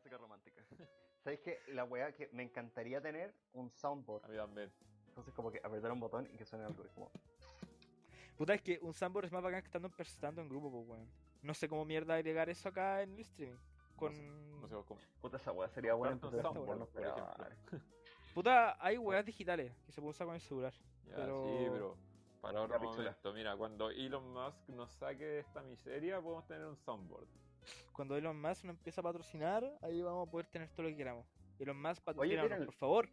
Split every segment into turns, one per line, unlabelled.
música romántica. ¿Sabéis que la weá que me encantaría tener un soundboard?
A mí también.
Entonces como que apretar un botón y que suene algo. y como,
Puta, es que un Sandboard es más bacán que estando en, estando en grupo, pues, weón. No sé cómo mierda agregar eso acá en el streaming. Con...
No sé vos cómo.
puta esa weá sería buena en
soundboard,
no
por ejemplo.
Puta, hay weas digitales que se pueden usar con el celular.
Ya,
Pero-
sí, pero para otro momento. Mira, cuando Elon Musk nos saque de esta miseria, podemos tener un soundboard.
Cuando Elon Musk nos empieza a patrocinar, ahí vamos a poder tener todo lo que queramos. Elon Musk, patrocínanos, por favor.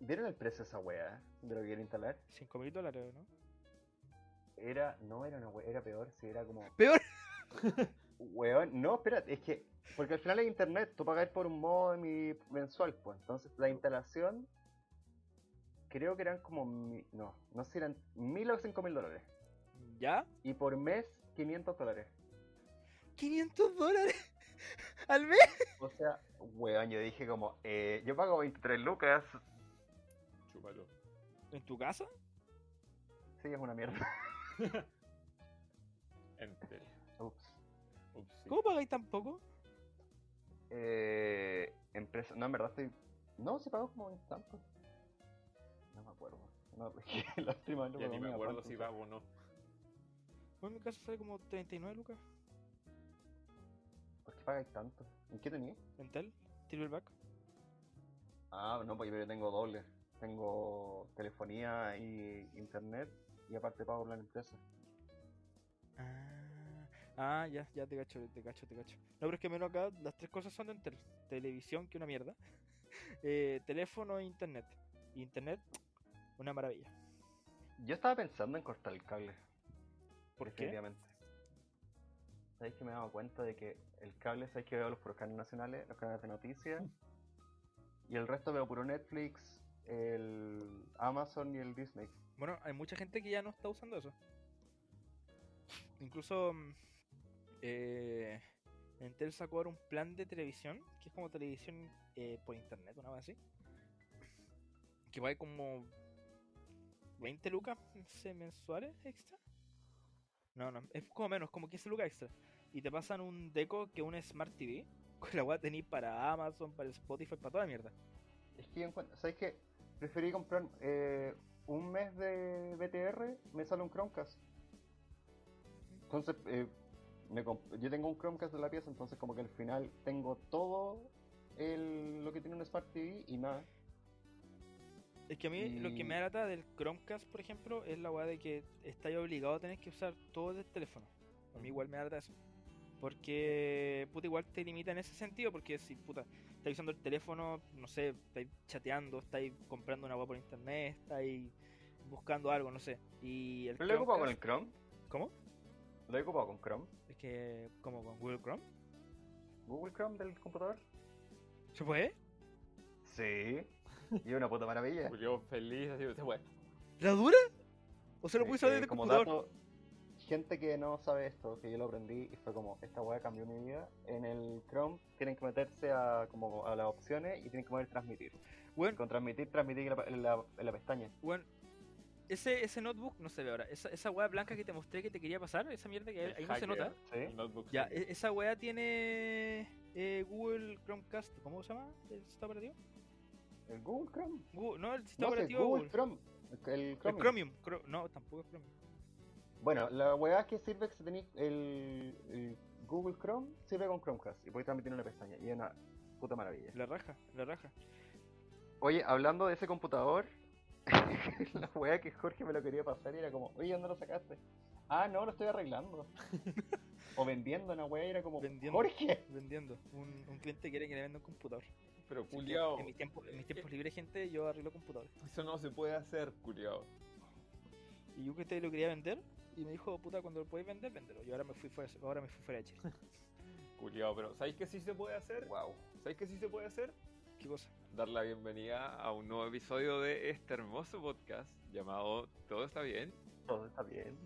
¿Vieron el precio de esa weá? De lo que quiero instalar.
5 mil dólares, ¿no?
Era, no era una weá, era peor, si era como...
¡Peor!
Weón, no, espérate, es que... Porque al final es internet, tú pagas por un modem y mensual, pues. Entonces la instalación... Creo que eran como... No, no sé si eran mil o cinco mil dólares.
¿Ya?
Y por mes, 500 dólares.
¿500 dólares? ¿Al mes?
O sea, weón, yo dije como... Eh, yo pago 23 lucas.
Chúpalo.
¿En tu casa?
Sí, es una mierda.
Enter.
Ups.
Ups, sí.
¿Cómo pagáis tan poco?
Eh, empresa... No, en verdad estoy... No, se pagó como 20 tanto. No me acuerdo. No, porque la última vez
Ya ni me acuerdo si pago o no.
Bueno, en mi casa sale como 39 lucas.
¿Por qué pagáis tanto? ¿En qué tenías?
¿Entel? ¿Tilberback?
Ah, no, pues yo tengo doble. Tengo telefonía y internet y aparte pago por la empresa.
Ah, ah, ya, ya te cacho, te cacho, te cacho. No, pero es que menos acá las tres cosas son de Entel. Televisión, que una mierda. Eh, teléfono e internet. Internet, una maravilla.
Yo estaba pensando en cortar el cable.
¿Por qué?
¿Sabéis que me he dado cuenta de que el cable, sabéis que veo los puros canales nacionales, los canales de noticias, y el resto veo puro Netflix, el Amazon y el Disney.
Bueno, hay mucha gente que ya no está usando eso. Incluso mm, eh, Entel sacó ahora un plan de televisión, que es como televisión eh, por internet, una vez así. Que vale como 20 lucas mensuales extra. No, no, es como menos, como 15 lucas extra. Y te pasan un deco que un Smart TV. Con la weá tenéis para Amazon, para Spotify, para toda la mierda.
Es que ¿sabéis que Preferí comprar eh, un mes de BTR, me sale un Chromecast. Entonces, eh, yo tengo un Chromecast de la pieza, entonces como que al final tengo todo el, lo que tiene un Smart TV y nada.
Es que a mí lo que me agrada del Chromecast, por ejemplo, es la weá de que estáis obligado a tener que usar todo el teléfono. A mí igual me agrada eso. Porque, puta, igual te limita en ese sentido, porque si, puta, estáis usando el teléfono, no sé, estáis chateando, estáis comprando una weá por internet, estáis buscando algo, no sé. Y el
¿Pero lo he ocupado con el Chrome?
¿Cómo?
¿Lo he ocupado con Chrome?
Es que, como con Google Chrome.
¿Google Chrome del computador?
¿Se puede?
Sí. Y es una puta maravilla.
Julio feliz, así, se fue.
¿La dura? ¿O se lo usar
eh,
desde el
como
computador?
dato, gente que no sabe esto, que yo lo aprendí y fue como, esta weá cambió mi vida. En el Chrome tienen que meterse a, como a las opciones y tienen que poner transmitir.
Bueno,
Con transmitir, transmitir en la, en la- en la pestaña.
Bueno, ese, ese notebook no se ve ahora. Esa, esa weá blanca que te mostré que te quería pasar, esa mierda que
El
ahí no se nota.
¿Sí?
El notebook.
Ya, e- esa weá tiene eh, Google Chromecast. ¿Cómo se llama el sistema operativo?
¿El Google Chrome?
Google- no, el sistema
No
operativo
Google
Google.
Chrome. El, el
El
Chromium.
Chromium. Cro- no, tampoco es Chromium.
Bueno, la weá que sirve es que tenéis el, el Google Chrome, sirve con Chromecast y podéis transmitir una pestaña. Y es una puta maravilla.
La raja, la raja.
Oye, hablando de ese computador, la weá que Jorge me lo quería pasar y era como, oye, ¿dónde lo sacaste? Ah, no, lo estoy arreglando. o vendiendo una weá y era como,
Vendiendo.
Jorge.
Vendiendo. Un, un cliente quiere que le venda un computador.
Pero culiao,
En mis tiempos, en mis tiempos libres, gente, yo arreglo computadores.
eso no se puede hacer, culiao.
Y yo que te lo quería vender. Y me dijo, puta, cuando lo podéis vender, véndelo. Y ahora me fui fuera, ahora me fui fuera de Chile.
Culiao, pero ¿sabéis que sí se puede hacer?
Wow.
¿Sabéis que sí se puede hacer?
¿Qué cosa?
Dar la bienvenida a un nuevo episodio de este hermoso podcast llamado Todo está bien,
Todo está bien.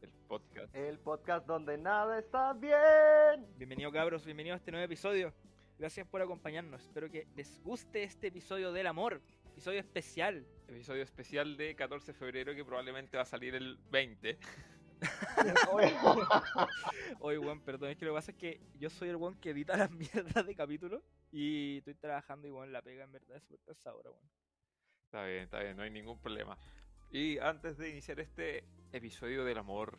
el podcast.
El podcast donde nada está bien.
Bienvenido cabros, bienvenido a este nuevo episodio. Gracias por acompañarnos. Espero que les guste este episodio del amor. Episodio especial.
Episodio especial de 14 de febrero que probablemente va a salir el 20.
Oye,
weón, perdón, es que lo que pasa es que yo soy el weón que edita las mierdas de capítulos y estoy trabajando y weón, la pega en verdad es pesada ahora, weón.
Está bien, está bien, no hay ningún problema. Y antes de iniciar este episodio del amor,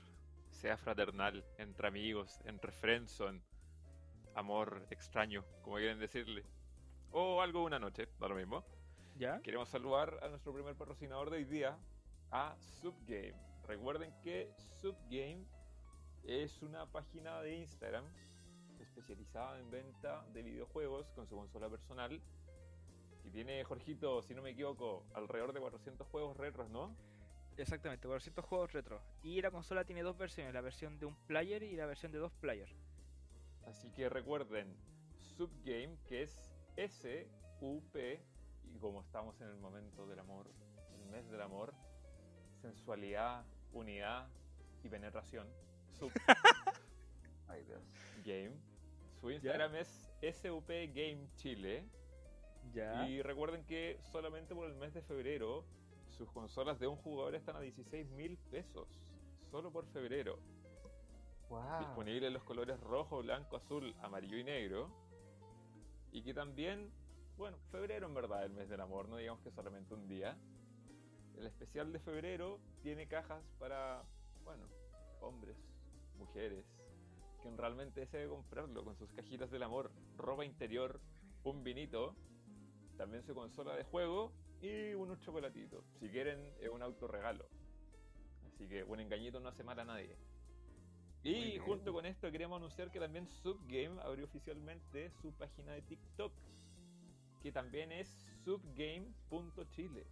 sea fraternal, entre amigos, entre friendzone, amor extraño, como quieren decirle, o algo una noche, da lo mismo,
¿Ya?
queremos saludar a nuestro primer patrocinador de hoy día, a Subgame. Recuerden que Subgame es una página de Instagram especializada en venta de videojuegos con su consola personal. Y tiene, Jorgito, si no me equivoco, alrededor de 400 juegos retros, ¿no?
Exactamente, 400 juegos retro. Y la consola tiene dos versiones, la versión de un player y la versión de dos players.
Así que recuerden, Subgame, que es S-U-P, y como estamos en el momento del amor, el mes del amor, sensualidad, unidad y penetración.
Ay, Dios.
Subgame. Su Instagram es SUP Game Chile.
Ya.
Y recuerden que solamente por el mes de febrero sus consolas de un jugador están a 16 mil pesos. Solo por febrero.
Wow.
Disponible en los colores rojo, blanco, azul, amarillo y negro. Y que también, bueno, febrero en verdad, el mes del amor, no digamos que solamente un día. El especial de febrero tiene cajas para, bueno, hombres, mujeres, que realmente desee comprarlo con sus cajitas del amor, ropa interior, un vinito, también su consola de juego y unos chocolatitos. Si quieren, es un autorregalo. Así que un engañito no hace mal a nadie. Y junto con esto queremos anunciar que también Subgame abrió oficialmente su página de TikTok, que también es subgame.chile.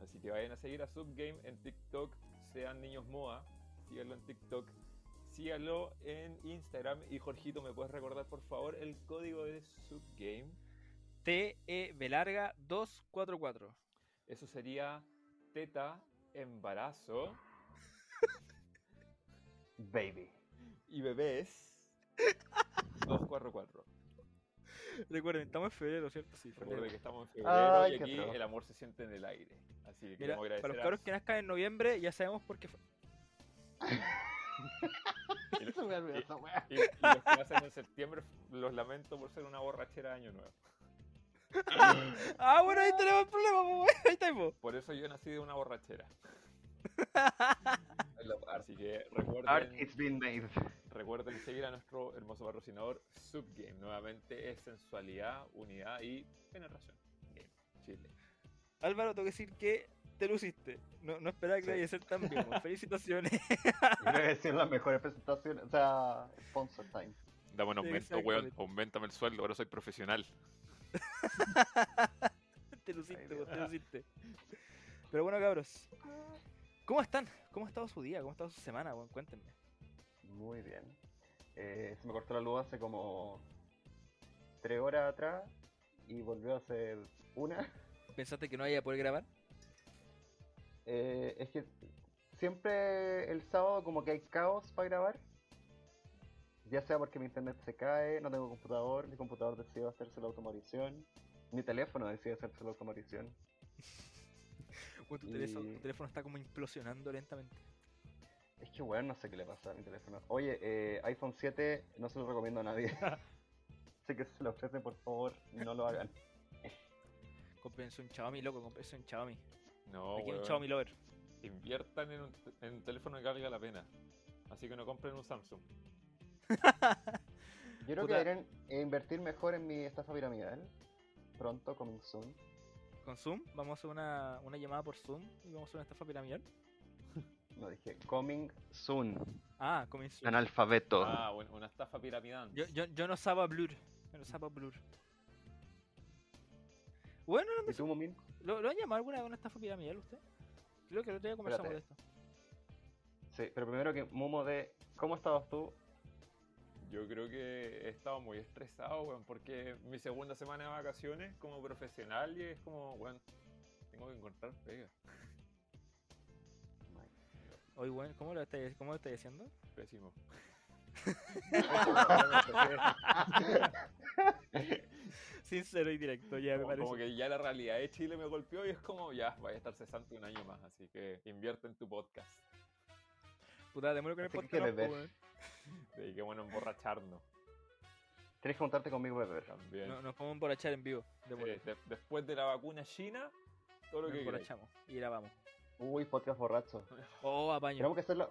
Así que vayan a seguir a Subgame en TikTok, sean niños MOA, síganlo en TikTok, síganlo en Instagram. Y Jorgito, ¿me puedes recordar por favor el código de Subgame?
TE larga 244.
Eso sería teta, embarazo
Baby.
y bebés 244.
Recuerden, estamos en febrero, ¿cierto? Sí, febrero.
Recuerde que estamos en febrero
Ay,
y aquí el amor se siente en el aire. Así que
Mira, para los
a-
cabros que nazcan en noviembre, ya sabemos por qué fue.
y, los que nacen en septiembre, los lamento por ser una borrachera de año nuevo.
Ah, bueno, ahí tenemos el problema, pues, ahí está, pues.
Por eso yo nací de una borrachera.
Art-
Así que
Art
recuerden,
it's been made.
recuerden seguir a nuestro hermoso patrocinador Subgame. Nuevamente es sensualidad, unidad y penetración. Game, Chile.
Álvaro, tengo que decir que te luciste. No, no esperaba que
Sí.
lo vaya a hacer tan bien. weón. Felicitaciones.
Creo que las mejores presentaciones. O sea, sponsor time.
Dame un aumento, weón. Aumentame el sueldo, ahora soy profesional.
te luciste,
Ay,
weón,
Dios.
te luciste. Pero bueno, cabros. ¿Cómo están? ¿Cómo ha estado su día? ¿Cómo ha estado su semana? weón? Cuéntenme.
Muy bien. Eh, se me cortó la luz hace como tres horas atrás y volvió a ser una.
¿Pensaste que no iba a poder grabar?
Eh, es que siempre el sábado como que hay caos para grabar. Ya sea porque mi internet se cae, no tengo computador, mi computador decide hacerse la automorición, mi teléfono decide hacerse la automorición.
Weón, tu, teléfono, tu teléfono está como implosionando lentamente.
Es que bueno, no sé qué le pasa a mi teléfono. Oye, eh, iPhone 7 no se lo recomiendo a nadie. sé que se lo ofrecen, por favor, no lo hagan.
Cómprense un Xiaomi, loco, cómprense un Xiaomi.
No,
Aquí hay un
weón.
Xiaomi lover.
Inviertan en un, te- en un teléfono que valga la pena. Así que no compren un Samsung.
Yo creo que deberían eh, invertir mejor en mi estafa piramidal. Pronto, coming soon.
Con Zoom, vamos a hacer una, una llamada por Zoom y vamos a hacer una estafa piramidal.
No dije, coming soon.
Ah, coming soon.
Analfabeto.
Ah, bueno, una estafa piramidante.
Yo, yo, yo no sabía Blur. Yo no sabía Blur. Bueno, no
¿Y tú, Momin?
¿lo, ¿lo han llamado alguna vez una estafa piramidal usted? Creo que el otro día conversamos de esto.
Sí, pero primero que Momo de ¿cómo estabas tú?
Yo creo que he estado muy estresado, weón, porque mi segunda semana de vacaciones como profesional y es como, weón, tengo que encontrar pega.
Oye, bueno, ¿cómo lo estáis, cómo lo estáis haciendo?
Pésimo.
Sincero y directo, ya me
como,
parece.
como que ya la realidad de Chile me golpeó y es como, ya, vaya a estar cesante un año más, así que invierte en tu podcast.
Puta, démosle con el
Así que
podcast. no,
ver.
po, weón.
De qué bueno emborracharnos
Tienes que juntarte conmigo, beber.
también.
No, nos podemos emborrachar en vivo.
Sí, de- después de la vacuna china, todo lo
Nos
que queráis.
emborrachamos y grabamos.
Uy, podcast borracho.
Oh, apaño.
Tenemos que hacerlo.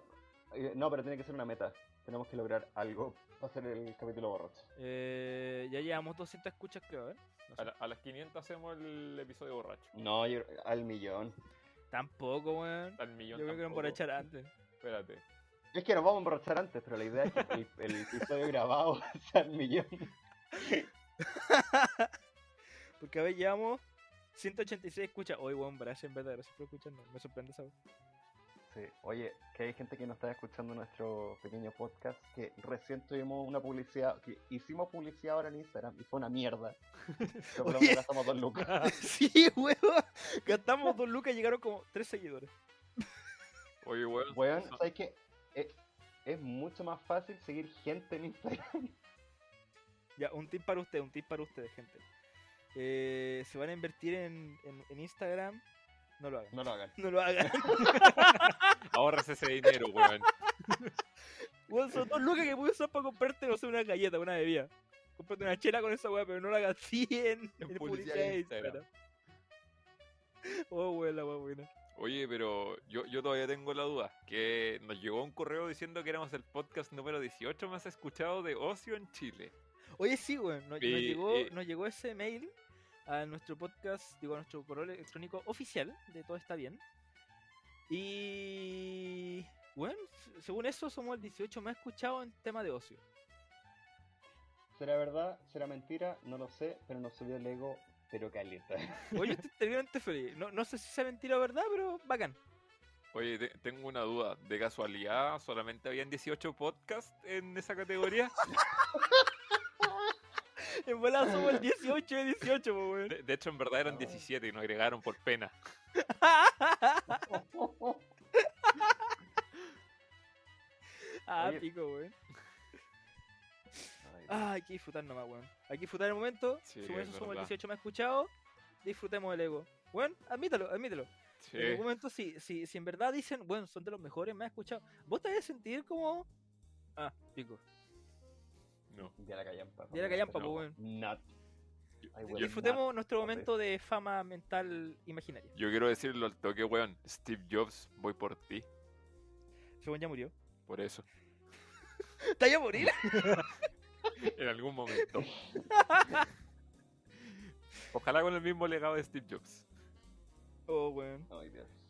eh, No, pero tiene que ser una meta. Tenemos que lograr algo para hacer el capítulo borracho.
Eh, ya llevamos 200 escuchas, creo, ¿eh? No sé.
A, la- a las 500 hacemos el episodio borracho.
No, yo- al millón.
Tampoco, weón.
Al millón
Yo creo que
tampoco.
emborrachar antes.
Espérate.
Es que nos vamos a emborrachar antes, pero la idea es que el, el episodio grabado sea al millón.
Porque a ver, llevamos 186 escuchas. Hoy, weón, gracias en verdad, gracias por escucharnos. Me sorprende esa.
Sí. Oye, que hay gente que nos está escuchando nuestro pequeño podcast, que recién tuvimos una publicidad, que hicimos publicidad ahora en Instagram y fue una mierda. Pero
Oye.
gastamos dos lucas.
sí, weón. Gastamos dos lucas y llegaron como tres seguidores.
Oye, weón.
Weón, ¿sabes qué? Es, es mucho más fácil seguir gente en Instagram.
Ya, un tip para ustedes, un tip para ustedes, gente. Eh, se van a invertir en, en, en Instagram, no lo hagan.
No lo hagan.
No lo hagan.
Ahorras ese dinero, weón.
Weón, son dos lucas que puedes usar para comprarte, no sé, una galleta, una bebida. Comprate una chela con esa weá, pero no la hagas así en,
En publicidad
publicidad
de
de
Instagram.
Instagram. Oh, weón, la weá buena.
Oye, pero yo, yo todavía tengo la duda. Que nos llegó un correo diciendo que éramos el podcast número 18 más escuchado de ocio en Chile.
Oye, sí, weón, nos, llegó,
y-
nos llegó ese mail a nuestro podcast, digo, a nuestro correo electrónico oficial de Todo Está Bien. Y. Bueno, según eso, somos el 18 más escuchado en tema de ocio.
¿Será verdad? ¿Será mentira? No lo sé, pero nos subió el ego, pero caleta.
Oye, estoy terriblemente feliz. No, no sé si sea mentira o verdad, pero bacán.
Oye, te- tengo una duda. ¿De casualidad solamente habían 18 podcasts en esa categoría?
En volada somos el 18 de 18, po, weón.
De, de hecho, en verdad eran 17 y nos agregaron por pena.
ah,
Oye.
pico, weón. Ah, hay que disfrutar nomás, weón. Hay que disfrutar el momento.
Sí, es
eso somos el
verdad.
18 más escuchado. Disfrutemos el ego. Weón, admítalo, admítalo.
Sí.
En algún momento, si, si, si en verdad dicen, bueno, son de los mejores, me has escuchado, vos te vas a sentir como. Ah, pico.
No.
Día la callampa.
Día la callampa,
no.
weón.
Not.
Disfrutemos
not.
nuestro momento de fama mental imaginaria.
Yo quiero decirlo al toque, weón. Steve Jobs, voy por ti.
Según ya murió.
Por eso.
¿Está ya a morir?
En algún momento. Ojalá con el mismo legado de Steve Jobs.
Oh.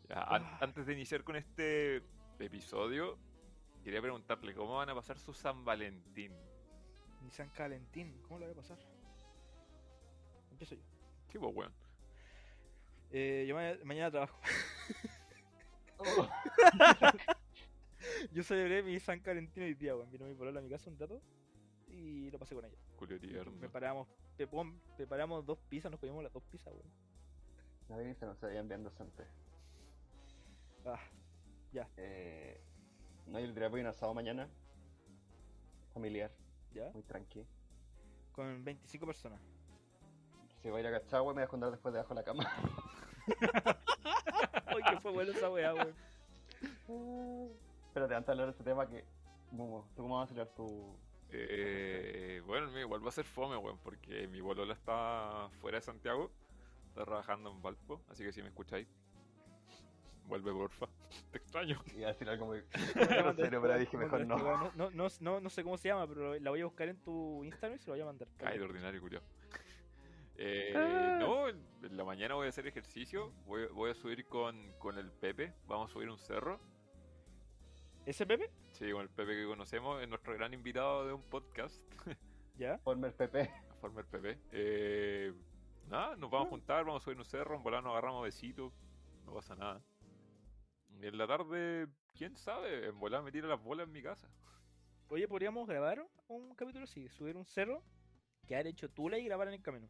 Ya, an-
Ah.
antes de iniciar con este episodio, quería preguntarle cómo van a pasar su San Valentín.
Ni San Calentín. ¿Cómo lo voy a pasar? Empiezo yo.
Sí, pues, weón.
Eh, yo ma- mañana trabajo.
Oh,
Yo celebré mi San Calentín hoy día, weón. Vino mi polola a mi casa un rato y lo pasé con ella.
Julio tierno.
Preparamos, pepón, preparamos dos pizzas, nos comimos las dos pizzas, weón.
La Vini se nos veían bien decentes.
Ah,
Eh, no, yo le diré voy a un asado mañana. Familiar,
ya.
muy tranqui.
Con 25 personas.
Si voy a ir a Cachagua me voy a esconder después debajo de la cama.
Uy, que fue bueno esa weá, weón.
Espérate, antes de hablar de este tema que... ¿tú cómo vas a celebrar tu...
Eh, bueno, igual va a ser fome, weón, porque mi bolola está fuera de Santiago. Está trabajando en Valpo, así que si me escucháis, vuelve porfa. Te extraño.
Iba a decir algo muy... grosero, pero dije mejor no.
No, no, no, no, no sé cómo se llama, pero la voy a buscar en tu Instagram y se lo voy a mandar.
Cae de ordinario, culiao. Eh,
Ah.
no, en en la mañana voy a hacer ejercicio. Voy, voy a subir con, con el Pepe. Vamos a subir un cerro.
¿Ese Pepe?
Sí, con el Pepe que conocemos, es nuestro gran invitado de un podcast.
Ya.
Former
forma el Pepe. Eh, nada, nos vamos a juntar, vamos a subir un cerro, en volar nos agarramos besitos, no pasa nada. Y en la tarde, quién sabe, en volar me tira las bolas en mi casa.
Oye, podríamos grabar un capítulo así, subir un cerro, quedar hecho tula y grabar en el camino.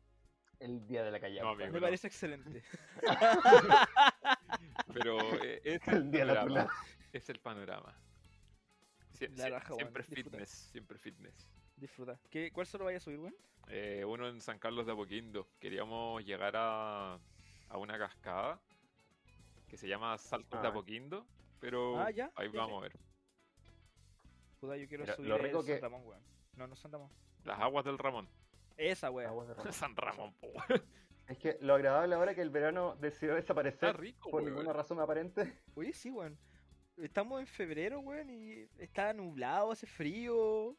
El día de la.
No, amigo.
Me
no.
parece excelente.
Pero eh, es
El
el
día de la tula.
Es el panorama. Sie-
La
sie-
raja, weón,
siempre
disfruta.
fitness, siempre fitness.
Disfruta. ¿Qué, ¿Cuál cerro vaya a subir, weón?
Eh, uno en San Carlos de Apoquindo. Queríamos llegar a, a una cascada que se llama Saltos de
Ah.
Apoquindo, pero
Ah, ya,
ahí
ya,
vamos a ver.
Puta, yo quiero
Mira,
subir
lo rico
el
que-
San Ramón, weón. No, no San Ramón.
Las aguas del Ramón.
Esa, weón.
Aguas de Ramón.
San Ramón, po, weón.
Es que lo agradable ahora es que el verano decidió
Está
desaparecer
rico,
por
weón.
ninguna razón aparente.
Oye, sí, weón. Estamos en febrero, weón, y está nublado, hace frío.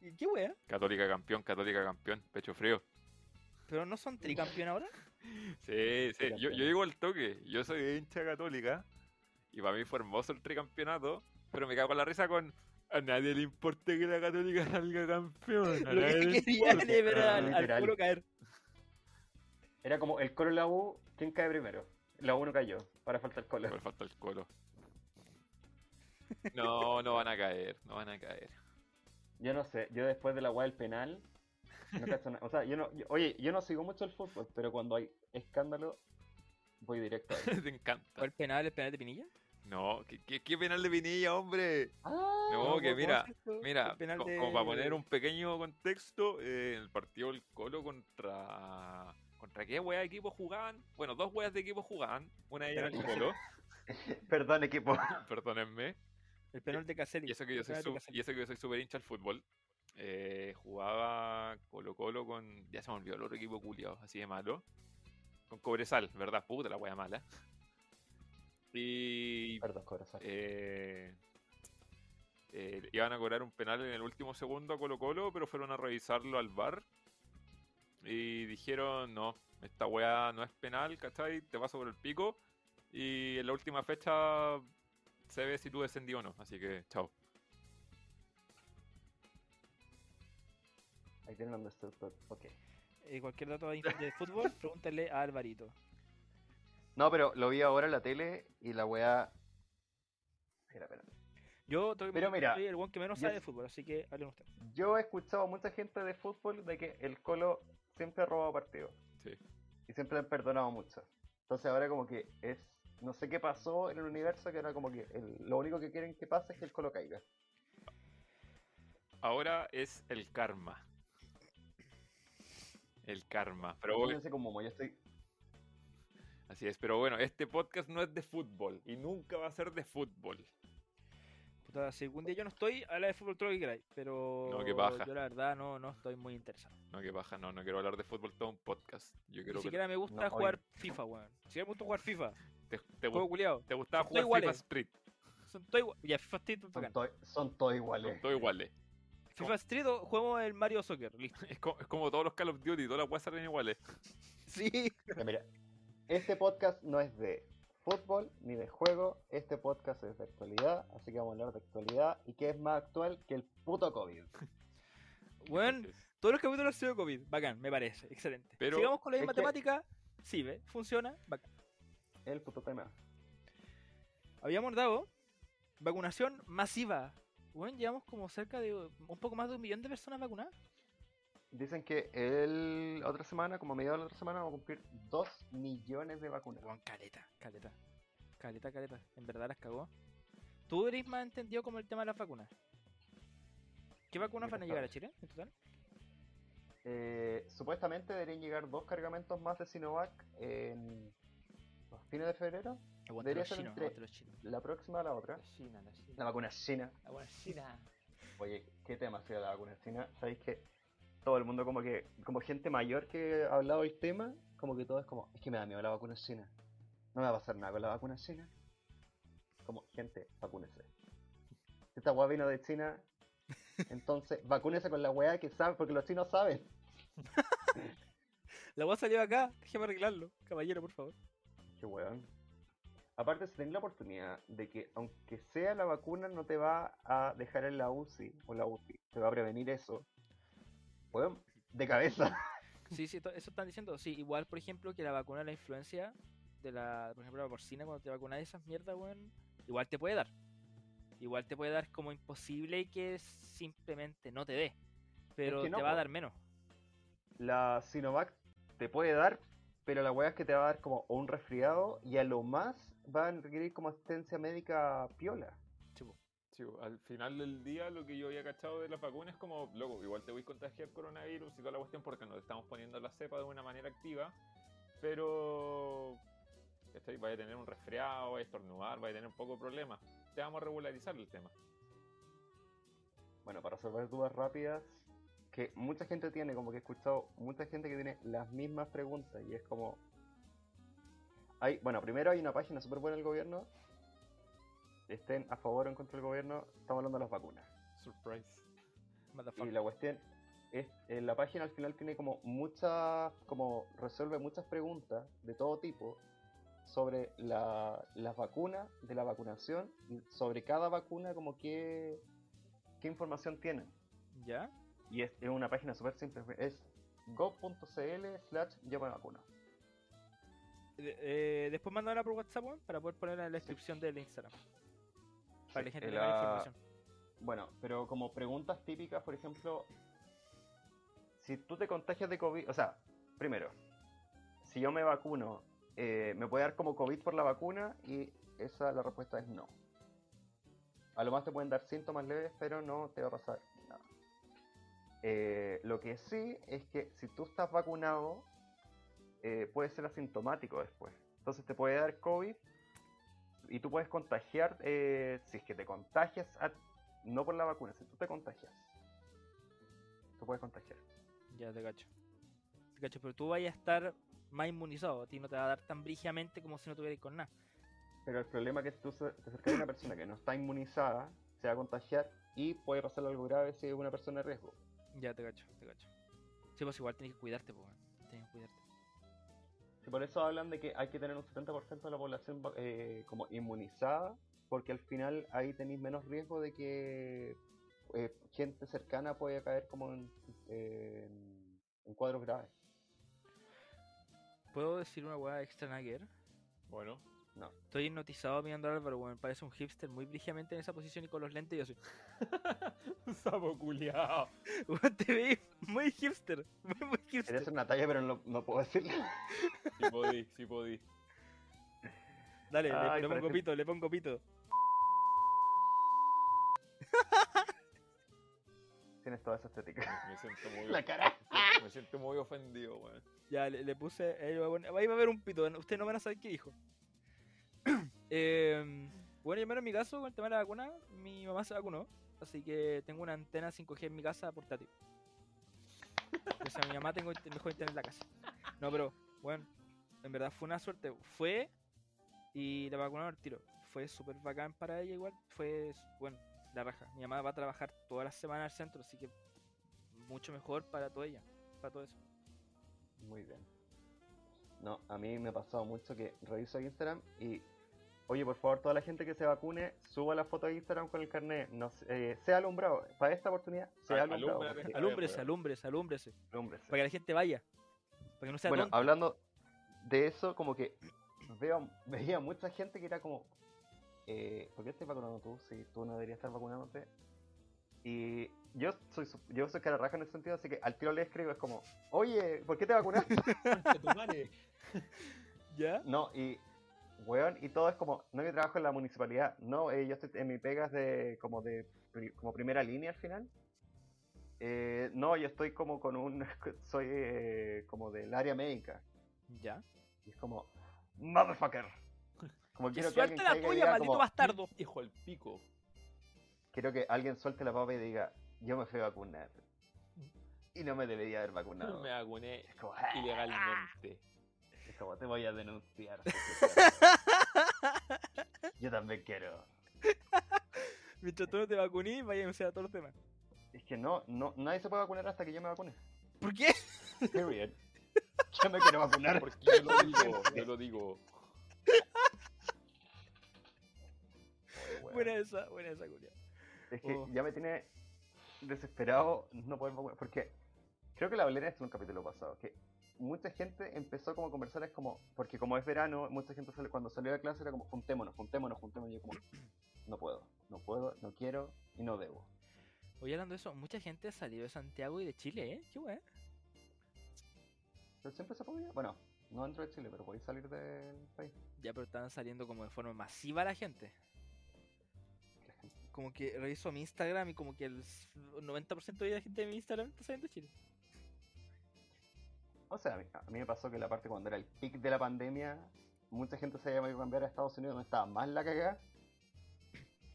¿Y qué weón?
Católica campeón, católica campeón, pecho frío.
¿Pero no son tricampeón ahora?
Sí, sí. Yo, yo digo al toque. Yo soy de hincha católica. Y para mí fue hermoso el tricampeonato. Pero me cago en la risa con. A nadie le importa que la católica salga campeón. A
Lo
nadie
que
le importa.
era ver al, al caer.
Era como el colo la U, ¿quién cae primero? La U no cayó, para falta el colo.
Me falta el colo. No, no van a caer. No van a caer.
Yo no sé, yo después de la weá del penal, no cacho nada. O sea, yo no, yo- oye, yo no sigo mucho el fútbol, pero cuando hay escándalo, voy directo a él.
Te encanta.
¿Fue el penal, el penal de Pinilla?
No, ¿qué, qué, qué penal de Pinilla, hombre?
Ah,
No, que
¿cómo
mira,
es?
Mira,
El penal
co-
de-
como para poner un pequeño contexto, eh, el partido del Colo contra. ¿Contra qué wea de equipo jugaban? Bueno, dos weas de equipo jugaban. Una de ellas era el Colo,
Perdón, equipo.
perdónenme.
El penal de Caselli.
Y eso que yo soy y eso que yo soy súper hincha al fútbol. Eh, jugaba Colo Colo con. Ya se me olvidó el otro equipo culiado, así de malo. Con Cobresal, ¿verdad? Puta la wea mala. Y.
Perdón, corazón.
eh, eh, iban a cobrar un penal en el último segundo a Colo Colo, pero fueron a revisarlo al bar y dijeron, no, esta weá no es penal, ¿cachai? Te paso por el pico y en la última fecha se ve si tú descendí o no, así que chao.
Ahí tienen donde está el top. Ok.
Eh, cualquier dato de, de fútbol, pregúntale a Alvarito.
No, pero lo vi ahora en la tele y la weá. Espera, espera.
Yo que
Pero mira,
soy el weón que menos
yo
sabe de fútbol, así que hablen ustedes.
Yo he escuchado a mucha gente de fútbol de que el Colo siempre ha robado partidos.
Sí.
Y siempre le han perdonado mucho. Entonces ahora como que es... No sé qué pasó en el universo, que ahora como que el- lo único que quieren que pase es que el Colo caiga.
Ahora es el karma. El karma. Pero bueno,
como Momo, yo estoy...
así es, pero bueno, este podcast no es de fútbol y nunca va a ser de fútbol.
Puta, si algún día yo no estoy, habla de fútbol todo lo que queráis, pero
No, qué paja.
yo la verdad no, no estoy muy interesado.
No, que baja, no, no quiero hablar de fútbol todo un podcast. Yo quiero
Ni
que
siquiera me gusta
No,
jugar. FIFA, weón. Siquiera me gusta jugar FIFA.
Te, te,
Juego culiado.
te gustaba
Son
jugar FIFA. Street.
Son todos iguales. Ya, FIFA Street,
Son,
bacán.
to- son todos
Son
iguales.
todos iguales.
FIFA Street o juego el Mario Soccer, listo.
Es como, es como todos los Call of Duty, todas las weas salen iguales.
Sí.
Mira, este podcast no es de fútbol ni de juego, este podcast es de actualidad, así que vamos a hablar de actualidad y qué es más actual que el puto COVID.
Entonces,
todos los capítulos han sido COVID. Bacán, me parece. Excelente.
Pero-
Sigamos con la misma
que-
temática. Sí, ¿ve? Funciona. Bacán.
El puto tema.
Habíamos dado vacunación masiva. Bueno, llevamos como cerca de un poco más de un millón de personas vacunadas.
Dicen que el otra semana, como a mediados de la otra semana, vamos a cumplir 2 millones de vacunas.
Weón, caleta, caleta. Caleta, caleta. En verdad las cagó. ¿Tú eres más entendido como el tema de las vacunas? ¿Qué vacunas
¿Qué
van a llegar a? Chile en total?
Eh, supuestamente deberían llegar dos cargamentos más de Sinovac en fines de febrero.
Aguante
Debería
los
ser
chinos,
entre-
aguante los chinos.
La próxima a la otra.
China, la China.
La vacuna china.
Aguante China.
Oye, qué tema ha sido la vacuna china. Sabéis que todo el mundo, como que, como gente mayor que ha hablado del tema, como que todo es como, es que me da miedo la vacuna china. No me va a pasar nada con la vacuna china. Como, gente, vacúnese. Si esta weá vino de China, entonces vacúnese con la weá que sabe, porque los chinos saben.
La a salir acá, déjame arreglarlo. Caballero, por favor.
Qué weón. Aparte, si tenés la oportunidad de que, aunque sea la vacuna, no te va a dejar en la UCI o la UCI, te va a prevenir eso. Weón, de cabeza.
Sí, sí, eso están diciendo. Sí, igual, por ejemplo, que la vacuna de la influencia, de la, por ejemplo, la porcina, cuando te vacunas de esas mierdas, weón, igual te puede dar. Igual te puede dar como imposible que simplemente no te dé. Pero
que no,
te va a dar menos.
La Sinovac te puede dar, pero la weá es que te va a dar como un resfriado y a lo más va a requerir como asistencia médica piola.
Sí,
bo, al final del día lo que yo había cachado de las vacunas es como, loco, igual te voy a contagiar coronavirus y toda la cuestión porque nos estamos poniendo la cepa de una manera activa, pero ¿cachai? vaya a tener un resfriado, vaya a estornudar, vaya a tener un poco de problemas. Te vamos a regularizar el tema.
bueno, para resolver dudas rápidas, que mucha gente tiene, como que he escuchado mucha gente que tiene las mismas preguntas y es como... Hay, bueno, primero hay una página súper buena del gobierno. Estén a favor o en contra del gobierno, estamos hablando de las vacunas.
Surprise.
Y la cuestión es, en la página al final tiene como muchas, como resuelve muchas preguntas de todo tipo sobre la, las vacunas, de la vacunación, y sobre cada vacuna como qué, qué información tienen.
¿Ya?
Y es, es una página súper simple, es go.cl slash vacuno.
De- eh, después mándala por WhatsApp, para poder ponerla en la descripción del Instagram. Para que la
Sí,
gente
la-
tenga la información.
Bueno, pero como preguntas típicas, por ejemplo, si tú te contagias de COVID, o sea, primero, si yo me vacuno, eh, ¿me puede dar como COVID por la vacuna? Y esa, la respuesta es no. A lo más te pueden dar síntomas leves, pero no te va a pasar. Eh, lo que sí es que si tú estás vacunado, eh, puedes ser asintomático después. Entonces te puede dar COVID y tú puedes contagiar, eh, si es que te contagias, a- no por la vacuna, si tú te contagias, tú puedes contagiar.
Ya te cacho. Te cacho, pero tú vayas a estar más inmunizado. A ti no te va a dar tan brígidamente como si no tuvieras con nada.
Pero el problema es que tú se- te acercas a una persona que no está inmunizada, se va a contagiar y puede pasarle algo grave si es una persona de riesgo.
Ya te cacho, te cacho. Sí, pues igual tienes que cuidarte, pues. Tienes que cuidarte.
Y por eso hablan de que hay que tener un 70% de la población eh, como inmunizada, porque al final ahí tenéis menos riesgo de que eh, gente cercana pueda caer como en, eh, en- en cuadros graves.
¿Puedo decir una weá extra nugget?
Bueno,
No.
Estoy hipnotizado mirando a Álvaro, weón. Parece un hipster muy brígidamente en esa posición y con los lentes y yo soy.
sapo culiao.
Weón, te vi muy hipster. Muy, hipster.
una talla, pero no, no puedo decirla.
Sí podí, sí podí.
Dale, le-
Ay,
le, pongo pito, le pongo pito.
Tienes toda esa estética.
Me siento muy,
La cara.
me siento muy ofendido, weón.
Ya, le, le puse. Ahí va, a poner- ahí va a haber un pito. Ustedes no van a saber qué dijo. Eh, bueno, yo menos en mi caso, con el tema de la vacuna, mi mamá se vacunó. Así que tengo una antena 5G en mi casa portátil. O sea, mi mamá tengo mejor internet en la casa. No, pero, bueno, en verdad fue una suerte. Fue y la vacunaron al tiro. Fue súper bacán para ella igual. Fue, bueno, la raja. Mi mamá va a trabajar toda la semana al centro, así que mucho mejor para toda ella. Para todo eso.
Muy bien. No, a mí me ha pasado mucho que reviso Instagram y, oye, por favor, toda la gente que se vacune, suba la foto de Instagram con el carnet. No, eh, sea alumbrado. Para esta oportunidad, sea
Al-
alumbrado.
Alúmbrese, alúmbrese, alúmbrese.
alúmbrese.
Para que la gente vaya. Para que no sea
Bueno,
tonto.
hablando de eso, como que veo, veía mucha gente que era como, eh, ¿por qué estás vacunando tú si tú no deberías estar vacunándote? Y yo soy su- yo soy cara raja en ese sentido, así que al tiro le escribo, es como, oye, ¿por qué te vacunaste?
Concha tu madre.
¿Ya?
no, y, weón, y todo es como, no que trabajo en la municipalidad, no, eh, yo estoy en mi pegas de, como de, pri- como primera línea al final. Eh, no, yo estoy como con un, soy eh, como del área médica.
¿Ya?
Y es como, motherfucker. Como
Que
quiero que
suelte
alguien
la tuya,
diga
maldito
como,
bastardo.
Hijo el pico.
Quiero que alguien suelte la papa y diga, yo me fui a vacunar. Y no me debería haber vacunado.
Me vacuné
Es como, "Ah".
ilegalmente.
Es te voy a denunciar. yo también quiero.
Mientras tú no te vacunes, vaya a anunciar a todos los demás.
Es que no, no, nadie se puede vacunar hasta que yo me vacune.
¿Por qué?
Period. Yo me quiero vacunar.
Porque yo lo digo, yo lo digo.
Buena esa, buena esa, Julia.
Es que
Oh.
ya me tiene desesperado no poder vacunar. Porque creo que la hablé en esto en un capítulo pasado. Que mucha gente empezó como a conversar, es como, porque como es verano, mucha gente sale, cuando salió de clase era como, juntémonos, juntémonos, juntémonos. Y yo como, no puedo, no puedo, no quiero y no debo.
Oye, hablando de eso, mucha gente salió de Santiago y de Chile, ¿eh? Qué weá.
Pero siempre se podía, bueno, no dentro de Chile, pero podéis salir del país.
Ya, pero están saliendo como de forma masiva la gente. Como que reviso mi Instagram y como que el s- 90% de la gente de mi Instagram está saliendo de Chile.
O sea, a mí, a mí me pasó que la parte cuando era el pic de la pandemia, mucha gente se había ido a cambiar a Estados Unidos donde estaba más la cagada.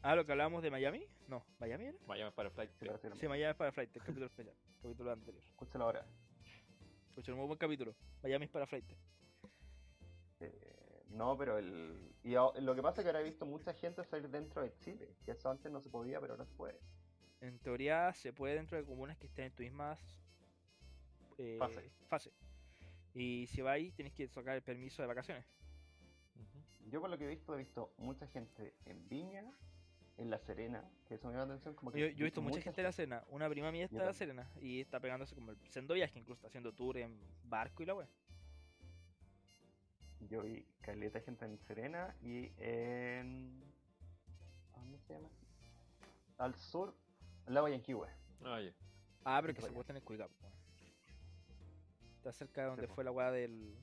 Ah, lo que hablábamos de Miami. No, Miami era.
Miami para Flight
Sí,
3.
parece lo
Sí, Miami es para Flight, el capítulo especial. Capítulo anterior.
Escúchalo ahora.
Escucha, un muy buen capítulo. Miami es para Flight.
Eh, no, pero el. Y lo que pasa es que ahora he visto mucha gente salir dentro de Chile. Que eso antes no se podía, pero ahora se puede.
En teoría se puede dentro de comunas que estén en tu misma eh,
Fase.
fase. Y si vais, tenés que sacar el permiso de vacaciones.
Yo por lo que he visto, he visto mucha gente en Viña, en La Serena, que eso me llama la atención. Como que
Yo, yo he visto mucha gente de la Serena. Una prima mía está de la. Serena y está pegándose como el sendo viaje, incluso está haciendo tour en barco y la wea.
Yo vi caleta de gente en Serena y en. ¿Dónde se llama? Al sur, al lago Yanquihue.
Ah, ya.
Ah, pero que se puede en el Cuicap. Está cerca de donde fue la weá del.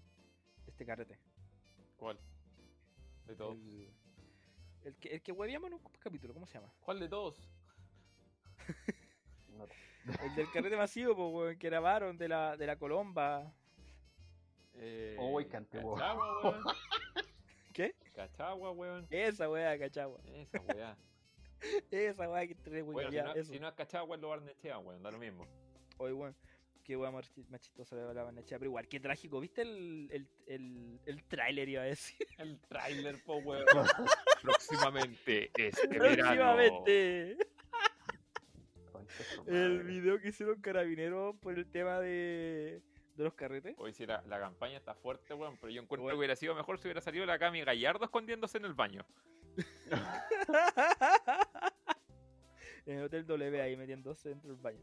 de este carrete.
¿Cuál? De todos.
El, el que, el que huevíamos en un capítulo, ¿cómo se llama?
¿Cuál de todos?
El del carrete masivo, po, weón, que grabaron de la, de la Colomba.
Eh,
antiguo.
Cachagua, weón.
¿Qué?
Cachagua, weón.
Esa weá, cachagua.
Esa weá.
Esa weá que trae weón.
Bueno, si no,
eso.
si no es Cachagua, es lo Barnechea, weón. Da lo mismo.
Oye, weón. Qué weá más chi- más chistosa la la Barnechea, pero igual, qué trágico. ¿Viste el, el, el, el tráiler, iba a decir?
El trailer, po, weón. Próximamente, este.
Próximamente. El video que hicieron carabineros por el tema de, de los carretes.
Hoy sí, la, la campaña está fuerte, weón, pero yo encuentro
Weón.
que hubiera sido mejor si hubiera salido la Cami Gallardo escondiéndose en el baño.
en el Hotel W ahí metiéndose dentro del baño.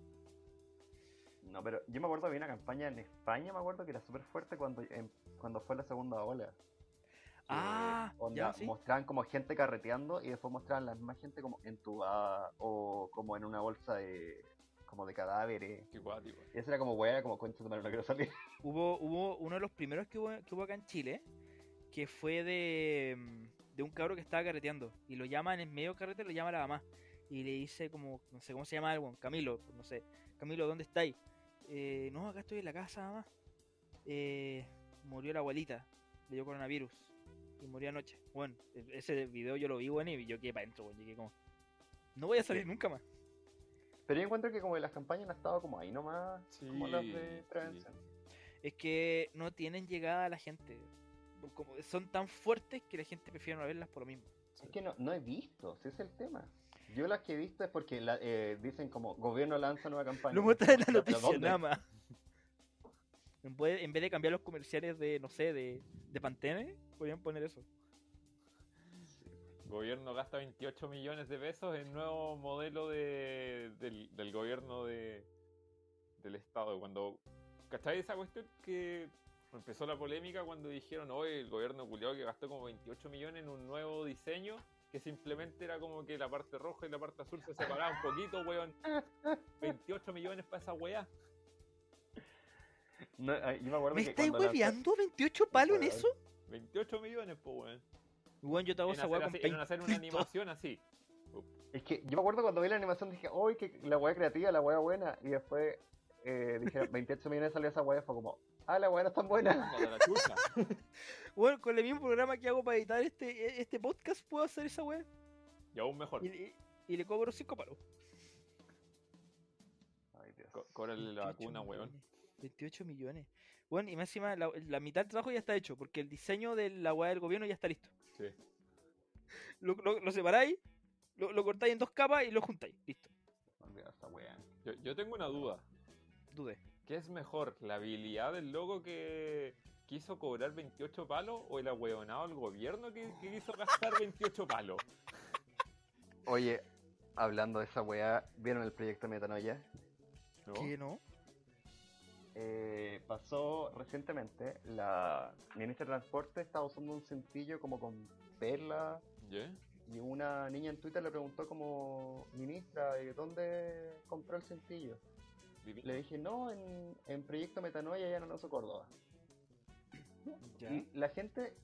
No, pero yo me acuerdo había una campaña en España, me acuerdo que era súper fuerte cuando, em- cuando fue la segunda ola. Que,
Ah,
onda,
ya, sí.
mostraban como gente carreteando y después mostraban la misma gente como entubada o como en una bolsa de como de cadáveres.
Qué guático.
Y eso era como weá, como concha de no quiero salir.
Hubo, hubo uno de los primeros que hubo, que hubo acá en Chile, que fue de, de un cabro que estaba carreteando. Y lo llaman en medio carrete, lo llama la mamá. Y le dice como, no sé cómo se llama algo, Camilo, no sé. Camilo, ¿dónde estáis? Eh, no, acá estoy en la casa, mamá. Eh, murió la abuelita, le dio coronavirus. Y murió anoche. Bueno, e- ese video yo lo vi, bueno, y yo quedé para adentro, bueno, llegué como... No voy a salir nunca más.
Pero yo encuentro que como que las campañas han estado como ahí nomás, como las de
Sí,
prevención.
es que no tienen llegada a la gente. Como son tan fuertes que la gente prefiere no verlas por lo mismo.
Es que no, no he visto, ese es el tema. Yo las que he visto es porque la- eh, dicen como gobierno lanza nueva campaña.
Lo muestran en la
¿Pero
noticia, nada más. En vez, en vez de cambiar los comerciales de, no sé, de, de Pantene, podrían poner eso.
El gobierno gasta 28 millones de pesos en nuevo modelo de, del, del gobierno de, del Estado. Cuando, ¿cachai esa cuestión que empezó la polémica cuando dijeron, hoy el gobierno culiao que gastó como 28 millones en un nuevo diseño que simplemente era como que la parte roja y la parte azul se separaban un poquito, weón. 28 millones para esa weá.
No, ay, yo me acuerdo
¿Me
que
estáis hueveando 28 palos en
Weón.
eso?
28 millones, pues, weón.
Bueno, yo te hago esa
hacer,
weá con
en hacer una animación así.
Es que yo me acuerdo cuando vi la animación dije, uy, que la weá creativa, la weá buena. Y después eh, dije, 28 millones salió esa weá, fue como, ah, la weá no es tan buena.
Bueno, con el mismo programa que hago para editar este, este podcast, puedo hacer esa weá.
Y aún mejor.
Y, y- y le cobro 5 palos.
Ay, Dios.
Co- Cóbrale la
28
vacuna, weón.
millones, 28 millones. Bueno, y más encima la, la mitad del trabajo ya está hecho, porque el diseño de la weá del gobierno ya está listo.
Sí.
Lo, lo- lo separáis, lo, lo cortáis en dos capas y lo juntáis. Listo.
Yo, yo tengo una duda.
Dudé.
¿Qué es mejor? ¿La habilidad del loco que quiso cobrar 28 palos o el ahueonado del gobierno que, que quiso gastar 28 palos?
Oye, hablando de esa weá, ¿vieron el proyecto Metanoia?
¿No?
¿Qué no?
Eh, pasó recientemente, la ministra de Transporte estaba usando un cintillo como con perla
¿Ya?
y una niña en Twitter le preguntó como, ministra, ¿de dónde compró el cintillo? Le dije, no, en, en Proyecto Metanoia ya no nos Córdoba.
Ya.
Y la gente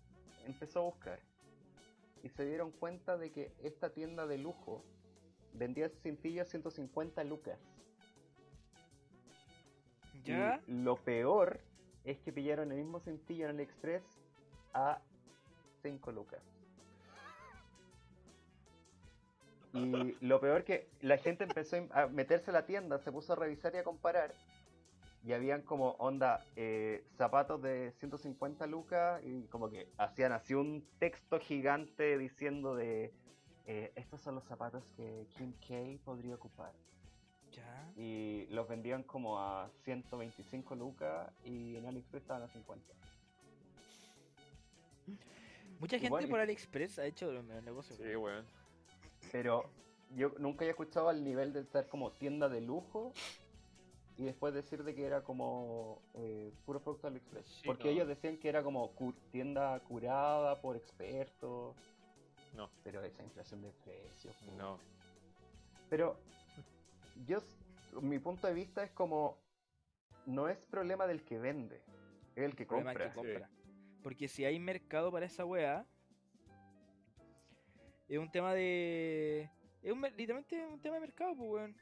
empezó a buscar y se dieron cuenta de que esta tienda de lujo vendía a 150 lucas.
¿Ya?
Y lo peor es que pillaron el mismo cintillo en AliExpress a 5 lucas. Y lo peor que la gente empezó a meterse a la tienda, se puso a revisar y a comparar. Y habían como onda eh, zapatos de 150 lucas y como que hacían así un texto gigante diciendo de eh, estos son los zapatos que Kim K podría ocupar.
Ya.
Y los vendían como a 125 lucas y en AliExpress estaban a 50.
Mucha gente por AliExpress ha hecho los negocios.
Sí, weón.
Pero yo nunca había escuchado al nivel de estar como tienda de lujo y después decir de que era como eh, puro producto de AliExpress.
Sí,
Porque
no.
ellos decían que era como cu- tienda curada por expertos.
No.
Pero esa inflación de precios. po.
No.
Pero yo, s- mi punto de vista es como, no es problema del que vende, es el que
El
compra.
que compra. Porque si hay mercado para esa weá, es un tema de. Es un, literalmente un tema de mercado, pues weón.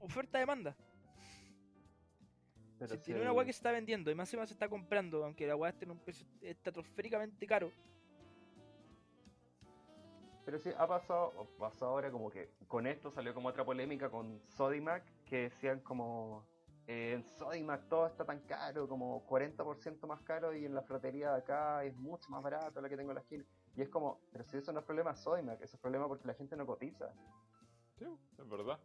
Oferta-demanda.
Pero
Si
si
tiene una weá que se está vendiendo y más encima se está comprando, aunque la weá esté en un precio estratosféricamente caro.
Pero sí, ha pasado, o pasó ahora como que con esto salió como otra polémica con Sodimac, que decían como, eh, en Sodimac todo está tan caro, como 40% más caro y en la fratería de acá es mucho más barato la que tengo en la esquina. Y es como, pero si eso no es problema Sodimac, eso es problema porque la gente no cotiza.
Sí, es verdad.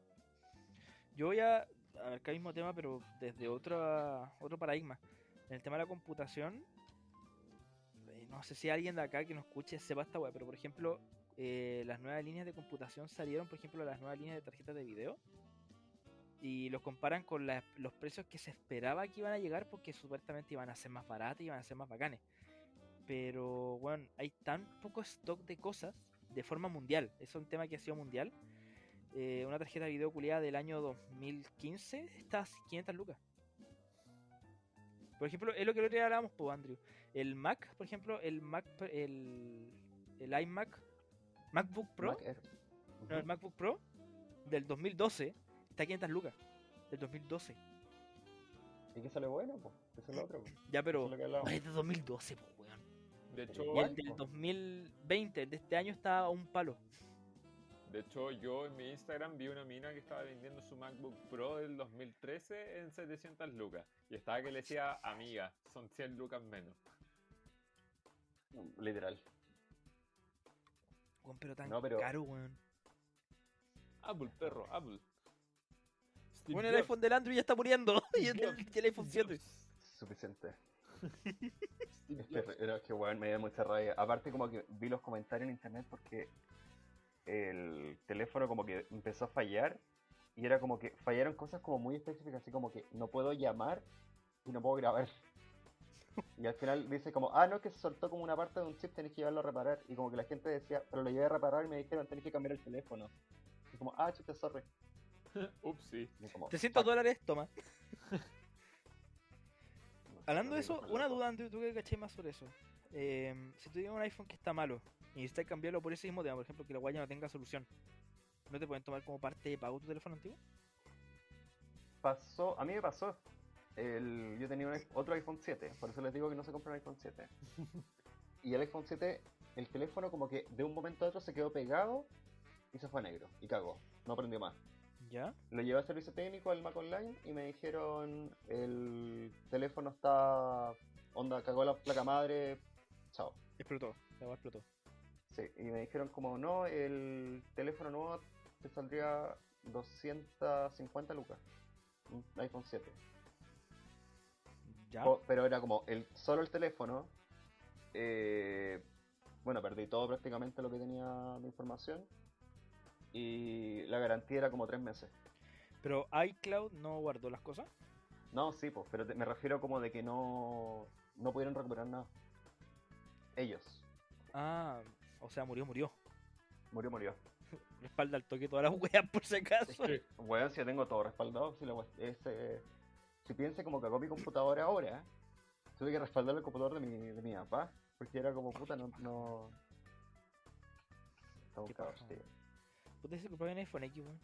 Yo voy a abarcar el mismo tema, pero desde otra, otro paradigma. En el tema de la computación, eh, no sé si alguien de acá que nos escuche sepa esta weá, pero por ejemplo, eh, las nuevas líneas de computación salieron, por ejemplo, las nuevas líneas de tarjetas de video. Y los comparan con las- los precios que se esperaba que iban a llegar porque supuestamente iban a ser más baratas y iban a ser más bacanes. Pero bueno, hay tan poco stock de cosas de forma mundial. Es un tema que ha sido mundial. Eh, una tarjeta de video culiada del año 2015 está a 500 lucas. Por ejemplo, es lo que el otro día hablábamos, pues, Andrew. El Mac, por ejemplo, el Mac, el, el iMac, MacBook Pro,
Mac Air.
no, el MacBook Pro del 2012 está a 500 lucas. Del 2012.
¿Y que sale bueno? Pues, eso es lo otro. pues.
Ya, pero.
es lo
es de 2012, pues, weón.
De hecho,
Y el del
po.
2020, el de este año, está a un palo.
De hecho, yo en mi Instagram vi una mina que estaba vendiendo su MacBook Pro del 2013 en 700 lucas. Y estaba que le decía, amiga, son 100 lucas menos.
Literal.
Weón, pero tan
No, pero-
caro, weón.
Apple, perro, Apple. Steve
Bueno, el iPhone del Andrew ya está muriendo. y el, iPhone 7.
Jobs,
Suficiente.
Steve
Es que weón, me dio mucha rabia. Aparte como que vi los comentarios en internet porque el teléfono como que empezó a fallar y era como que fallaron cosas como muy específicas, así como que no puedo llamar y no puedo grabar. Y al final dice como, ah, no, que se soltó como una parte de un chip, tenés que llevarlo a reparar. Y como que la gente decía, pero lo llevé a reparar y me dijeron, tenés que cambiar el teléfono. Y como, ah, chute, sorry.
Upsi.
Y como,
300
"Fuck".
dólares, toma. Hablando de eso, una duda, Andrew, tú que caché más sobre eso. Eh, si tú tienes un iPhone que está malo y necesitas cambiarlo por ese mismo tema, por ejemplo, que la guaya no tenga solución, ¿no te pueden tomar como parte de pago tu teléfono antiguo?
pasó, a mí me pasó. El, yo tenía un otro iPhone 7, por eso les digo que no se compra un iPhone 7. y el iPhone 7, el teléfono como que de un momento a otro se quedó pegado y se fue a negro y cagó, no prendió más.
¿Ya?
Lo llevé a servicio técnico al Mac Online y me dijeron el teléfono está onda, cagó la placa madre, chao.
Explotó, la guaya explotó.
Sí, y me dijeron como no, el teléfono nuevo te saldría 250 lucas. Un iPhone 7.
¿Ya?
O- pero era como el solo el teléfono. eh, bueno, perdí todo prácticamente lo que tenía de información. Y la garantía era como tres meses.
Pero iCloud no guardó las cosas.
No, sí, pues, pero te- me refiero como de que no, no pudieron recuperar nada. Ellos.
Ah, o sea, murió, murió.
Murió, murió.
Respalda al toque todas las weas por si acaso.
Sí.
Bueno, si yo tengo todo respaldado, si, la es, eh, si piense como cagó mi computadora ahora, tuve que respaldar el computador de mi, de mi papá, porque era como puta, no... no... Está un
¿Qué
caos,
pasa?
tío.
Puta, se compró un iPhone X, weón.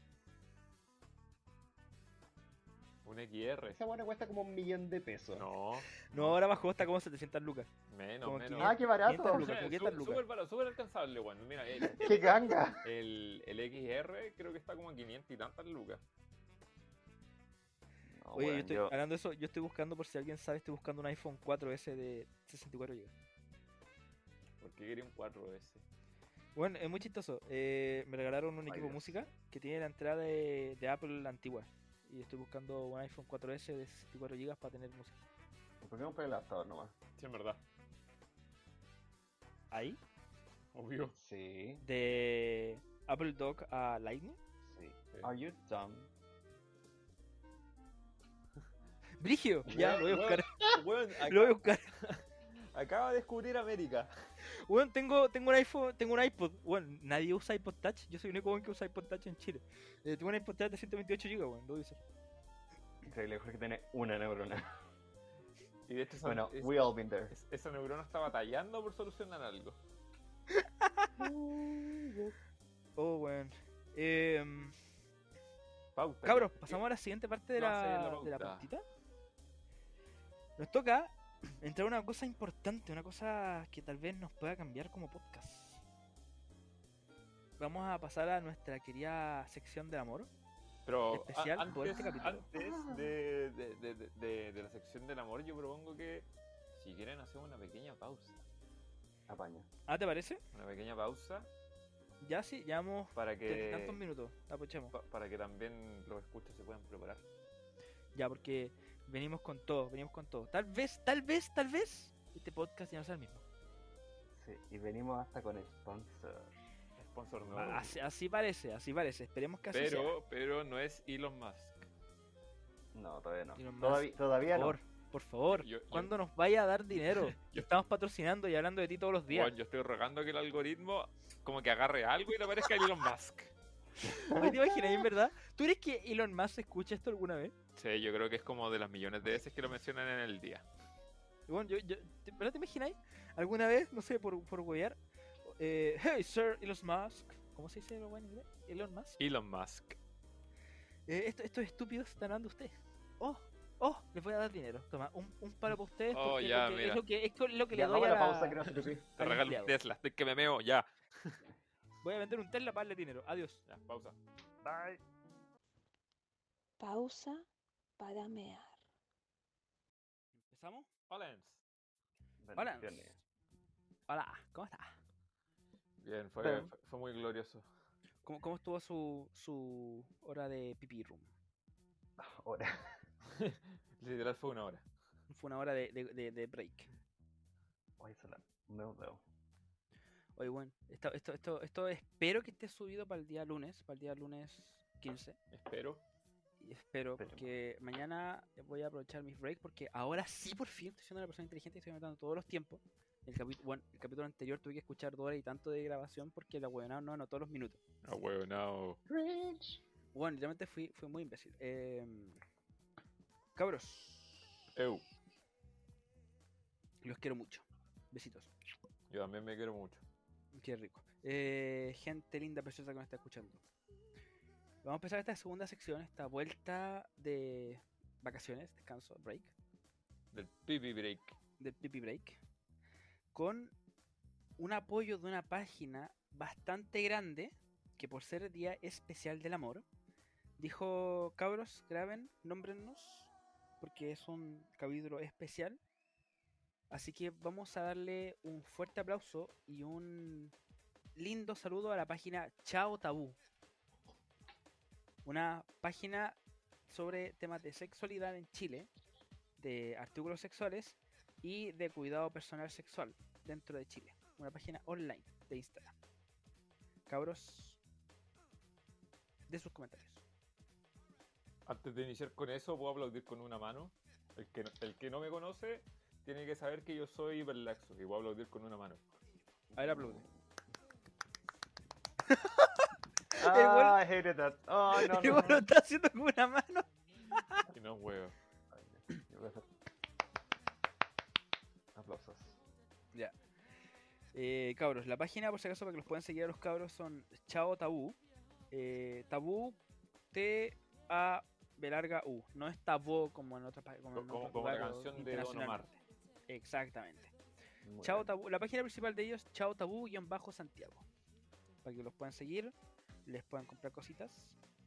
Un XR.
Esa buena cuesta como un millón de pesos.
No,
No, ahora bajó hasta como 700 lucas.
menos,
Como
menos.
Ah, qué barato.
500 lucas.
Sí,
como 500
su-
lucas.
Súper barato, súper alcanzable, bueno. Mira, el,
¡Qué ganga!
el, el XR creo que está como a 500 y tantas lucas.
No,
Oye, yo
weón,
estoy,
yo-
hablando de eso, yo estoy buscando, por si alguien sabe, estoy buscando un iPhone 4S de 64 GB.
¿Por qué quería un 4S?
Bueno, es muy chistoso. eh, me regalaron un
Ay,
equipo de
Dios.
música que tiene la entrada de, de Apple antigua. Y estoy buscando un iPhone 4S de 64 GB para tener música.
¿Por qué no el adaptador nomás?
Sí, en verdad.
Ahí,
Obvio.
Sí,
de Apple Dock a Lightning.
sí.
Sí.
Are you dumb?
Brigio, ya, lo voy a buscar. Lo voy a buscar.
acaba de descubrir América.
Bueno, tengo, tengo un iPhone, tengo un iPod. Bueno, nadie usa iPod Touch. Yo soy el único que usa iPod Touch en Chile. Eh, tengo un iPod Touch de 128 GB, weón, lo voy a usar.
Increíble, Jorge tiene una neurona.
Y de hecho, esa,
Bueno,
es-
we all been there.
es- esa neurona está batallando por solucionar algo.
Oh, weón. Em,
Pauta.
Cabros,
¿qué-
pasamos a la siguiente parte de
No, la
la, de la pautita. Nos toca entrar una cosa importante, una cosa que tal vez nos pueda cambiar como podcast. Vamos a pasar a nuestra querida sección del amor.
Pero
especial por
antes,
este capítulo.
antes de, de- de- de- de- de la sección del amor, yo propongo que si quieren hacemos una pequeña pausa.
Apaña.
Ah, ¿te parece?
Una pequeña pausa
Ya sí, llevamos
para que
tantos minutos. Aprovechemos.
pa- para que también los escuchas se puedan preparar.
Ya, porque venimos con todo, venimos con todo. Tal vez, tal vez, tal vez, este podcast ya no sea el mismo.
Sí, y venimos hasta con sponsor.
Sponsor nuevo.
Ah, Así, así parece, así parece. Esperemos que así sea.
pero, pero no es Elon Musk.
No, todavía no.
Elon Musk,
Todavía, todavía
Por
no.
favor, por favor.
Yo- yo-
¿Cuándo nos vaya a dar dinero?
Yo-
Estamos patrocinando y hablando de ti todos los días.
Bueno, yo estoy rogando que el algoritmo como que agarre algo y le aparezca a Elon Musk.
Oye, ¿Te imaginas, en verdad? ¿Tú crees que Elon Musk escucha esto alguna vez?
Sí, yo creo que es como de las millones de veces que lo mencionan en el día.
Y Bueno, yo, yo, ¿te- ¿verdad te imagináis? ¿Alguna vez, no sé, por, por huevear? Eh, hey, Sir Elon Musk. ¿Cómo se dice lo bueno en inglés? Elon Musk.
Elon Musk.
Eh, esto- estos estúpidos están dando usted. Oh, oh, les voy a dar dinero. Toma, un, un palo para ustedes.
Oh,
porque
ya,
lo que-
mira.
es lo que, es lo que le doy a
a la
la-
pausa que no se te
regalo un. Tesla, estoy que me meo, ya.
Voy a vender un Tesla para darle dinero. Adiós.
Ya, pausa. Bye.
Pausa para mear.
¿Empezamos?
Hola.
Hola. Hola, ¿cómo está?
Bien, fue, fue- fue muy glorioso.
¿Cómo, cómo estuvo su, su hora de pipí room?
Ahora.
Literal fue una hora.
Fue una hora de, de, de- de break.
La. No veo.
Oye, bueno, esto, esto, esto, esto espero que esté subido para el día lunes, para el día lunes 15.
Espero.
Y espero,
Esperemos.
porque mañana voy a aprovechar mis breaks, porque ahora sí por fin estoy siendo una persona inteligente y estoy anotando todos los tiempos. El, capi- bueno, el capítulo anterior tuve que escuchar dos horas y tanto de grabación porque la huevonada no anotó los minutos.
Ah, huevo, no.
Bueno, literalmente fui, fui muy imbécil. Em, cabros,
Eu,
los quiero mucho. Besitos.
yo también me quiero mucho.
Qué rico. Eh, gente linda, preciosa que me está escuchando. Vamos a empezar esta segunda sección, esta vuelta de vacaciones, descanso, break,
Del pipi break.
del pipi break, con un apoyo de una página bastante grande, que por ser día especial del amor, dijo, cabros, graben, nómbrennos, porque es un capítulo especial. Así que vamos a darle un fuerte aplauso y un lindo saludo a la página Chao Tabú. Una página sobre temas de sexualidad en Chile, de artículos sexuales y de cuidado personal sexual dentro de Chile. Una página online de Instagram. Cabros, de sus comentarios.
Antes de iniciar con eso, puedo aplaudir con una mano. El que, no- el que no me conoce tiene que saber que yo soy hiperlaxo y puedo aplaudir con una mano.
A ver, aplaude.
Ah, I hated that. Oh, no,
Y
no,
bueno,
no.
está haciendo con una mano.
Y no es huevo.
Aplausos.
Ya. Eh, cabros, la página, por si acaso, para que los puedan seguir a los cabros, son Chao Tabú. Eh, tabú, T-A-B-U. B larga U. No es tabú como en otras como en
Como, como la canción de Don Omar.
Exactamente.
Muy
Chao
bien.
Tabú, la página principal de ellos, Chao Tabú-Santiago. Para que los puedan seguir, les puedan comprar cositas.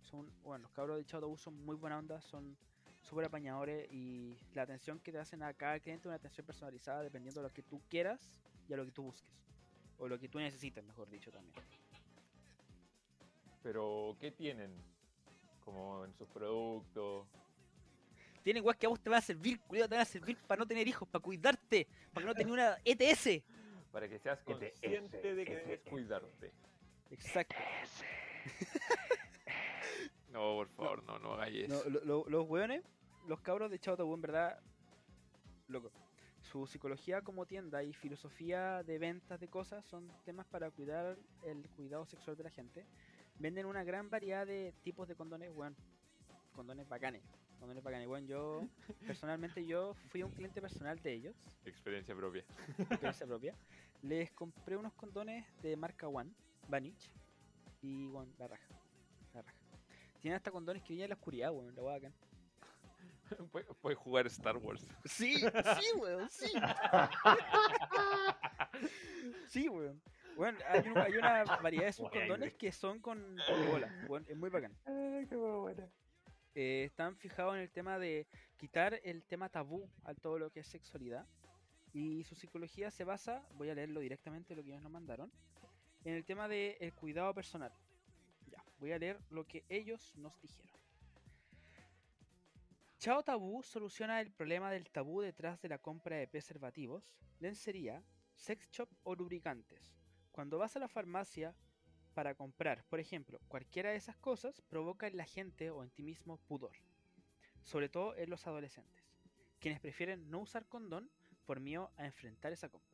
Son, bueno, los cabros de Chao Tabú son muy buena onda, son súper apañadores y la atención que te hacen a cada cliente es una atención personalizada dependiendo de lo que tú quieras y a lo que tú busques. O lo que tú necesites, mejor dicho también.
Pero, ¿qué tienen? Como en sus productos.
Tienen weas que a vos te van a servir, cuidado, te van a servir para no tener hijos, para cuidarte, para que no tengas una ETS.
Para que seas
ETS,
consciente de que debes
ETS.
cuidarte.
Exacto.
No, por favor, no, no hagáis
No, lo- lo- los hueones, los cabros de Chao Tabú, en verdad, loco. Su psicología como tienda y filosofía de ventas de cosas son temas para cuidar el cuidado sexual de la gente. Venden una gran variedad de tipos de condones, weón. Condones bacanes. Condones bacanes, weón. Yo, personalmente, yo fui un cliente personal de ellos,
Experiencia propia.
experiencia propia. Les compré unos condones de marca One, Vanich, y, weón, la raja. La raja. Tienen hasta condones que vienen en la oscuridad, weón, la bacán.
Puedes puedes jugar Star Wars.
Sí, sí, weón, sí. Sí, weón. Bueno, hay, un- hay una variedad de sus
Bueno.
condones que son con, con bola. es muy bacán.
Ay, qué buena.
Eh, están fijados en el tema de quitar el tema tabú a todo lo que es sexualidad. Y su psicología se basa, voy a leerlo directamente lo que ellos nos mandaron, en el tema del cuidado personal. Ya, voy a leer lo que ellos nos dijeron. Chao Tabú soluciona el problema del tabú detrás de la compra de preservativos, lencería, sex shop o lubricantes. Cuando vas a la farmacia para comprar, por ejemplo, cualquiera de esas cosas, provoca en la gente o en ti mismo pudor. Sobre todo en los adolescentes, quienes prefieren no usar condón por miedo a enfrentar esa compra.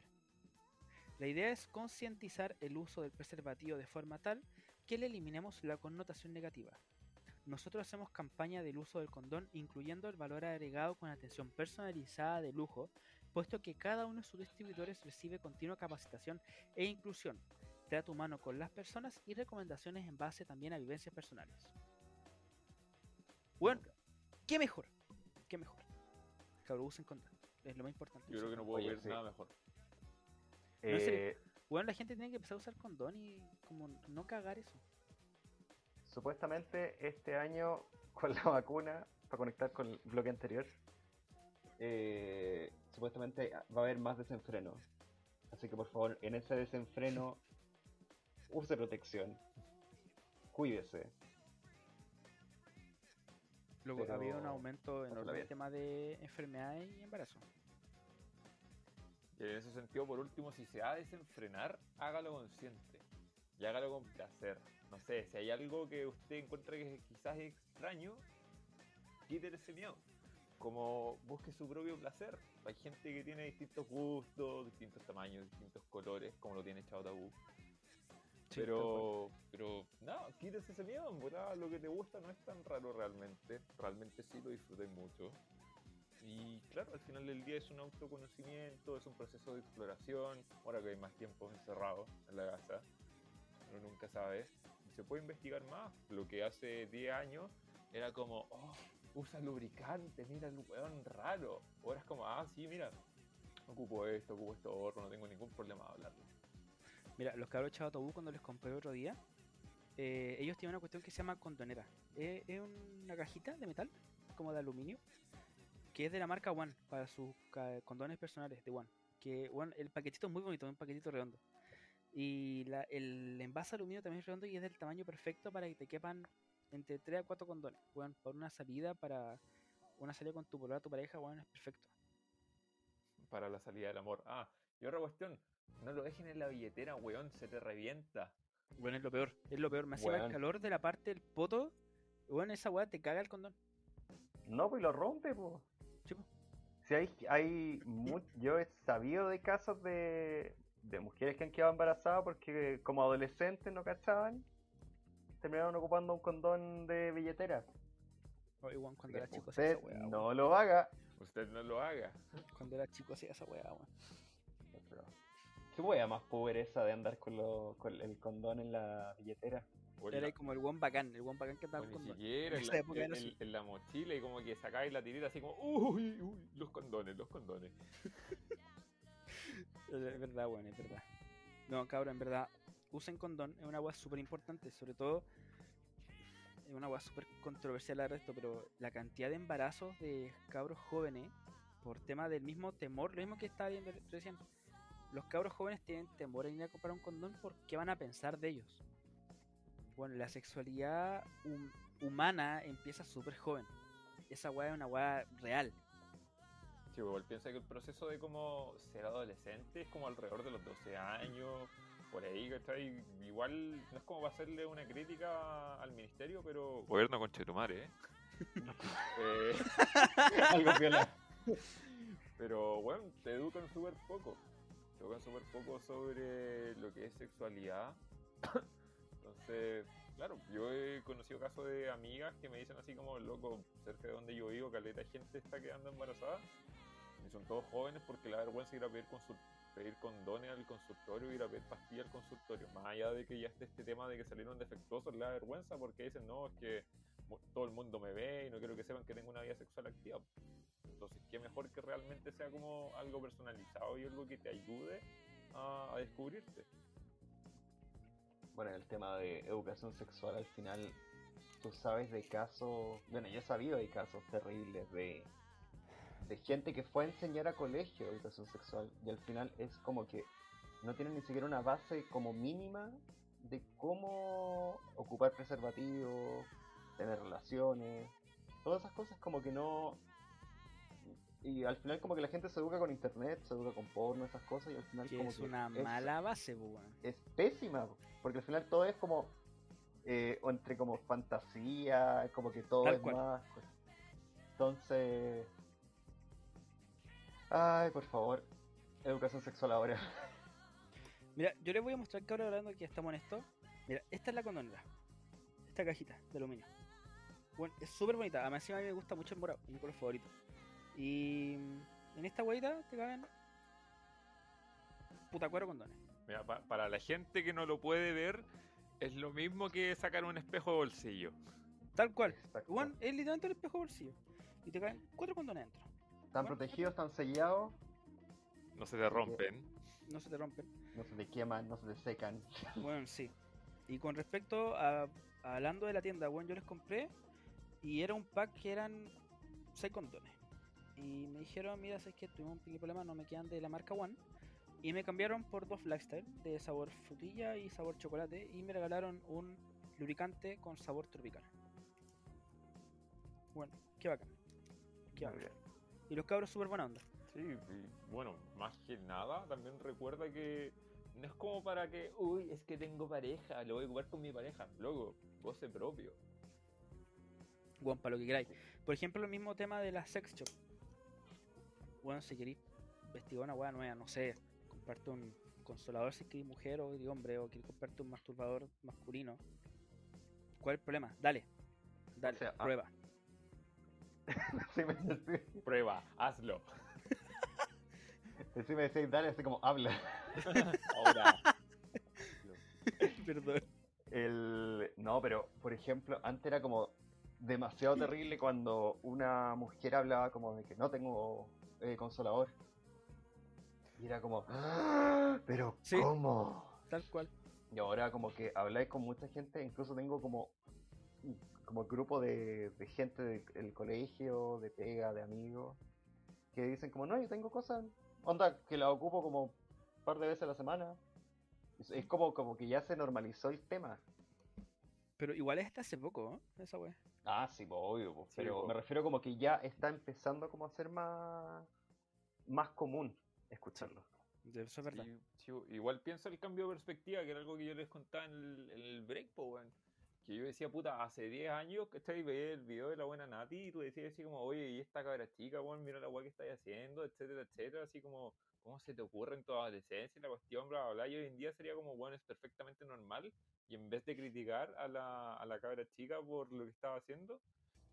La idea es concientizar el uso del preservativo de forma tal que le eliminemos la connotación negativa. Nosotros hacemos campaña del uso del condón incluyendo el valor agregado con atención personalizada de lujo, puesto que cada uno de sus distribuidores recibe continua capacitación e inclusión, trato humano con las personas y recomendaciones en base también a vivencias personales. Bueno, ¿qué mejor? ¿Qué mejor? Cabrón, usen condón. Es lo más importante.
Yo creo que no puedo ver
sí.
nada mejor.
En serio.
Eh,
Bueno, la gente tiene que empezar a usar condón y como no cagar eso.
supuestamente este año con la vacuna, para conectar con el bloque anterior, eh, supuestamente va a haber más desenfreno. Así que por favor, en ese desenfreno, use protección. Cuídese.
Luego
Pero-
había un aumento enorme en el tema de enfermedades y embarazo.
Y en ese sentido, por último, si se ha de desenfrenar, hágalo consciente. Y hágalo con placer. No sé, si hay algo que usted encuentra que quizás es extraño, quítele ese miedo. Como busque su propio placer. Hay gente que tiene distintos gustos, distintos tamaños, distintos colores, como lo tiene Chao Tabú.
Sí,
pero, pero, no, quítese ese miedo, verdad, lo que te gusta no es tan raro realmente. Realmente sí lo disfruté mucho. Y claro, al final del día es un autoconocimiento, es un proceso de exploración. Ahora que hay más tiempo encerrado en la casa, uno nunca sabe. Se puede investigar más. Lo que hace 10 años era como, oh, usa lubricante, mira el weón raro. Ahora es como, ah, sí, mira, ocupo esto, ocupo esto otro, no tengo ningún problema de hablarlo.
Mira, los cabros Chao Tabú cuando les compré otro día, eh, ellos tienen una cuestión que se llama condonera. Eh, es una cajita de metal, como de aluminio, que es de la marca One, para sus condones personales de One. Que One, el paquetito es muy bonito, es un paquetito redondo. Y la- el envase aluminio también es redondo y es del tamaño perfecto para que te quepan entre 3 a 4 condones. Bueno, para una salida, para una salida con tu polola, tu pareja, bueno, es perfecto.
para la salida del amor. Ah, y otra cuestión, no lo dejen en la billetera, weón, se te revienta.
Bueno, es lo peor, es lo peor. Me hacía el calor de la parte del poto. Bueno, esa weá te caga el condón.
No, pues lo rompe, pues.
Po.
Si hay, hay yo he sabido de casos de, de mujeres que han quedado embarazadas porque como adolescentes no cachaban, terminaron ocupando un condón de billetera.
Cuando era chico
usted
esa
no lo haga.
Usted no lo haga.
Cuando era chico hacía esa weá, weón.
¿Qué wea más pobreza de andar con, lo- con el condón en la billetera?
Era
la-
como el one bacán, el one bacán que estaba
ni
con condón.
siquiera
En
la,
época era
en-
así.
en la mochila y como que sacáis la tirita así como, uy, uy, los condones, los condones.
Es verdad, bueno, es verdad. No, cabrón, en verdad, usen condón, es una agua súper importante, sobre todo, es una agua súper controversial hablar de esto, pero la cantidad de embarazos de cabros jóvenes, por tema del mismo temor, lo mismo que estaba viendo recién, los cabros jóvenes tienen temor en ir a comprar un condón porque van a pensar de ellos. Bueno, la sexualidad hum- humana empieza súper joven. Esa weá es una weá real.
Sí, igual piensa que el proceso de como ser adolescente es como alrededor de los 12 años, por ahí, ¿cachai? Igual no es como para hacerle una crítica al ministerio, pero... Gobierno con Chetumare, ¿eh? Eh,
Algo viola.
Pero bueno, te educan súper poco. Te educan súper poco sobre lo que es sexualidad. Claro, yo he conocido casos de amigas que me dicen así como, loco, cerca de donde yo vivo, caleta de gente está quedando embarazada. Y son todos jóvenes porque la vergüenza ir a pedir, pedir condones al consultorio, ir a pedir pastillas al consultorio. Más allá de que ya esté este tema de que salieron defectuosos, la vergüenza porque dicen, no, es que todo el mundo me ve y no quiero que sepan que tengo una vida sexual activa. Entonces, qué mejor que realmente sea como algo personalizado y algo que te ayude a descubrirte.
Bueno, el tema de educación sexual al final, tú sabes de casos, bueno, yo he sabido de casos terribles de, de gente que fue a enseñar a colegio educación sexual y al final es como que no tienen ni siquiera una base como mínima de cómo ocupar preservativo, tener relaciones, todas esas cosas como que no... Y al final como que la gente se educa con internet, se educa con porno, esas cosas y al final
Que
como
es
que
una
es-
mala base, pues, weón.
es pésima, porque al final todo es como eh, entre como fantasía, como que todo
Tal
es
cual.
más. pues. Entonces, ay, por favor, educación sexual ahora.
Mira, yo les voy a mostrar que ahora hablando que estamos en esto. Mira, esta es la condonera. Esta cajita de aluminio. Bueno, es súper bonita. Además, encima a mí me gusta mucho el morado, mi color favorito. Y en esta huevita te caben. Puta cuero condones.
Mira, pa- para la gente que no lo puede ver, es lo mismo que sacar un espejo de bolsillo.
Tal cual. Bueno, es literalmente el espejo bolsillo. Y te caen cuatro condones dentro.
Están protegidos, están sellados,
No se te rompen.
No se te rompen.
no se te queman, no se te secan.
Bueno, sí. Y con respecto a, a hablando de la tienda, bueno, yo les compré y era un pack que eran 6 condones. Y me dijeron, mira, sabes que tuvimos un pequeño problema, no me quedan de la marca One. Y me cambiaron por dos lifestyle de sabor frutilla y sabor chocolate. Y me regalaron un lubricante con sabor tropical. Bueno, qué bacán. Qué bacán. Y los cabros súper buena onda.
Sí, y bueno, más que nada, también recuerda que no es como para que, uy, es que tengo pareja, lo voy a ocupar con mi pareja. Luego, goce propio.
Bueno, para lo que queráis. Por ejemplo, el mismo tema de la sex shop. Bueno, si queréis investigar una weá nueva, no sé, comprarte un consolador si queréis mujer o de hombre, o queréis comprarte un masturbador masculino. ¿Cuál es el problema? Dale. Dale,
sea, ah.
prueba.
Sí, me decís,
Prueba, hazlo.
sí me decís, dale, así como habla.
Ahora.
Perdón.
El... No, pero por ejemplo, antes era como demasiado terrible cuando una mujer hablaba como de que no tengo eh, consolador. Y era como, "Ah, pero
Sí.
¿cómo?
Tal cual.
Y ahora como que habláis con mucha gente, incluso tengo como como grupo de, de gente del colegio, de pega, de amigos, que dicen como, no, yo tengo cosas, onda, que la ocupo como un par de veces a la semana. Es, es como, como que ya se normalizó el tema.
Pero igual es hasta hace poco, ¿no? Esa weá.
Ah, sí, po, obvio,
Sí,
pero
po.
me refiero como que ya está empezando como a ser más, más común escucharlo.
De Eso es verdad.
Sí, sí, igual pienso el cambio de perspectiva, que era algo que yo les contaba en el, en el break, po, weón. Que yo decía, puta, hace 10 años que estáis veía el video de la buena Nati y tú decías así como, oye, y esta cabra chica, weón, mira la weá que estáis haciendo, etcétera, etcétera, así como, ¿cómo se te ocurre en tu adolescencia y la cuestión, bla, bla, bla? Y hoy en día sería como, bueno, es perfectamente normal. Y en vez de criticar a la, a la cabra chica por lo que estaba haciendo,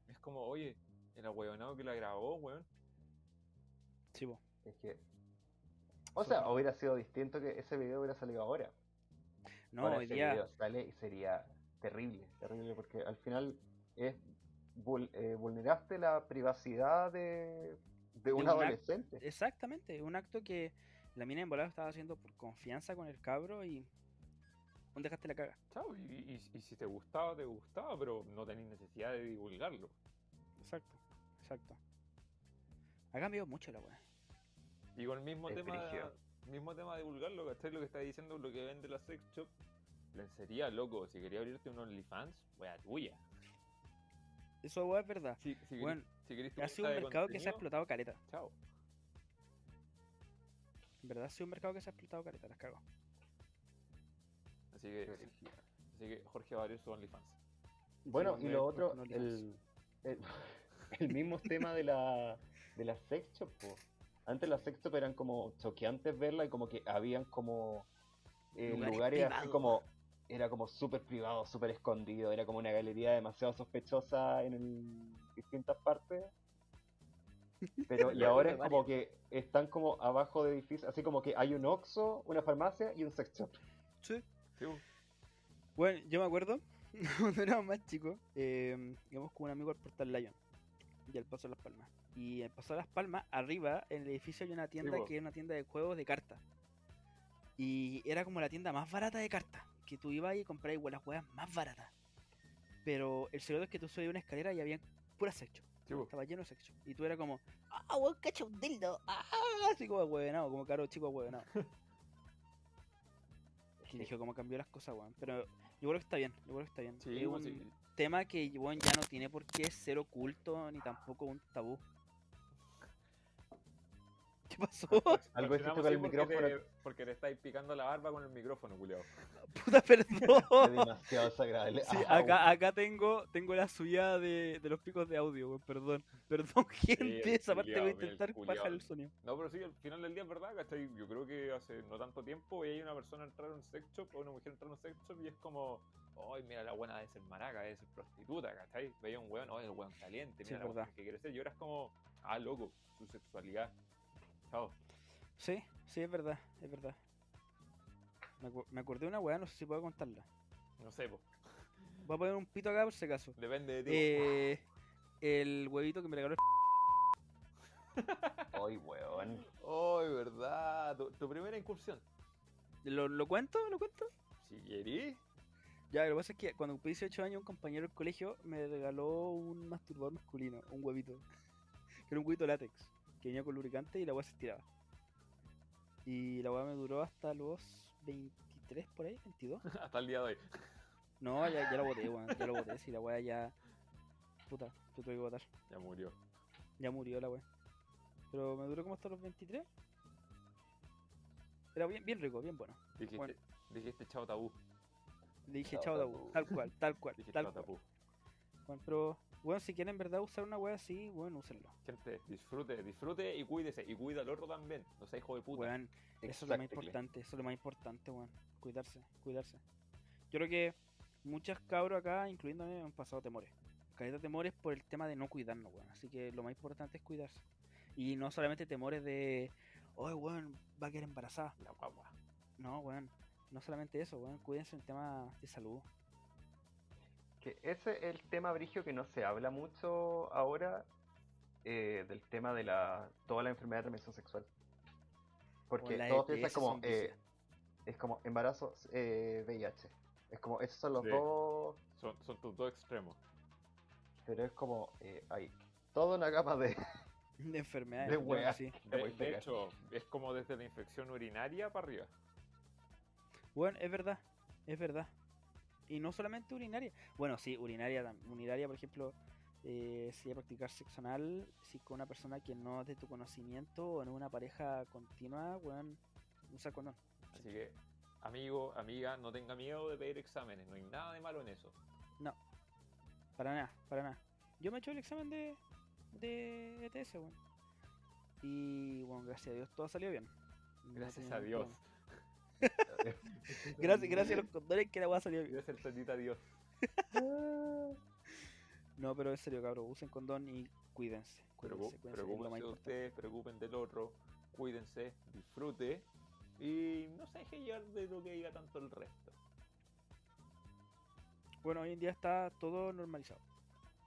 es como, oye, el ahueonado que la grabó, weón.
Sí.
Es que... O sea, hubiera sido distinto que ese video hubiera salido ahora.
No,
Ahora
hoy
ese
día.
video sale y sería terrible, terrible, porque al final es vul- eh, vulneraste la privacidad de, de un adolescente.
Exactamente, un acto que la mina en volado estaba haciendo por confianza con el cabro y un dejaste la caga.
Chao, y, y- y si te gustaba, te gustaba, pero no tenéis necesidad de divulgarlo.
Exacto, exacto. Ha cambiado mucho la weá.
Y con el mismo
Es
tema,
brígido.
mismo tema de divulgarlo, ¿cachai? Lo que está diciendo, lo que vende la sex shop, lencería, loco. Si quería abrirte un OnlyFans, wea tuya.
Eso weá es verdad.
Si, si querís-
Bueno,
si querís tu
ha sido un mercado que se ha explotado caleta.
Chao.
En verdad ha sido un mercado que se ha explotado caleta, las cago.
Así que,
Qué
sí,
brígido.
así que Jorge va a abrir su OnlyFans.
Bueno, y lo otro, el, el, el mismo tema de la, de la sex shop. po. Antes las sex shop eran como choqueantes verla y como que habían como eh,
Lugares
lugares, así como, era como súper privado, súper escondido, era como una galería demasiado sospechosa en el- distintas partes. Pero y ahora es como que están como abajo de edificios, así como que hay un Oxxo, una farmacia y un sex shop.
Sí.
Sí, bu.
Bueno, yo me acuerdo, cuando éramos más chicos, eh, íbamos con un amigo al Portal Lion y al Paso de las Palmas. Y al Paso de las Palmas, arriba, en el edificio hay una tienda que es una tienda de juegos de cartas. Y era como la tienda más barata de cartas, que tú ibas y comprabas igual las juegas más baratas. Pero el secreto es que tú subías una escalera y había pura sexo.
Sí.
Estaba lleno de sexo. Y tú eras como, ah, weón, cacha un dildo. Ah, así como ahuevenado, como caro chico ahuevenado. Y dije cómo cambió las cosas, weón. Pero yo creo que está bien, yo creo que está bien.
Sí,
es
bu,
un
sí.
tema que weón, ya no tiene por qué ser oculto ni tampoco un tabú. ¿Qué pasó?
Algo hiciste con el micrófono.
te- porque te estáis picando la barba con el micrófono, culiao.
Puta,
Es
perdón.
demasiado desagradable.
Sí, acá, acá tengo, tengo la subida de, de los picos de audio, weón. Perdón. Perdón, gente.
el
Esa parte voy a
el
intentar bajar el sonido.
No, pero sí, al final del día es verdad, ¿cachai? Yo creo que hace no tanto tiempo veía una persona entrar a un sex shop o una mujer entrar a un sex shop y es como, ay, mira, la buena debe ser maraca, debe ser prostituta, ¿cachai? Veía un weón, ay, el weón caliente,
Sí,
mira
es
la
verdad.
que quiere ser. Y ahora es como, ah, loco, su sexualidad.
Sí, sí, es verdad, es verdad. Me, acu- me acordé de una weá, no sé si puedo contarla.
No sé, po.
Voy a poner un pito acá por si acaso.
Depende de ti.
Eh, el huevito que me regaló
Ay, weón.
Ay, verdad. Tu, tu primera incursión.
¿Lo, ¿Lo cuento? ¿Lo cuento?
Si querís.
Ya, lo que pasa es que cuando cumplí 18 años, un compañero del colegio me regaló un masturbador masculino, un huevito. Que era un huevito látex, que venía con lubricante y la weá se estiraba. Y la weá me duró hasta los 23 por ahí, 22.
Hasta el día de hoy.
No, ya, ya lo boté, weón, ya lo boté. Si la weá ya. Puta, yo tuve que botar.
Ya murió.
Ya murió la weá. Pero me duró como hasta los 23. Era bien, bien rico, bien bueno.
Dijiste,
Bueno.
dijiste chao tabú.
Le dije
Chao,
chao,
tabú.
tabú. Tal cual, tal cual,
Dijiste
tal
chao
cual.
tabú.
Bueno, pero, bueno, si quieren en verdad usar una wea así, bueno, úsenlo.
Gente, disfrute, disfrute y cuídese. Y cuida al otro también. No seas hijo de puta.
Weón, eso es lo más importante, eso es lo más importante, weón. Cuidarse, cuidarse. Yo creo que muchas cabros acá, incluyéndome, han pasado temores. Caleta temores por el tema de no cuidarnos, weón. Así que lo más importante es cuidarse. Y no solamente temores de, oh, weón, va a quedar embarazada.
La guagua.
No, weón. No solamente eso, weón. Cuídense en tema de salud.
Que ese es el tema brigio que no se habla mucho ahora eh, del tema de la toda la enfermedad de transmisión sexual. Porque todos piensan
ETS
como eh, es como embarazo eh, VIH. Es como esos son los
Sí.
dos,
Son, son tus dos extremos.
pero es como eh, hay toda una gama de
De enfermedades.
De weas.
sí.
De, hecho, es como desde la infección urinaria para arriba.
Bueno, es verdad, es verdad. Y no solamente urinaria. Bueno, sí, urinaria, urinaria por ejemplo, eh, que practicar sexo anal, si con una persona que no es de tu conocimiento o en una pareja continua, weón, usa condón.
Así que, amigo, amiga, no tenga miedo de pedir exámenes. No hay nada de malo en eso.
No, para nada, para nada. Yo me he hecho el examen de, de ETS, weón. Y bueno, gracias a Dios todo salió bien.
Gracias a Dios.
problema. Gracias, gracias a los condones que la weá salió bien.
Gracias, tantita Dios.
No, pero en serio, cabrón, usen condón y cuídense. Cuídense, cuídense, importante.
ustedes, preocupen del otro, cuídense, disfrute y no se deje llevar de lo que diga tanto el resto.
Bueno, hoy en día está todo normalizado.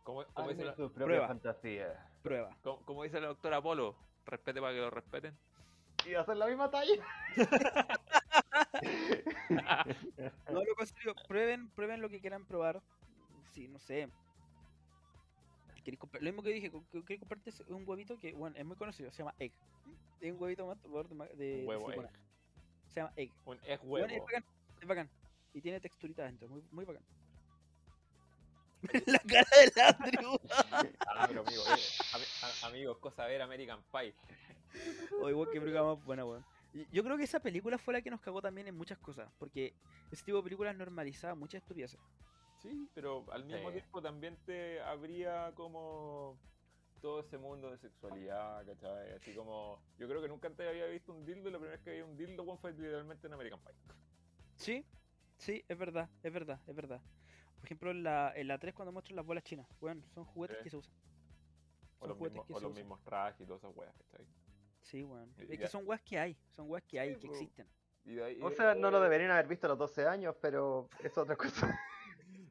Como, como dice la,
Prueba.
fantasía.
Prueba.
como, como dice la doctora Polo, respete para que lo respeten.
Y hacer la misma talla.
No, lo consigo. Prueben, prueben lo que quieran probar. Sí, no sé. ¿Queréis comprar- Lo mismo que dije, queréis comprarte un huevito que, bueno, es muy conocido, se llama Egg. Es un huevito más por de, de, de
Huevo egg.
Se llama Egg.
Un egg
Bueno, es
huevo.
bacán, es bacán. Y tiene texturita adentro, muy, muy bacán. La cara del Andrew.
Ah, pero amigo, eh, amigos, cosa ver American Pie.
O igual que película más buena, weón. Y- Yo creo que esa película fue la que nos cagó también en muchas cosas. Porque ese tipo de películas normalizaba muchas estupideces.
Sí, pero al mismo
Sí.
tiempo también te habría como todo ese mundo de sexualidad, ¿cachai? Así como, yo creo que nunca antes había visto un dildo y la primera vez que vi un dildo weón, fue literalmente en American Pie.
Sí, sí, es verdad, es verdad, es verdad. Por ejemplo, en la, en la 3 cuando muestran las bolas chinas, bueno, son juguetes que se usan.
O los,
juguetes
mismos,
que
o
se
los
usan.
mismos trajes y todas esas weas, ¿cachai?
Sí, weón.
Y-
Es que son weas que hay, son weas que hay,
Sí,
que existen.
Y de ahí
O sea, no lo
después
deberían haber visto a los 12 años, pero es otra cosa.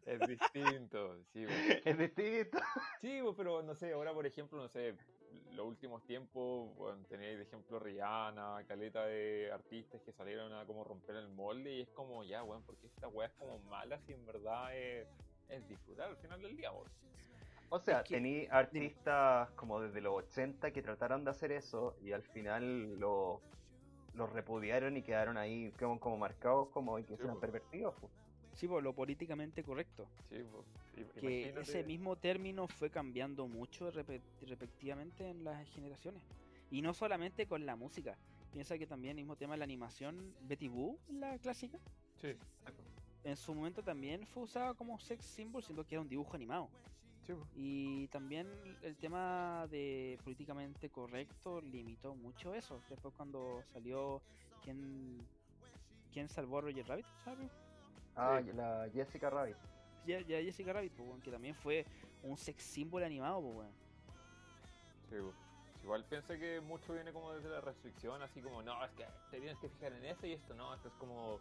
Es distinto, sí, weón.
es distinto.
Sí, pero no sé, ahora por ejemplo, no sé, los últimos tiempos, bueno, tenéis de ejemplo Rihanna, caleta de artistas que salieron a como romper el molde y es como, ya, weón, porque esta weá es como mala si en verdad es, es disfrutar al final del día, weón.
O sea,
Es que-
tení artistas como desde los 80 que trataron de hacer eso y al final lo, lo repudiaron y quedaron ahí como, como marcados como y que
Sí,
eran
pues.
pervertidos. pues.
Sí, por lo políticamente correcto.
Sí, pues, i-
Que
imagínate-
ese mismo término fue cambiando mucho respectivamente en las generaciones. Y no solamente con la música. Piensa que también el mismo tema de la animación, Betty Boo, la clásica,
Sí,
en su momento también fue usada como sex symbol, siendo que era un dibujo animado.
Sí.
Y también el tema de políticamente correcto limitó mucho eso. Después cuando salió quién, quién salvó a Roger Rabbit, ¿sabes?
Ah,
Sí.
la Jessica Rabbit.
Ya, ya Jessica Rabbit, pues, que también fue un sex symbol animado, pues.
Sí, pues. Igual piensa que mucho viene como desde la restricción, así como, no, es que te tienes que fijar en eso y esto no, esto es como...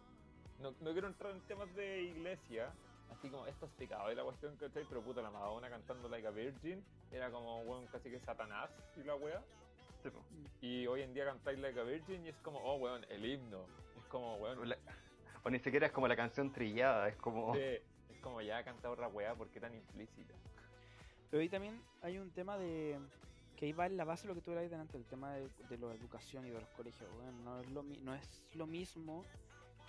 No, no quiero entrar en temas de iglesia, así como, esto es pecado y la cuestión, ¿cachai? Pero puta, la Madonna cantando Like a Virgin era como, weón, casi que Satanás y la wea.
Sí, po.
Y hoy en día cantáis Like a Virgin y es como, oh, weón, el himno. Es como, weón,
La- O ni siquiera es como la canción trillada, es como...
sí, es como ya ha cantado otra wea, ¿por qué tan implícita?
Pero ahí también hay un tema de que ahí va en la base de lo que tú eras delante, el tema de, de la educación y de los colegios. weón. no, es lo, no es lo mismo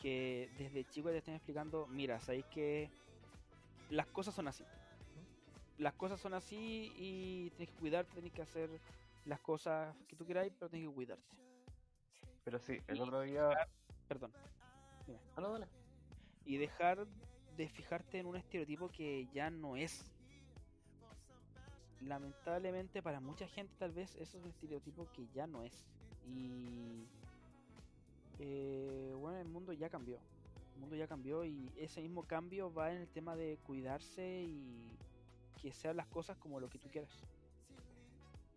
que desde chico te estén explicando, mira, sabéis que las cosas son así. Las cosas son así y tienes que cuidarte, tienes que hacer las cosas que tú queráis, pero tienes que cuidarte.
Pero sí, el
Y-
otro día...
Perdón.
Ah, no, dale.
y dejar de fijarte en un estereotipo que ya no es. Lamentablemente para mucha gente tal vez eso es un estereotipo que ya no es. Y eh, bueno, el mundo ya cambió. El mundo ya cambió y ese mismo cambio va en el tema de cuidarse y que sean las cosas como lo que tú quieras.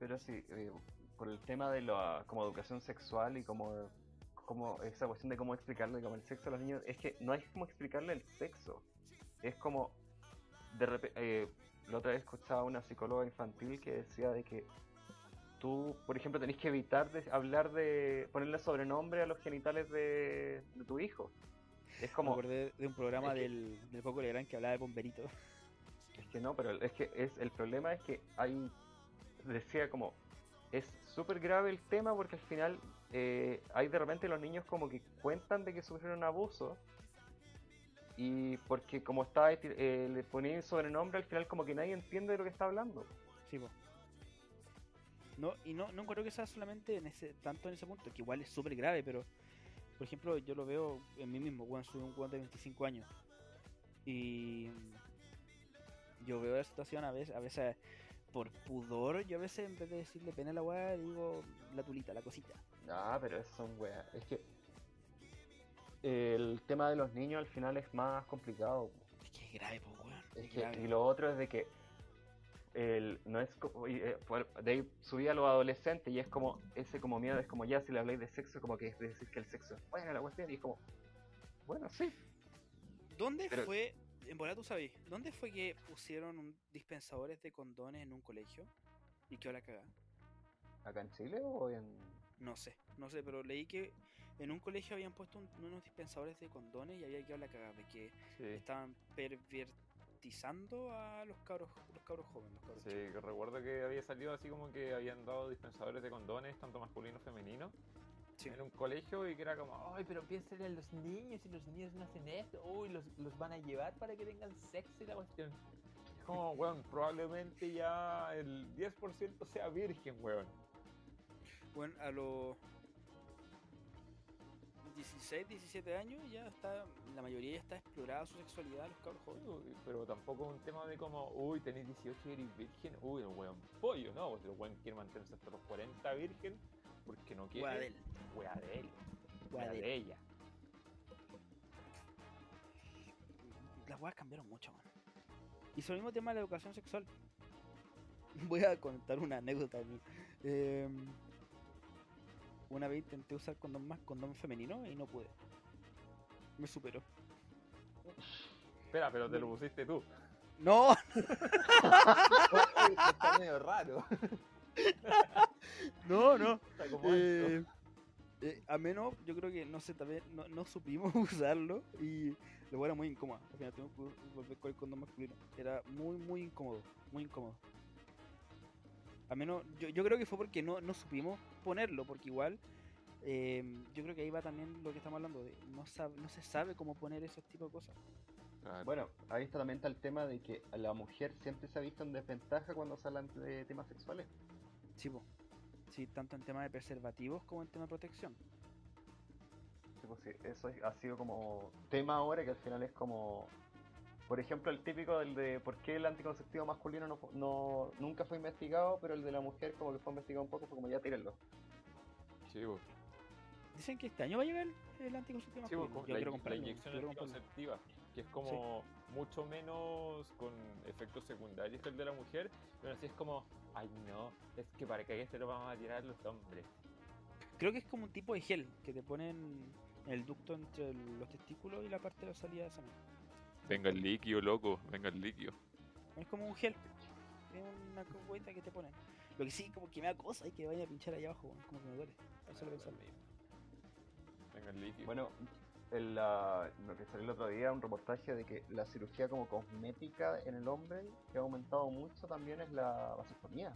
Pero sí, eh, por el tema de la como educación sexual y como, como esa cuestión de cómo explicarle como el sexo a los niños, es que no hay como explicarle el sexo. Es como, de repente, la otra vez escuchaba a una psicóloga infantil que decía de que tú, por ejemplo, tenés que evitar de hablar de, ponerle sobrenombre a los genitales de tu hijo. Es
Me
como,
acordé de un programa
es que-
del, del Coco Legrand que hablaba de bomberito.
Es que no, pero es que es el problema es que hay decía como es súper grave el tema porque al final eh, hay de repente los niños como que cuentan de que sufrieron abuso y porque como está eh, le ponían sobrenombre al final como que nadie entiende de lo que está hablando.
Sí, po. No, y no, no creo que sea solamente en ese, tanto en ese punto, que igual es súper grave, pero por ejemplo, yo lo veo en mí mismo, weón, soy un weón de 25 años. Y yo veo la situación a veces, a veces por pudor, yo a veces en vez de decirle pena a la weá, digo la tulita, la cosita.
Ah, pero eso son weas. Es que el tema de los niños al final es más complicado.
Es que es grave, pues weón.
Es
es
que-
grave.
y lo otro es de que el, no es co- y, eh, de ahí subí a los adolescentes y es como ese como miedo es como ya si le habláis de sexo como que es decir que el sexo es bueno la cuestión y es como bueno sí
¿Dónde
pero-
fue en bola tú sabes, ¿dónde fue que pusieron un dispensadores de condones en un colegio? ¿Y qué la cagada?
¿Acá en Chile o en.?
No sé, no sé, pero leí que en un colegio habían puesto un- unos dispensadores de condones y había quedado la cagada de que
Sí,
estaban pervertizando a los cabros, los cabros jóvenes, los cabros
sí,
chicos.
que recuerdo que había salido así como que habían dado dispensadores de condones, tanto masculino como femenino,
Sí.
en un colegio y que era como, ay, pero piensen en los niños y los niños no hacen esto, uy, los, los van a llevar para que tengan sexo y la cuestión. Es Como, weón, probablemente ya el 10% sea virgen, weón.
Bueno, a los 16, 17 años ya está, la mayoría ya está explorada su sexualidad los cabros jóvenes.
Pero tampoco es un tema de como, uy, tenés 18 y eres virgen, uy, el weón pollo, no, pues el weón quiere mantenerse hasta los 40 virgen porque no quiere.
Wea de él.
De
de
ella.
Las weas cambiaron mucho, man. Y sobre el mismo tema de la educación sexual. Voy a contar una anécdota de mí. Em, una vez intenté usar condón más, condón femenino y no pude. Me superó.
Espera, pero te lo pusiste tú.
¡No!
está medio raro.
No, no.
Está como
Eh, eh, a menos, yo creo que no sé, tal vez no, no supimos usarlo y luego era muy incómodo. Al final tuvimos que volver con el condón masculino. Era muy, muy incómodo. Muy incómodo. A menos, yo, yo creo que fue porque no, no supimos ponerlo, porque igual eh, yo creo que ahí va también lo que estamos hablando de no, sab- no se sabe cómo poner esos tipos de cosas.
Claro.
Bueno, ahí está también el tema de que a la mujer siempre se ha visto en desventaja cuando se hablan de temas sexuales.
Sí, po. sí, tanto en tema de preservativos como en tema de protección.
Sí, pues sí, eso es- ha sido como tema ahora que al final es como, por ejemplo, el típico del de por qué el anticonceptivo masculino no, no nunca fue investigado, pero el de la mujer como que fue investigado un poco, fue como ya tírenlo.
Sí, bo.
Dicen que este año va a llegar el, el anticonceptivo
Sí,
masculino. Yo
la,
quiero
la
comprarlo,
inyección
quiero comprarlo.
anticonceptiva, que es como mucho menos con efectos secundarios que el de la mujer, pero así es como, ay no, es que para que se lo vamos a tirar los hombres.
Creo que es como un tipo de gel que te ponen en el ducto entre los testículos y la parte de la salida de semen.
Venga el líquido, loco, venga el líquido.
Es como un gel. Es una cogüeta que te ponen. Lo que sí, como que me da cosa y que vaya a pinchar allá abajo, como que me duele. Tan solo pensarlo.
Venga el líquido.
Bueno, en la- lo que salió el otro día, un reportaje de que la cirugía como cosmética en el hombre que ha aumentado mucho también es la vasectomía.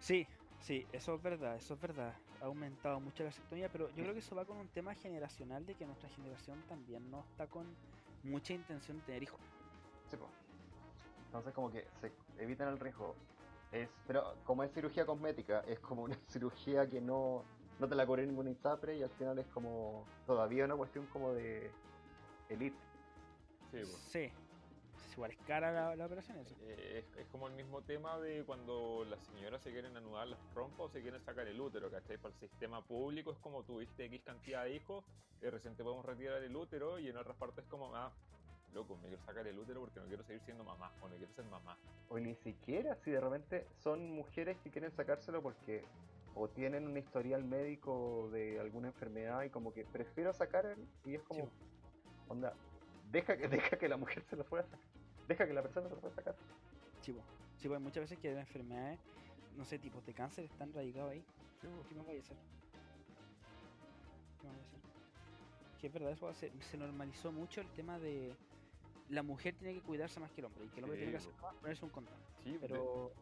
Sí, sí, eso es verdad, eso es verdad. Ha aumentado mucho la vasectomía, pero yo creo que eso va con un tema generacional de que nuestra generación también no está con mucha intención de tener hijos.
Sí, po. Entonces como que se evitan el riesgo. Es, pero como es cirugía cosmética, es como una cirugía que no, no te la cubre ninguna ISAPRE y al final es como todavía una cuestión como de elite.
Sí, bo.
Sí, es igual es cara la, la operación eso.
Eh, es, es como el mismo tema de cuando las señoras se quieren anudar las trompas o se quieren sacar el útero, ¿cachai? Para el sistema público es como tuviste X cantidad de hijos, y recién te podemos retirar el útero y en otras partes es como, ah, loco, me quiero sacar el útero porque no quiero seguir siendo mamá o no quiero ser mamá.
O ni siquiera si de repente son mujeres que quieren sacárselo porque o tienen un historial médico de alguna enfermedad y como que prefiero sacar el, y es como,
Sí.
onda, deja que, deja que la mujer se lo pueda sacar. Deja que la persona se lo pueda sacar.
Sí, po. sí, pues muchas veces que las enfermedades, no sé, tipos de cáncer están radicados ahí. ¿Qué me voy a hacer? ¿Qué me voy a hacer? Que es verdad, eso se, se normalizó mucho el tema de la mujer tiene que cuidarse más que el hombre y que el hombre
Sí,
tiene que hacer más, ponerse un condón.
Sí, de-
Pero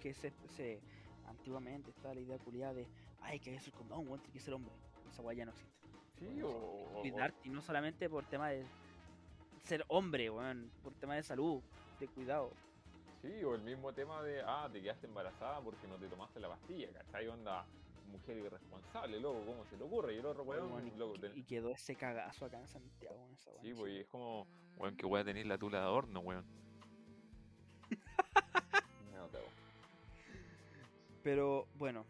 que se, se antiguamente estaba la idea culiada de ay que es el condón, weón, tiene que ser hombre. Esa weá ya no existe.
sí, o, o- o-
Cuidarte y no solamente por tema de ser hombre, weón, por tema de salud, de cuidado.
sí, o el mismo tema de, ah, te quedaste embarazada porque no te tomaste la pastilla, ¿cachai? Onda, mujer irresponsable, loco, ¿cómo se le ocurre? Y el otro weón,
weón, y,
loco,
y-
ten-
y quedó ese cagazo acá en Santiago en esa.
Sí, pues y es como, weón, que voy a tener la tula de adorno, weón.
No.
Pero bueno,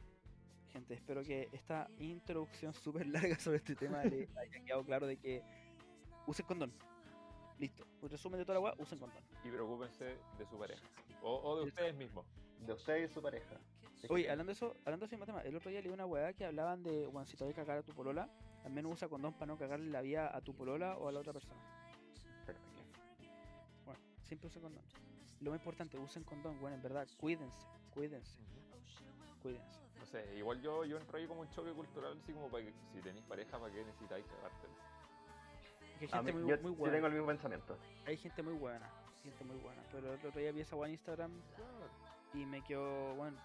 gente, espero que esta introducción súper larga sobre este tema le haya quedado claro de que usen condón. Listo. Un resumen de toda la weá, usen condón.
Y preocúpense de su pareja. O, o de ustedes mismos.
De usted y su pareja.
Oye, hablando de eso, hablando de ese tema, el otro día leí una weá que hablaban de, bueno, si te voy a cagar a tu polola, al menos usa condón para no cagarle la vida a tu polola o a la otra persona. Siempre usen condón. Lo más importante, usen condón, bueno, en verdad, cuídense, cuídense, cuídense.
No sé, igual yo, yo entro ahí como un choque cultural, así como para que si tenéis pareja, ¿para qué necesitáis cagarte?
Hay gente
mí-
muy,
yo
muy
sí
buena.
tengo el mismo pensamiento.
Hay gente muy buena, gente muy buena. Pero el otro día vi esa weá en Instagram y me quedó, bueno,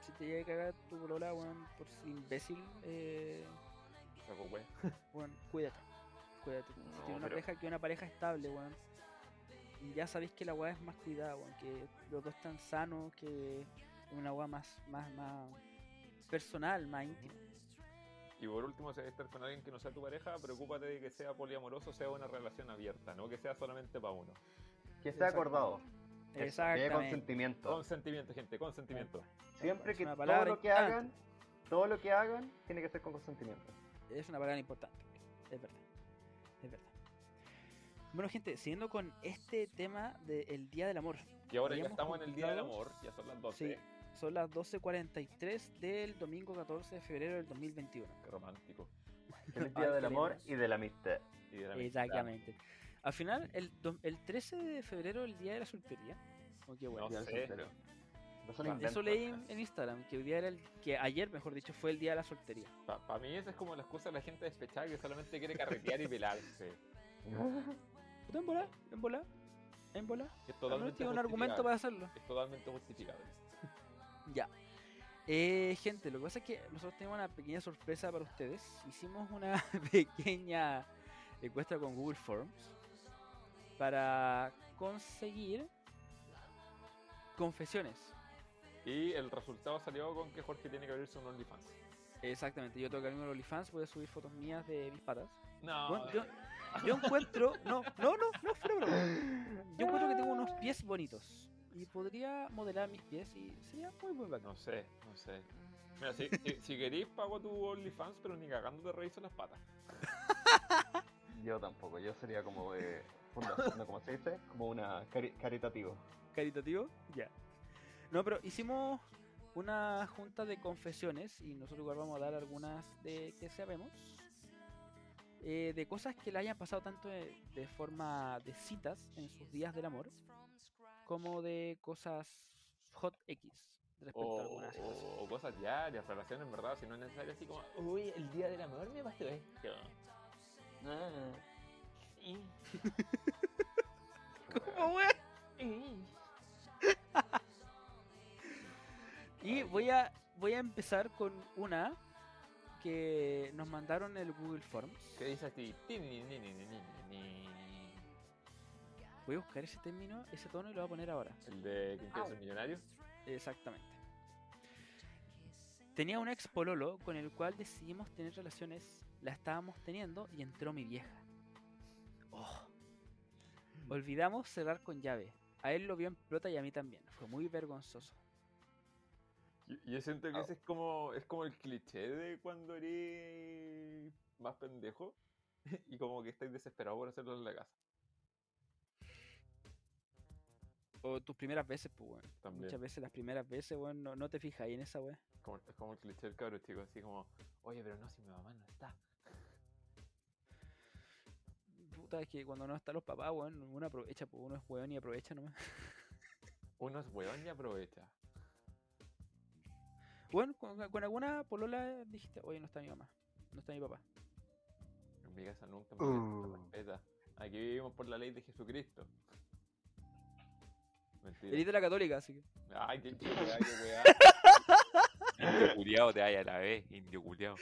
si te llega a cagar tu bolola, weón, por imbécil, eh,
Saco
bueno, cuídate. Cuídate. Si tienes una
pero-
pareja que una pareja estable, weón. Ya sabéis que la weá es más cuidada, weón. Que los dos están sanos, que una weá más, más, más personal, más íntima.
Y por último, si vas a estar con alguien que no sea tu pareja, preocúpate de que sea poliamoroso, sea una relación abierta, no que sea solamente para uno.
Que sea acordado. Eso, Que haya
Exactamente.
consentimiento.
Consentimiento, gente, consentimiento.
Siempre que todo lo que
importante.
hagan, todo lo que hagan, tiene que ser con consentimiento.
Es una palabra importante. Es verdad. Es verdad. Bueno, gente, siguiendo con este tema del Día del Amor.
Y ahora ya estamos en el Día del Amor, ya son las 12.
Sí, son las 12.43 del domingo 14 de febrero del 2021.
Qué romántico.
Ay,
día del amor y de la amistad.
Y de la amistad.
Exactamente. Al final, el, el 13 de febrero, el día de la soltería. Oh, qué bueno.
No sé.
Eso lo
Eso leí en, en Instagram, que hoy día era el, que ayer, mejor dicho, fue el día de la soltería.
Para mí esa es como la excusa de la gente despechada que solamente quiere carretear y pelarse.
En bola, en bola, en bola.
Es totalmente
tiene un argumento para hacerlo.
Es totalmente justificable.
Ya. Eh, gente, lo que pasa es que nosotros tenemos una pequeña sorpresa para ustedes. Hicimos una pequeña encuesta con Google Forms para conseguir confesiones.
Y el resultado salió con que Jorge tiene que abrirse un OnlyFans.
Exactamente, yo tengo que abrirme el OnlyFans, voy a subir fotos mías de mis patas.
No,
Bueno, yo, yo encuentro, no, no, no, no, fuera broma. Yo encuentro que tengo unos pies bonitos y podría modelar mis pies y sería muy muy bacán.
no sé, no sé. Mira, si, si, si queréis pago tu OnlyFans, pero ni cagando te reviso las patas.
Yo tampoco, yo sería como de fundación, ¿no? ¿cómo se dice? Como una cari- caritativo.
caritativo, ya. No, pero hicimos una junta de confesiones y nosotros igual vamos a dar algunas de que sabemos. eh, de cosas que le hayan pasado tanto de, de forma de citas en sus días del amor, como de cosas hot X respecto
O,
a alguna situación.
o cosas diarias, relaciones, en verdad, si no es necesario así como, uy, el día del amor me pasó esto. Sí.
¿Cómo, wea? Y voy a, voy a empezar con una que nos mandaron el Google Forms.
¿Qué dice así?
Voy a buscar ese término, ese tono y lo voy a poner ahora.
El de ¿Quién quiere ser millonario?
Exactamente. Tenía un ex pololo con el cual decidimos tener relaciones, la estábamos teniendo y entró mi vieja. Oh. Olvidamos cerrar con llave. A él lo vio en pelota y a mí también. Fue muy vergonzoso.
Yo, yo siento que
Ah.
ese es como, es como el cliché de cuando eres más pendejo y como que estáis desesperado por hacerlo en la casa.
O tus primeras veces, pues, weón.
También.
Muchas veces las primeras veces, weón, no, no te fijas ahí en esa weón.
Como, es como el cliché del cabro chico, así como, oye, pero no, si mi mamá no está.
Puta, es que cuando no están los papás, weón, uno aprovecha, pues uno es weón y aprovecha nomás.
Uno es weón y aprovecha.
Bueno, con, con alguna polola dijiste, oye, no está mi mamá, no está mi papá.
En mi casa nunca me
Uh.
respeta. Aquí vivimos por la ley de Jesucristo. Mentira.
Eres de la católica, así que.
Ay, qué, qué weá. Indio culiao te vaya a la vez, indio culiao.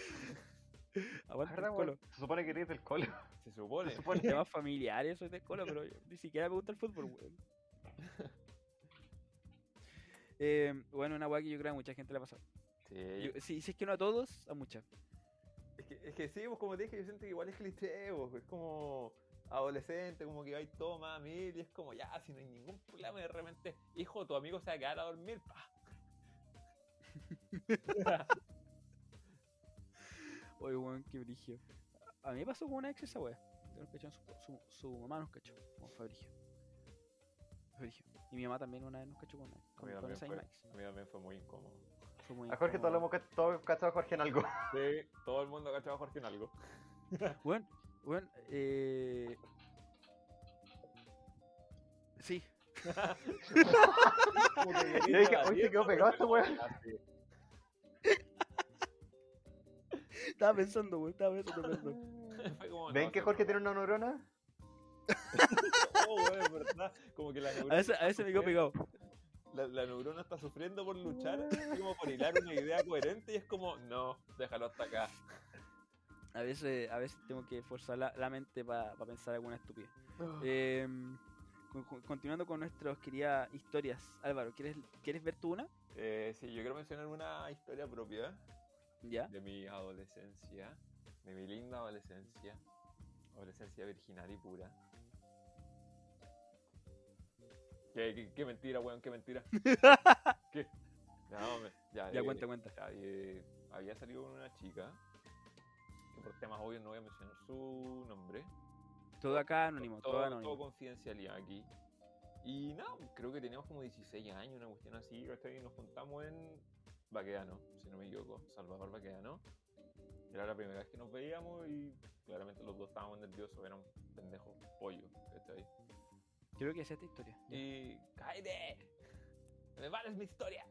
Aguanta
¿Verdad,
el colo.
Se supone que eres del colo.
Se supone.
Se supone.
Temas familiares, soy de colo, pero yo ni siquiera me gusta el fútbol, weón. Eh, bueno, una weá que yo creo que a mucha gente le ha pasado.
Sí,
Yo- si, si es que no a todos, a muchas.
Es que, es que sí, pues como te dije, yo siento que igual es cliché, pues, es como adolescente, como que hay todo más mil y es como ya, si no hay ningún problema, y de repente, hijo, tu amigo se va a quedar a dormir, pa.
Oye, weón, qué brigio. A mí me pasó con una ex esa weá. Su, su, su mamá nos cachó. Como fue brigio. Fue brigio. Y mi mamá también una vez nos cachó con,
A
con, con esa
fue, a mí también fue muy incómodo.
Fue muy
A Jorge todos hemos cachado a Jorge en algo.
Sí, todo el mundo cachaba a Jorge en algo.
Bueno, bueno, eh... Sí,
Yo dije,
a
"Uy, se quedó pegado este weón".
Estaba pensando, weón, estaba pensando,
como,
¿Ven
no,
que Jorge tiene una neurona?
Oh, weón, verdad. Como que la
A
neurona
veces, a
está
veces me quedo
sufriendo-
pegado.
La, la neurona está sufriendo por luchar, como por hilar una idea coherente y es como, no, déjalo hasta acá.
A veces, a veces tengo que forzar la, la mente para pensar alguna estupidez. Em, con- con- continuando con nuestras queridas historias. Álvaro, ¿quieres, ¿quieres ver tú una?
Eh, sí, yo quiero mencionar una historia propia
¿Ya?
de mi adolescencia, de mi linda adolescencia, adolescencia virginal y pura. ¿Qué, qué, qué mentira, weón, qué mentira. ¿Qué? No, me- ya,
Ya,
eh,
cuenta, cuenta.
ya, eh, había salido con una chica, que por temas obvios no voy a mencionar su nombre.
Todo acá anónimo, todo,
todo,
anónimo.
todo confidencialidad aquí. Y nada, creo que teníamos como 16 años, una cuestión así. Y nos juntamos en Baqueano, si no me equivoco, Salvador Baqueano. Era la primera vez que nos veíamos y claramente los dos estábamos nerviosos, eran pendejos pollos, ¿cachai?
Creo que es esta historia.
Y. ¡Cállate! ¡Me vales mi historia!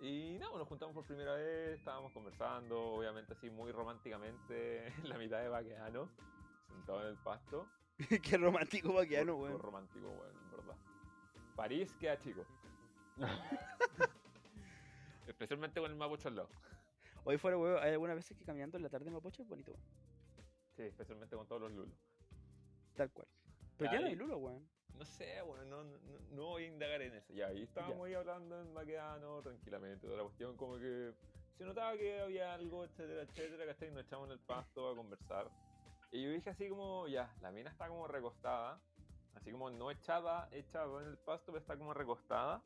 Y nada, nos juntamos por primera vez, estábamos conversando, obviamente así muy románticamente, en la mitad de Baqueano, sentado en el pasto.
Qué romántico vaqueano,
Muy
weón.
romántico, weón, en verdad. París queda chico. Especialmente con el mapuche al lado.
Hoy fuera, weón, hay algunas veces que caminando en la tarde en Mapocho es bonito, weón.
Sí, especialmente con todos los lulos.
Tal cual. Pero ya no hay lulo, weón.
No sé, bueno, no, no, no voy a indagar en eso. Ya, ahí estábamos ahí hablando en Baqueano, tranquilamente, toda la cuestión, como que se notaba que había algo, etcétera, etcétera, ¿cachai? Nos echamos en el pasto a conversar. Y yo dije así como, ya, la mina está como recostada, así como no echada, echada en el pasto, pero está como recostada.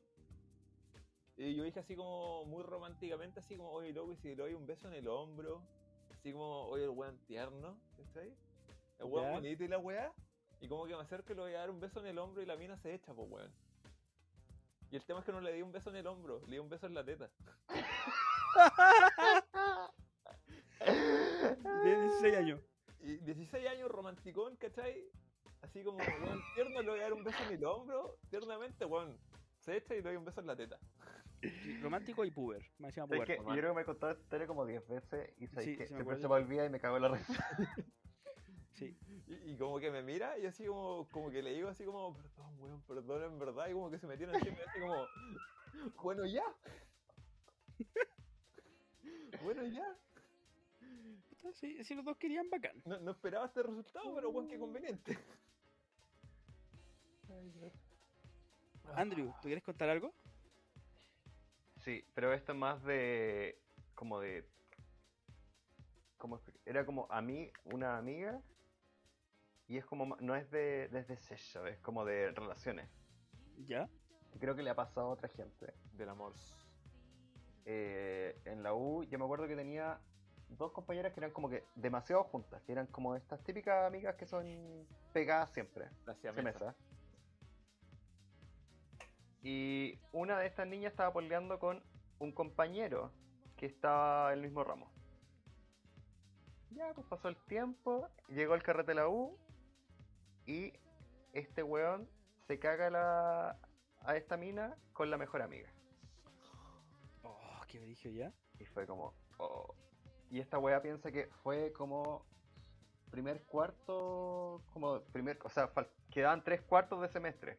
Y yo dije así como muy románticamente, así como, oye, loco, y si le doy un beso en el hombro, así como, oye, el weón tierno, ¿cachai? El weón
Ya.
bonito y la weá. Y como que me acerco y le voy a dar un beso en el hombro y la mina se echa, pues weón. Y el tema es que no le di un beso en el hombro, le di un beso en la teta.
Tiene 16 años.
Y 16 años romanticón, ¿cachai? Así como, weón, tierno, le voy a dar un beso en el hombro, tiernamente, weón. Se echa y le doy un beso en la teta.
Romántico y puber. Me decían
Es
puber.
que yo creo que me he contado esta historia como 10 veces y
Sí,
que
sí me
siempre se me olvida y me cago en la risa.
Sí.
Y, y como que me mira y así como, como que le digo así como, perdón, weón, perdón en verdad. Y como que se metieron y así como, bueno, ya. bueno, ya.
Sí, sí, los dos querían bacán.
No, no esperaba este resultado, pero weón, qué conveniente.
Andrew, ¿tú quieres contar algo?
Sí, pero esto es más de. como de. Como, era como a mí, una amiga. Y es como. no es de desde sexo, es como de relaciones.
¿Ya?
Creo que le ha pasado a otra gente.
Del amor.
Eh, en la U, yo me acuerdo que tenía dos compañeras que eran como que demasiado juntas, que eran como estas típicas amigas que son pegadas siempre.
Siamesa.
mesa. Y una de estas niñas estaba peleando con un compañero que estaba en el mismo ramo. Ya, pues pasó el tiempo, llegó el carrete de la U y este weón se caga a la, a esta mina con la mejor amiga.
Oh, qué brillo ya.
Y fue como. oh. Y esta wea piensa que fue como. Primer cuarto. Como primer. O sea, quedaban tres cuartos de semestre.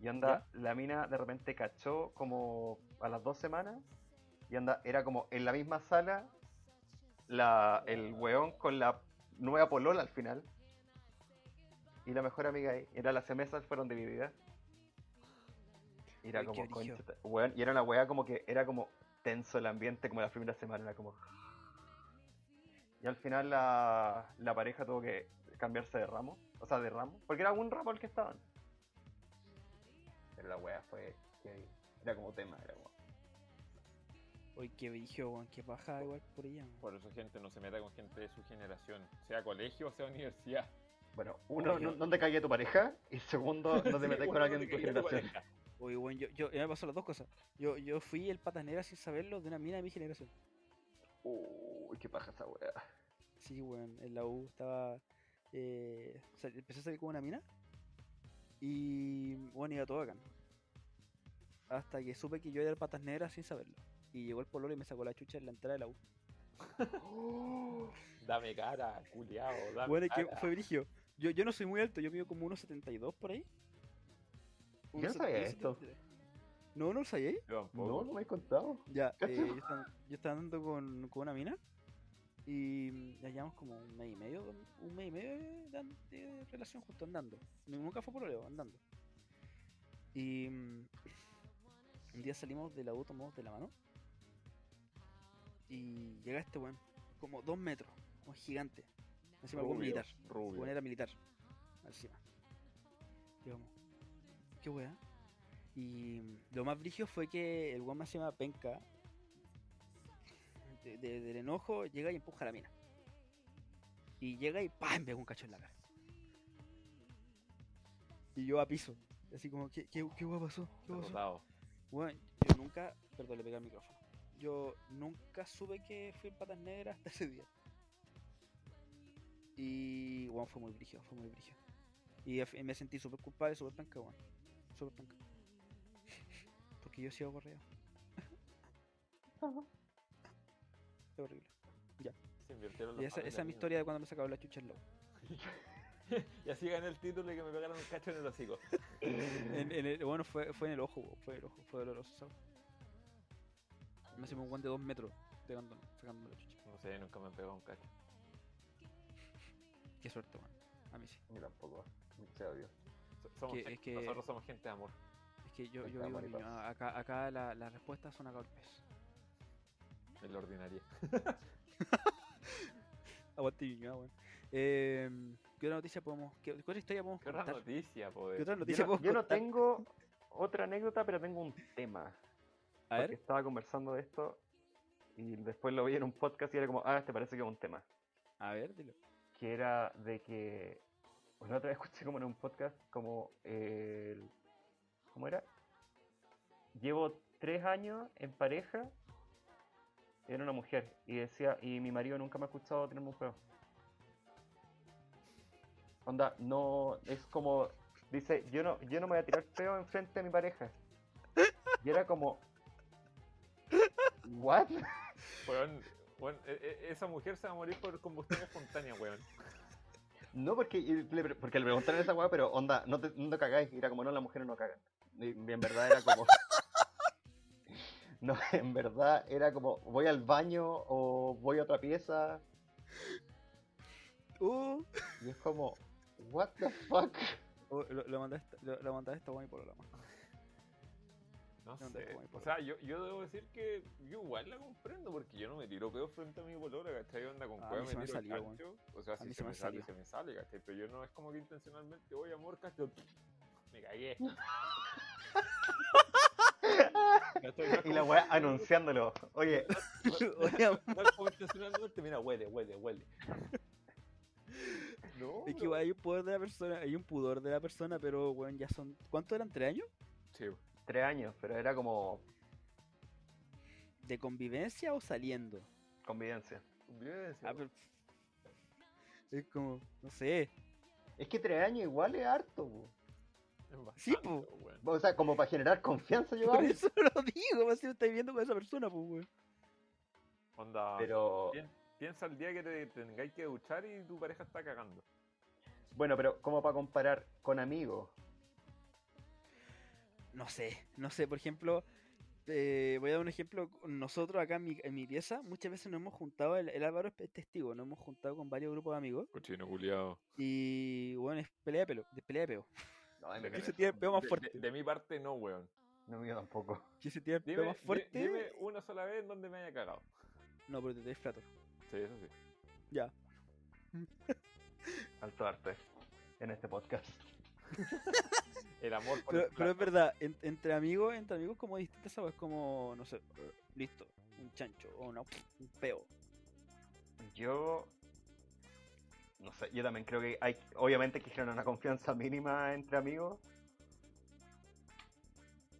Y anda, la mina de repente cachó como a las dos semanas. Y anda, era como en la misma sala. La, el weón con la nueva polola al final. Y la mejor amiga ahí. Era las semesas fueron divididas. Y era
Uy,
como, concha, weón, y era una weá como que era como tenso el ambiente como la primera semana, era como. Y al final la, la pareja tuvo que cambiarse de ramo, o sea, de ramo, porque era un ramo el que estaban. Pero la weá fue. que era como tema, era como.
Uy, qué brillo, weón. Qué paja igual por ella.
Por eso, gente, no se meta con gente de su generación, sea colegio o sea universidad.
Bueno, uno,
Oye.
no, no te cague tu pareja, y segundo, no te metas con
Uno,
alguien de tu
tu
generación.
pareja.
Uy, weón, yo, yo, me pasó las dos cosas. Yo, yo fui el patas negras sin saberlo de una mina de mi generación.
Uy, qué paja esa weá.
Sí, weón, en la U estaba. Eh, sal- empecé a salir con una mina Y bueno, iba todo bacán. Hasta que supe que yo era el patas negras sin saberlo. Y llegó el pololo y me sacó la chucha en la entrada de la U.
Dame cara, culiao, dame
Bueno, es que
cara.
fue brigio. Yo, yo no soy muy alto, yo mido como 1.72 por ahí.
Yo no sabía
1.72,
esto.
73. ¿No, no lo
tampoco.
No, no me he contado.
Ya, eh, yo, estaba, yo estaba andando con, con una mina y ya llevamos como un mes y medio, un mes y medio de relación justo andando. Nunca fue por oleo, andando. Y mm, un día salimos de la U, tomamos de la mano y llega este weón, como dos metros, como gigante. Encima algún militar.
rubio.
Era militar. Encima. Digamos. Qué wea. Y lo más brígido fue que el weón más encima penca. de- de- del enojo, llega y empuja a la mina. Y llega y ¡pam! me un cacho en la cara. Y yo a piso. Así como, ¿qué, qué, qué wea pasó? ¿Qué pasó? Bueno, yo nunca. Perdón, le pegué al micrófono. Yo nunca supe que fui en patas negras hasta ese día. Y. Bueno, fue muy brígido, fue muy brígido. Y af- me sentí súper culpable, súper penca, weón. Súper penca. Porque yo sigo corrido. Es horrible.
Se invirtieron
Y esa, esa es mi historia de cuando me sacaba la chucha en lobo.
Y así gané el título y que me pegaron un cacho en el hocico.
En, en el, bueno, fue, fue en el ojo, fue en el ojo, fue doloroso, ¿sabes? Me hacía un guante de dos metros pegándome, sacándome la chucha.
No sé, nunca me han pegado un cacho.
Qué suerte, weón. A mí sí.
Yo tampoco. Se odio.
So- Somos
Que- es
Nosotros somos gente de amor.
Es que yo, yo vivo. Ñuñoa. Acá, acá la, la respuesta son a golpes.
En la ordinaria.
Aguante Ñuñoa, weón. Eh, ¿Qué otra noticia podemos.? ¿Qué, qué otra historia podemos
Qué otra
contar?
noticia,
¿Qué otra
Yo
noticia
no,
podemos
yo no tengo otra anécdota, pero tengo un tema.
A
Porque
ver,
estaba conversando de esto y después lo vi en un podcast y era como, ah, te parece que es un tema.
a ver, dilo.
Que era de que. Bueno, otra vez escuché como en un podcast, como el. ¿Cómo era? Llevo tres años en pareja. Era una mujer. Y decía, y mi marido nunca me ha escuchado tenerme un peo. Onda, no. Es como. Dice, yo no, yo no me voy a tirar peo enfrente de mi pareja. Y era como. ¿What?
Weón, weón, e- e- esa mujer se va a morir por combustión espontánea, weón.
No, porque, y porque le preguntaron esa weá, pero onda, no te, no te cagáis. Y era como, no, las mujeres no cagan. Y, y en verdad era como. no, en verdad era como, voy al baño o voy a otra pieza.
Uh,
Y es como, what the fuck?
oh, lo, lo mandaste, lo, lo mandaste esta weón por la mano.
No
No
sé. O sea, yo, yo debo decir que yo igual la comprendo porque yo no me tiro peo frente a mi bolora, ¿cachai? Onda con
A
cueva
mí se
me
me
tiro el
salió,
cancho. O sea,
A
si
mí
se,
se me
sale, se me sale, ¿cachai? Pero yo no es como que intencionalmente voy amor, ¿cachai? Me cagué. No
Y la weá anunciándolo. Oye,
Oye,
No como intencionalmente, mira, huele, huele, huele. No,
es que igual hay un poder de la persona, hay un pudor de la persona, pero weón, ya son. ¿Cuánto eran? ¿Tres años?
Sí,
tres años, pero era como
¿De convivencia o saliendo?
convivencia.
convivencia,
Ah, pero- Es como, no sé.
Es que tres años igual es harto, po.
es
sí,
bastante,
po.
O sea, como para generar confianza yo
Por eso lo digo, más si me estáis viendo con esa persona, pues weón.
Onda,
Pero,
piensa el día que te tengáis que duchar y tu pareja está cagando.
bueno, pero como para comparar con amigos.
No sé, no sé, por ejemplo, eh, voy a dar un ejemplo. Nosotros acá en mi, en mi pieza, muchas veces nos hemos juntado, el, el Álvaro es testigo, nos hemos juntado con varios grupos de amigos
Cochino culiado.
y, bueno, es pelea de pelo, de pelea de peo.
No, me
De-
¿Quién
parece-
se tira el peo más
De,
fuerte?
de- de mi parte, no, weón.
No, yo tampoco.
¿Quién se tira el peo más fuerte?
dime una sola vez en donde me haya cagado.
No, pero te traes flato.
Sí, eso sí.
Ya.
Alto arte en este podcast.
El amor por
Pero,
el
pero es verdad, en- entre amigos, entre amigos como distintas sabes, como, no sé, listo, un chancho o una, un peo.
Yo. No sé, yo también creo que hay. Obviamente hay que generar una confianza mínima entre amigos.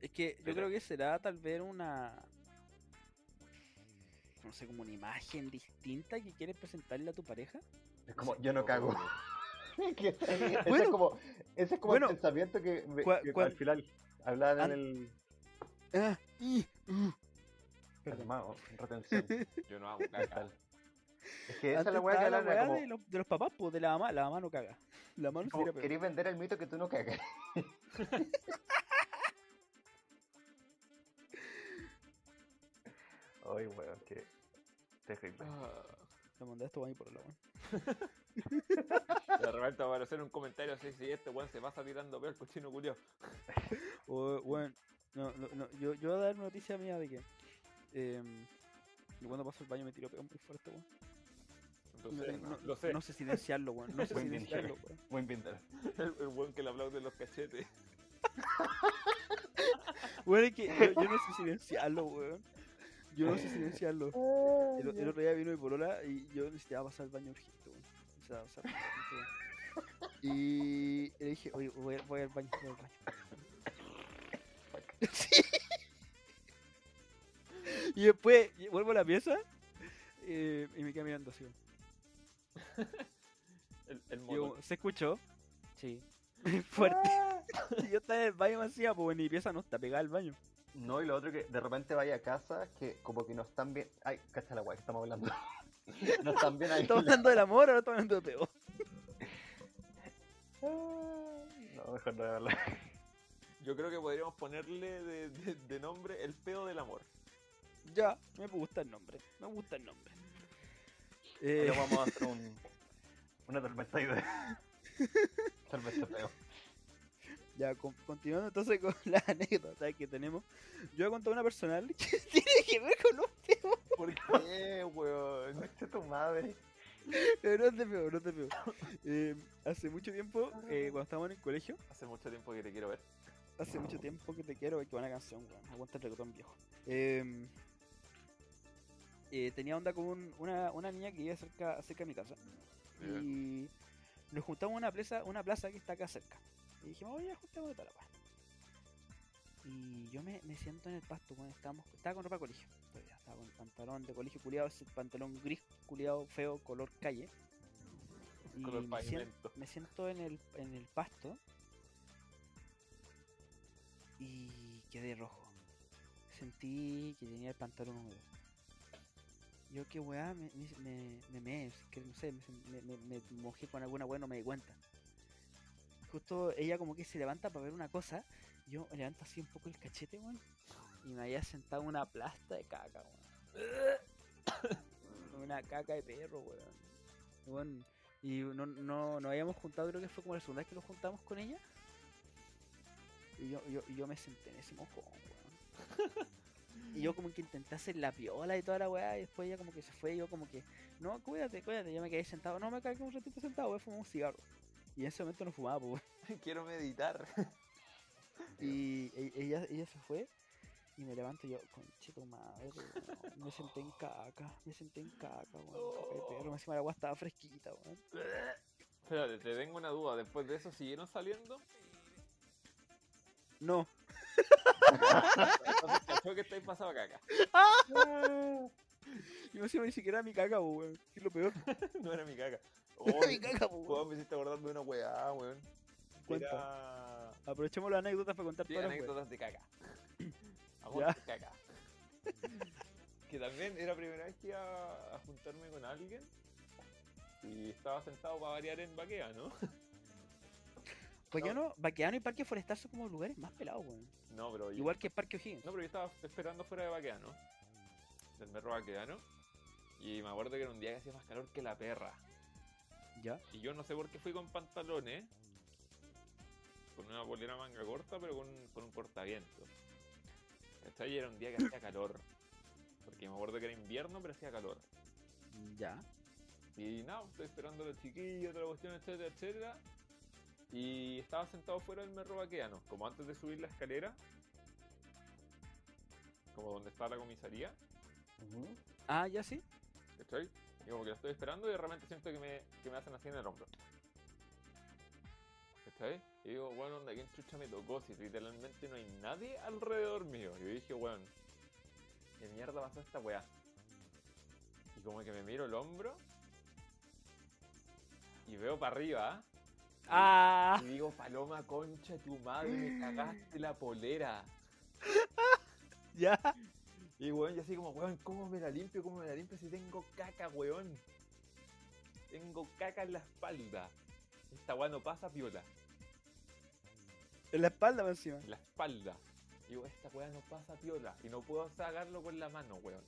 Es que yo
Pero-
creo que será tal vez una. No sé, como una imagen distinta que quieres presentarle a tu pareja.
Es como, yo no cago. Que ese, es
Bueno.
como, ese es como
Bueno.
el pensamiento que, me-
Cua-
que
cuan-
al final hablaban
An-
en el.
Ah, y, uh.
Calmado, retención.
Yo no hago caca.
Es que esa es
Antes
la weá que
la weá
como,
de, los, de los papás, pues de la mamá, la mamá no caga. La mamá no
queréis vender el mito que tú no cagas. Ay, weón, qué terrible.
Ah,
Lo mandé a esto ahí por la weón.
De repente va a aparecer un comentario así, si este weón se pasa tirando peor cochino culiao.
O, bueno, no, no, no, yo, yo voy a dar una noticia mía de que. Eh, yo cuando paso el baño me tiro peor muy fuerte, weón. No,
Entonces,
tengo- no-
lo sé.
no sé silenciarlo, weón. No sé
Buen
silenciarlo, weón.
Buen pintar.
El, el weón que le aplaude los cachetes.
Weón, es que yo, yo no sé silenciarlo, weón. Yo no sé silenciarlo. El, el otro día vino mi polola y yo necesitaba pasar al baño urgente, urgente, weón. Y le dije, oye, voy, voy al baño, voy al baño. Sí. Y después y- vuelvo a la pieza eh, y me quedé mirando así.
El, el
Y
mono.
yo, ¿Se escuchó? Sí. Fuerte. Y yo estaba en el baño vacía, pues en mi pieza no está pegada al baño.
No, y lo otro que de repente vaya a casa que como que no están bien. Ay, cacha la weá que estamos hablando. no están bien ahí.
¿Estamos hablando del amor o no estamos hablando de peo?
No, mejor no hablar.
Yo creo que podríamos ponerle de, de- de nombre el peo del amor.
Ya, me gusta el nombre. Me gusta el nombre.
Ahora
Eh,
vamos a hacer un, una tormenta de ideas. Tormenta feo.
Ya, con- continuando entonces con las anécdotas que tenemos. Yo a contar una personal que tiene que ver con un peo.
¿Por qué, weón?
Conche tu madre.
Pero no es de peo, no es de peo. Eh, hace mucho tiempo, eh, cuando estábamos en el colegio,
Hace mucho tiempo que te quiero ver.
hace mucho tiempo que te quiero, que buena canción, weón. Aguanta el reggaetón viejo. Eh, eh, tenía onda con un- una, una niña que vive cerca, cerca de mi casa. Y nos juntamos en una plaza, una plaza que está acá cerca. Y dijimos, oye, juntemos de la weá. Y yo me, me siento en el pasto, weón. Estábamos, estaba con ropa de colegio. Todavía estaba con pantalón de colegio culiado, ese pantalón gris culiado feo, color calle. Y
Color
me, sien-
pavimento.
me siento en el, en el pasto y quedé rojo. Sentí que tenía el pantalón húmedo. Yo qué weá, me, me, me, no sé, me, me- me mojé con alguna weá, no me di cuenta. Justo ella como que se levanta para ver una cosa, yo levanto así un poco el cachete, weón, y me había sentado una plasta de caca, weón. una caca de perro, weón. Weón, y no, no, nos habíamos juntado, creo que fue como la segunda vez que nos juntamos con ella. Y yo, yo, yo me senté en ese mojón, weón. Y yo como que intenté hacer la piola y toda la weá, y después ella como que se fue, y yo como que, no, cuídate, cuídate, yo me quedé sentado, no me cagué un ratito sentado, fumar un cigarro. Y en ese momento no fumaba, pues.
Quiero meditar.
Y e- ella, ella se fue, y me levanto y yo, conchito madre, me senté en caca, me senté en caca, weón, perro, encima la agua estaba fresquita, weón.
Espérate, te tengo una duda. Después de eso, ¿siguieron saliendo?
No,
Entonces, cachó que estáis pasado caca.
y encima ni siquiera era mi caca, weón, es lo peor.
No era mi caca.
No
Oh,
mi caca,
weón, me hiciste acordar de una weá, weón. Era...
Aprovechemos la anécdota para contar
Sí,
todas las
anécdotas de caca. De caca. que también era la primera vez que iba a juntarme con alguien. Y estaba sentado para variar en Baquea, ¿no?
Baqueano, Baqueano y Parque Forestal son como lugares más pelados, weón.
No, pero yo-
Igual que Parque O'Higgins.
No, pero yo estaba esperando fuera de Baqueano. Del merro Baqueano. Y me acuerdo que era un día que hacía más calor que la perra.
Ya.
Y yo no sé por qué fui con pantalones. Con una bolera manga corta, pero con, con un cortaviento. Y era un día que hacía calor. Porque me acuerdo que era invierno, pero hacía calor.
Ya.
Y nada, estoy esperando a los chiquillos, otra cuestión, etcétera, etcétera. Y estaba sentado fuera del merro vaqueano, como antes de subir la escalera. Como donde está la comisaría,
Ujú.
Ah, ya sí.
¿cachai? Y como que lo estoy esperando y de repente siento que me, que me hacen así en el hombro. ¿Cachai? Y digo, bueno, onda, ¿quién chucha me tocó? Si literalmente no hay nadie alrededor mío. Y yo dije, bueno, ¿qué mierda pasó esta weá? Y como que me miro el hombro y veo para arriba
Ah,
Y digo, Paloma, concha tu madre, me cagaste la polera.
ya.
Y weón, yo así como, weón, ¿cómo me la limpio? ¿Cómo me la limpio si tengo caca, weón? Tengo caca en la espalda. Esta weón no pasa piola.
En la espalda más encima.
En la espalda. Y digo, esta weón no pasa piola. Y no puedo sacarlo con la mano, weón.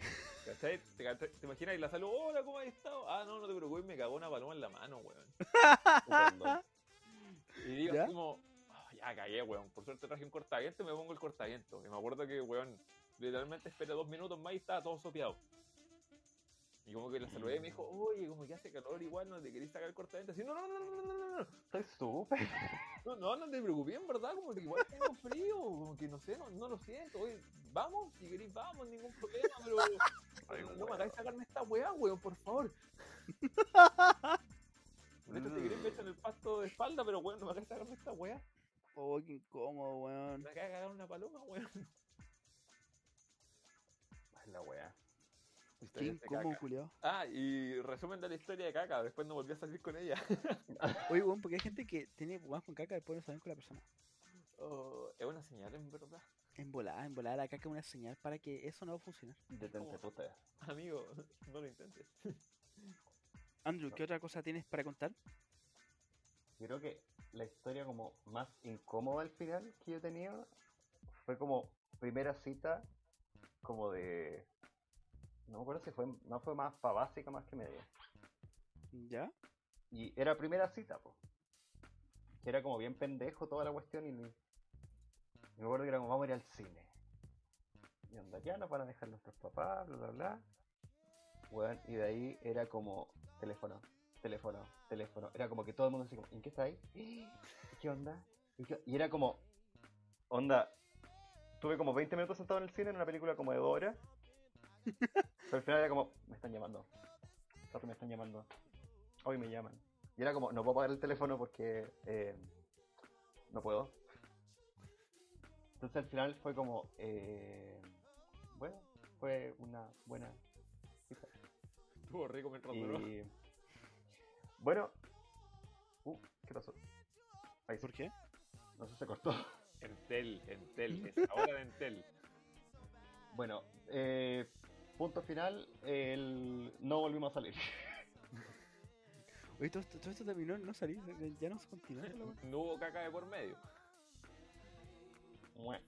¿Cachai? ¿Te, imaginas? Y la salud, hola, ¿cómo has estado? Ah, no, no te preocupes, me cagó una paloma en la mano, weón. Y digo
¿Ya?
como, "Ah, ya cagué, weón. Por suerte traje un cortaviento y me pongo el cortaviento. Y me acuerdo que, weón, literalmente esperé dos minutos más y estaba todo sopeado. Y como que la saludé y me dijo, oye, como que hace calor igual, no te querés sacar cortamente. Así, no, no, no, no, no, no, no.
Estás súper.
No, no, no te preocupes, en verdad, como que igual tengo frío, como que no sé, no, no lo siento. Oye, vamos, si querés, vamos, ningún problema, pero.
Ay,
no, me hagáis sacarme esta weá, weón, por favor. De hecho, te querés meter en el pasto de espalda, pero weón, no me hagáis sacarme esta weá.
Oh, qué incómodo, weón.
Me acaba de cagar una paloma, weón.
La
de
incómodo,
caca.
culiao.
Ah, y resumen de la historia de caca, después no volví a salir con ella.
Oye, weón, porque hay gente que tiene weón con caca después no salen con la persona.
Oh, es una señal, en verdad.
En volada, en volada la caca es una señal para que eso no va a funcionar.
Detente,
Oh.
puta.
Amigo, no lo intentes.
Andrew, ¿qué otra cosa tienes para contar?
Creo que la historia como más incómoda al final que yo he tenido fue como primera cita como de... No me acuerdo si fue, no fue más para básica más que media.
¿Ya?
Y era primera cita, pues. Que era como bien pendejo toda la cuestión y, me acuerdo que era como vamos a ir al cine. Y onda, ya nos van a dejar nuestros papás, bla bla bla. Weón, y de ahí era como teléfono, teléfono, teléfono. Era como que todo el mundo así como, ¿en qué está ahí? ¿Qué onda? ¿Y, qué- y era como, onda, tuve como 20 minutos sentado en el cine en una película como de dos horas. Pero al final era como, me están llamando. Me están llamando. Hoy me llaman. Y era como, no puedo pagar el teléfono porque eh, no puedo. Entonces al final fue como, eh, bueno, fue una buena cita.
Estuvo rico mientras duró.
Y bueno, uh, ¿qué pasó? Ahí
¿Por qué?
no sé, se cortó.
Entel, Entel, es ahora de Entel.
Bueno, eh, punto final, el... no volvimos a salir.
Oye, todo esto, todo esto terminó en no salir, ya no se weá.
No hubo caca de por medio.
Mue.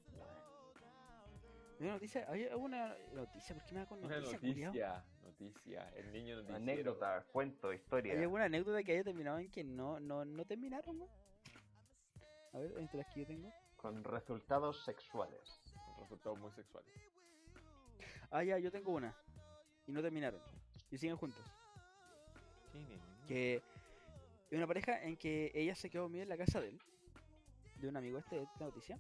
Hay una noticia, hay una noticia, ¿por qué me da con
Una
noticia, culiao?
noticia, noticia, el niño noticiero.
Anécdota, cuento, historia.
¿Hay alguna anécdota que haya terminado en que no, no, no terminaron, weón? A ver, entre las que yo tengo.
Con resultados sexuales.
Con resultados muy sexuales.
Ah, ya, yo tengo una. Y no terminaron. Y siguen juntos. Que es una pareja en que ella se quedó dormida en la casa de él. De un amigo este de esta noticia.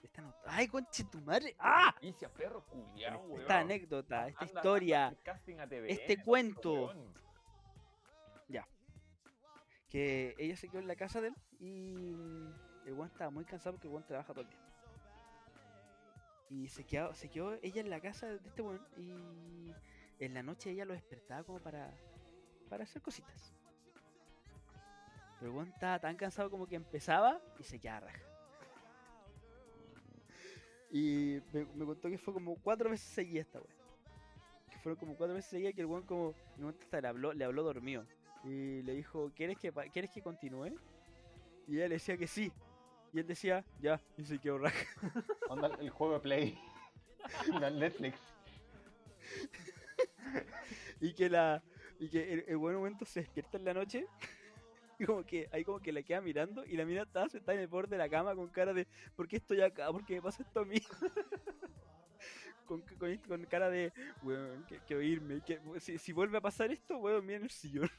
De esta not- ¡Ay, conche tu madre! ¡Ah!
Noticia, perro culiao, weón.
Esta anécdota, esta
Anda,
historia.
anda TVN,
este cuento.
weón.
Que ella se quedó en la casa de él y el weón estaba muy cansado porque el weón trabaja todo el día. Y se quedó, se quedó ella en la casa de este weón y en la noche ella lo despertaba como para, para hacer cositas. Pero el weón estaba tan cansado como que empezaba y se quedaba raja. Y me, contó que fue como cuatro veces seguida esta weón. Fueron como cuatro veces seguidas que el weón como en un hasta le habló, le habló dormido. Y le dijo, ¿quieres que, ¿quieres que continúe? Y ella le decía que sí. Y él decía, ya, y se quedó raja.
Onda el juego de Play. La Netflix.
Y que la. Y que el, el buen momento se despierta en la noche. Y como que ahí como que la queda mirando. Y la mina está sentada en el borde de la cama con cara de ¿por qué estoy acá? ¿Por qué me pasa esto a mí? con, con, con cara de weón, que, que oírme. Que, si, si vuelve a pasar esto, voy a dormir en el sillón.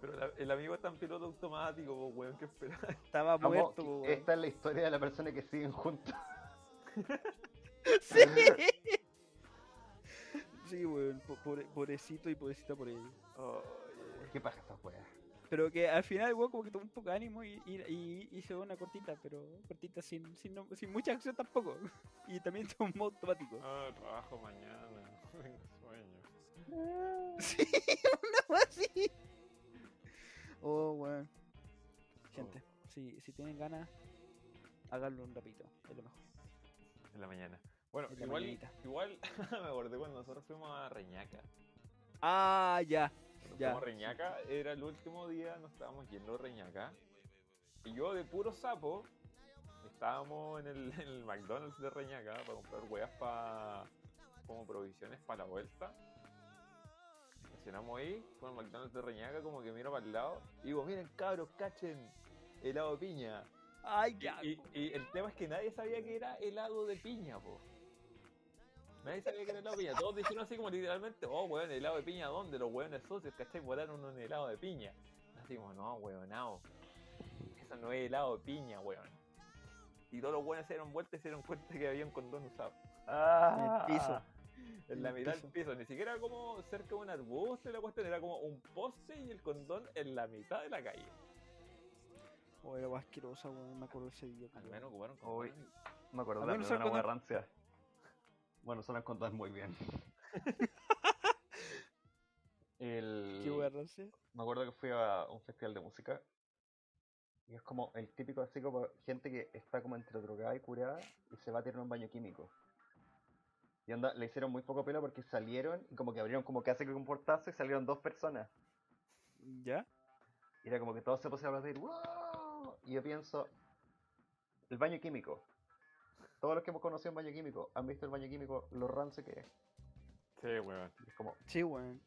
Pero la- el amigo está en piloto automático, po, weón, ¿qué esperas?
Estaba
Vamos,
muerto, po, weón.
esta es la historia de la persona que siguen juntos.
Sí. Sí, weón, po- pobre- pobrecito y pobrecita por ello.
¿Qué pasa esta?
Pero que al final, weón, como que tomó un poco de ánimo y, y, y hizo una cortita, pero cortita sin, sin, no- sin mucha acción tampoco. Y también tomó automático.
Ah, trabajo mañana, tengo sueño.
Sí, una wea así. Oh, weón. Gente, si, si tienen ganas, háganlo un rapito, es lo mejor.
En la mañana. Bueno,
En
igual, igual me acordé cuando nosotros fuimos a Reñaca.
Ah, ya.
Cuando
Ya.
fuimos a Reñaca, era el último día, nos estábamos yendo a Reñaca. Y yo, de puro sapo, estábamos en el, en el McDonald's de Reñaca para comprar huevas para como provisiones para la vuelta. Estacionamos ahí, con el McDonald's de Reñaca, como que miro para el lado. Y digo, miren cabros, cachen, helado de piña.
Ay, ya.
Y, y el tema es que nadie sabía que era helado de piña, po. Nadie sabía que era helado de piña. Todos dijeron así como literalmente, oh, weón, helado de piña, ¿dónde? Los weones socios, ¿cachai? Botaron un helado de piña. Así como, no, weonao. Eso no es helado de piña, weón. Y todos los weones se dieron vuelta y se dieron cuenta que había un condón usado.
Ah,
En el piso.
En la mitad del
piso.
Ni siquiera como cerca de un arbusto y la cuestión. Era como un poste y el condón en la mitad de la calle.
Oh, era asquerosa, weón. Me acuerdo ese día.
Al menos ocuparon condón.
Me acuerdo de la una rancia. Bueno, se las contas muy bien. El...
Qué rancia.
Me acuerdo que fui a un festival de música. Y es como el típico así como gente que está como entre drogada y curada y se va a tirar un baño químico. Y onda, le hicieron muy poco pelo porque salieron y como que abrieron como que hace que portazo y salieron dos personas.
¿Ya?
Y era como que todos se pusieron a aplaudir. ¡Wow! Y yo pienso, el baño químico. Todos los que hemos conocido un baño químico han visto el baño químico, lo rancio que es.
Sí, weón.
Es como,
Sí, weón.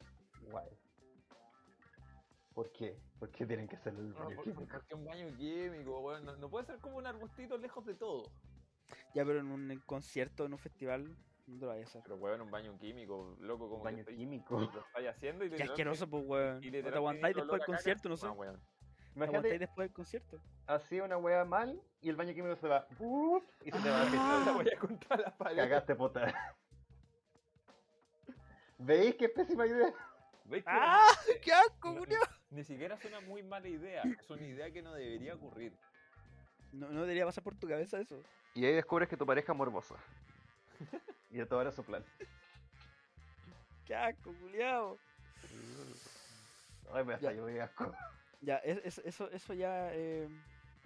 guay. ¿Por qué? ¿Por qué tienen que ser el
No,
baño
por-
químico?
porque un baño químico, weón. No, no puede ser como un arbustito lejos de todo.
Ya, pero en un concierto, en un festival, no lo vayas a hacer.
Pero weón, un baño químico, loco, como
Baño
que
químico.
lo estáis haciendo y
Qué asqueroso, pues, weón.
y
te aguantáis después del concierto, no sé.
No, weón.
Te aguantáis
Imagínate,
después del concierto.
así una wea mal y el baño químico se va. y se te va a
Ah.
La voy a contra la pared.
Cagaste, puta. ¿Veis qué pésima idea?
¿Veis que
¡Ah! ¡Qué asco,
no-! Ni siquiera es una muy mala idea. Es una idea que no debería ocurrir.
No, no debería pasar por tu cabeza eso.
Y ahí descubres que tu pareja es morbosa. Y de todo era su plan.
¡Qué asco, culiao!
Ay, me hasta
Ya.
yo me asco.
Ya, es- es- eso, eso ya eh,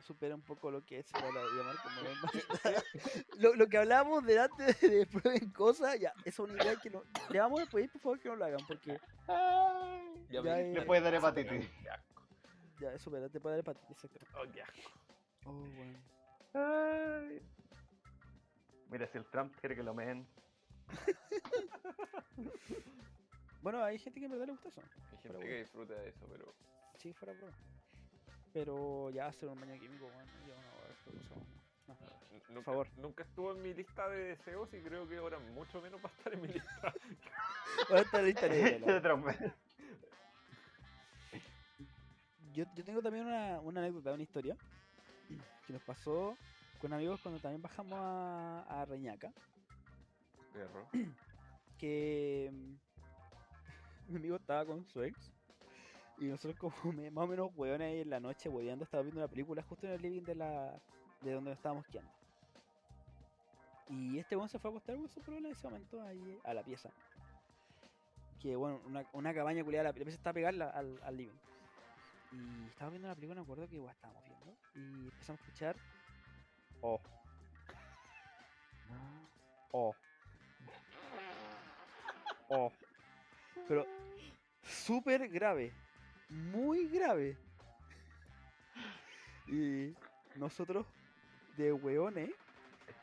supera un poco lo que es para llamar como lo, lo que hablábamos delante de, de prueben cosas, ya, es una idea que no. Le vamos a pedir por favor que no lo hagan, porque
Ay.
Ya
Ya, ya.
Le puede dar hepatitis.
Qué asco.
ya, eso supera, te puede dar hepatitis, exacto.
Oh, qué asco.
Oh, bueno.
Ay. Mira, si el Trump quiere que lo meen.
Bueno, hay gente que en verdad le gusta eso.
Hay gente que disfruta de eso, pero.
Sí, fuera broma. Pero ya hacer un baño químico, bueno, ya una hora no,
Nunca,
favor.
Nunca estuvo en mi lista de deseos y creo que ahora mucho menos va a estar en mi lista.
Ahora está la lista negra, la
De Trump.
yo, yo tengo también una, una anécdota, una historia que nos pasó con amigos cuando también bajamos a, a Reñaca.
Perro.
Que mm, mi amigo estaba con su ex y nosotros como más o menos hueones ahí en la noche hueveando, estaba viendo una película justo en el living de la de donde nos estábamos quedando. Y este weón se fue a acostar con su problema en ese momento ahí a la pieza. Que bueno, una, una cabaña culiada, la pieza está pegada al- living. Y estaba viendo la película, me acuerdo que igual estábamos viendo. Y empezamos a escuchar. Oh, oh. Oh. Pero súper grave. Muy grave. Y nosotros, de hueones,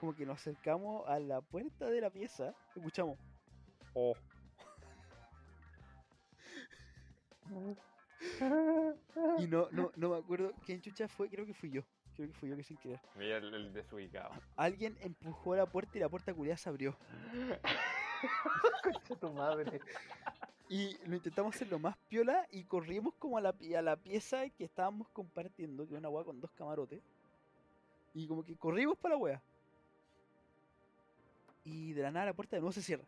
como que nos acercamos a la puerta de la pieza. Escuchamos. Oh. Y no, no, no me acuerdo quién chucha fue, creo que fui yo. Creo que fui yo que sin querer.
Mira el, el desubicado.
Alguien empujó la puerta y la puerta culiada se abrió.
Concha tu madre.
Y lo intentamos hacer lo más piola y corrimos como a la, a la pieza que estábamos compartiendo, que era una weá con dos camarotes. Y como que corrimos para la weá. Y de la nada la puerta de nuevo se cierra.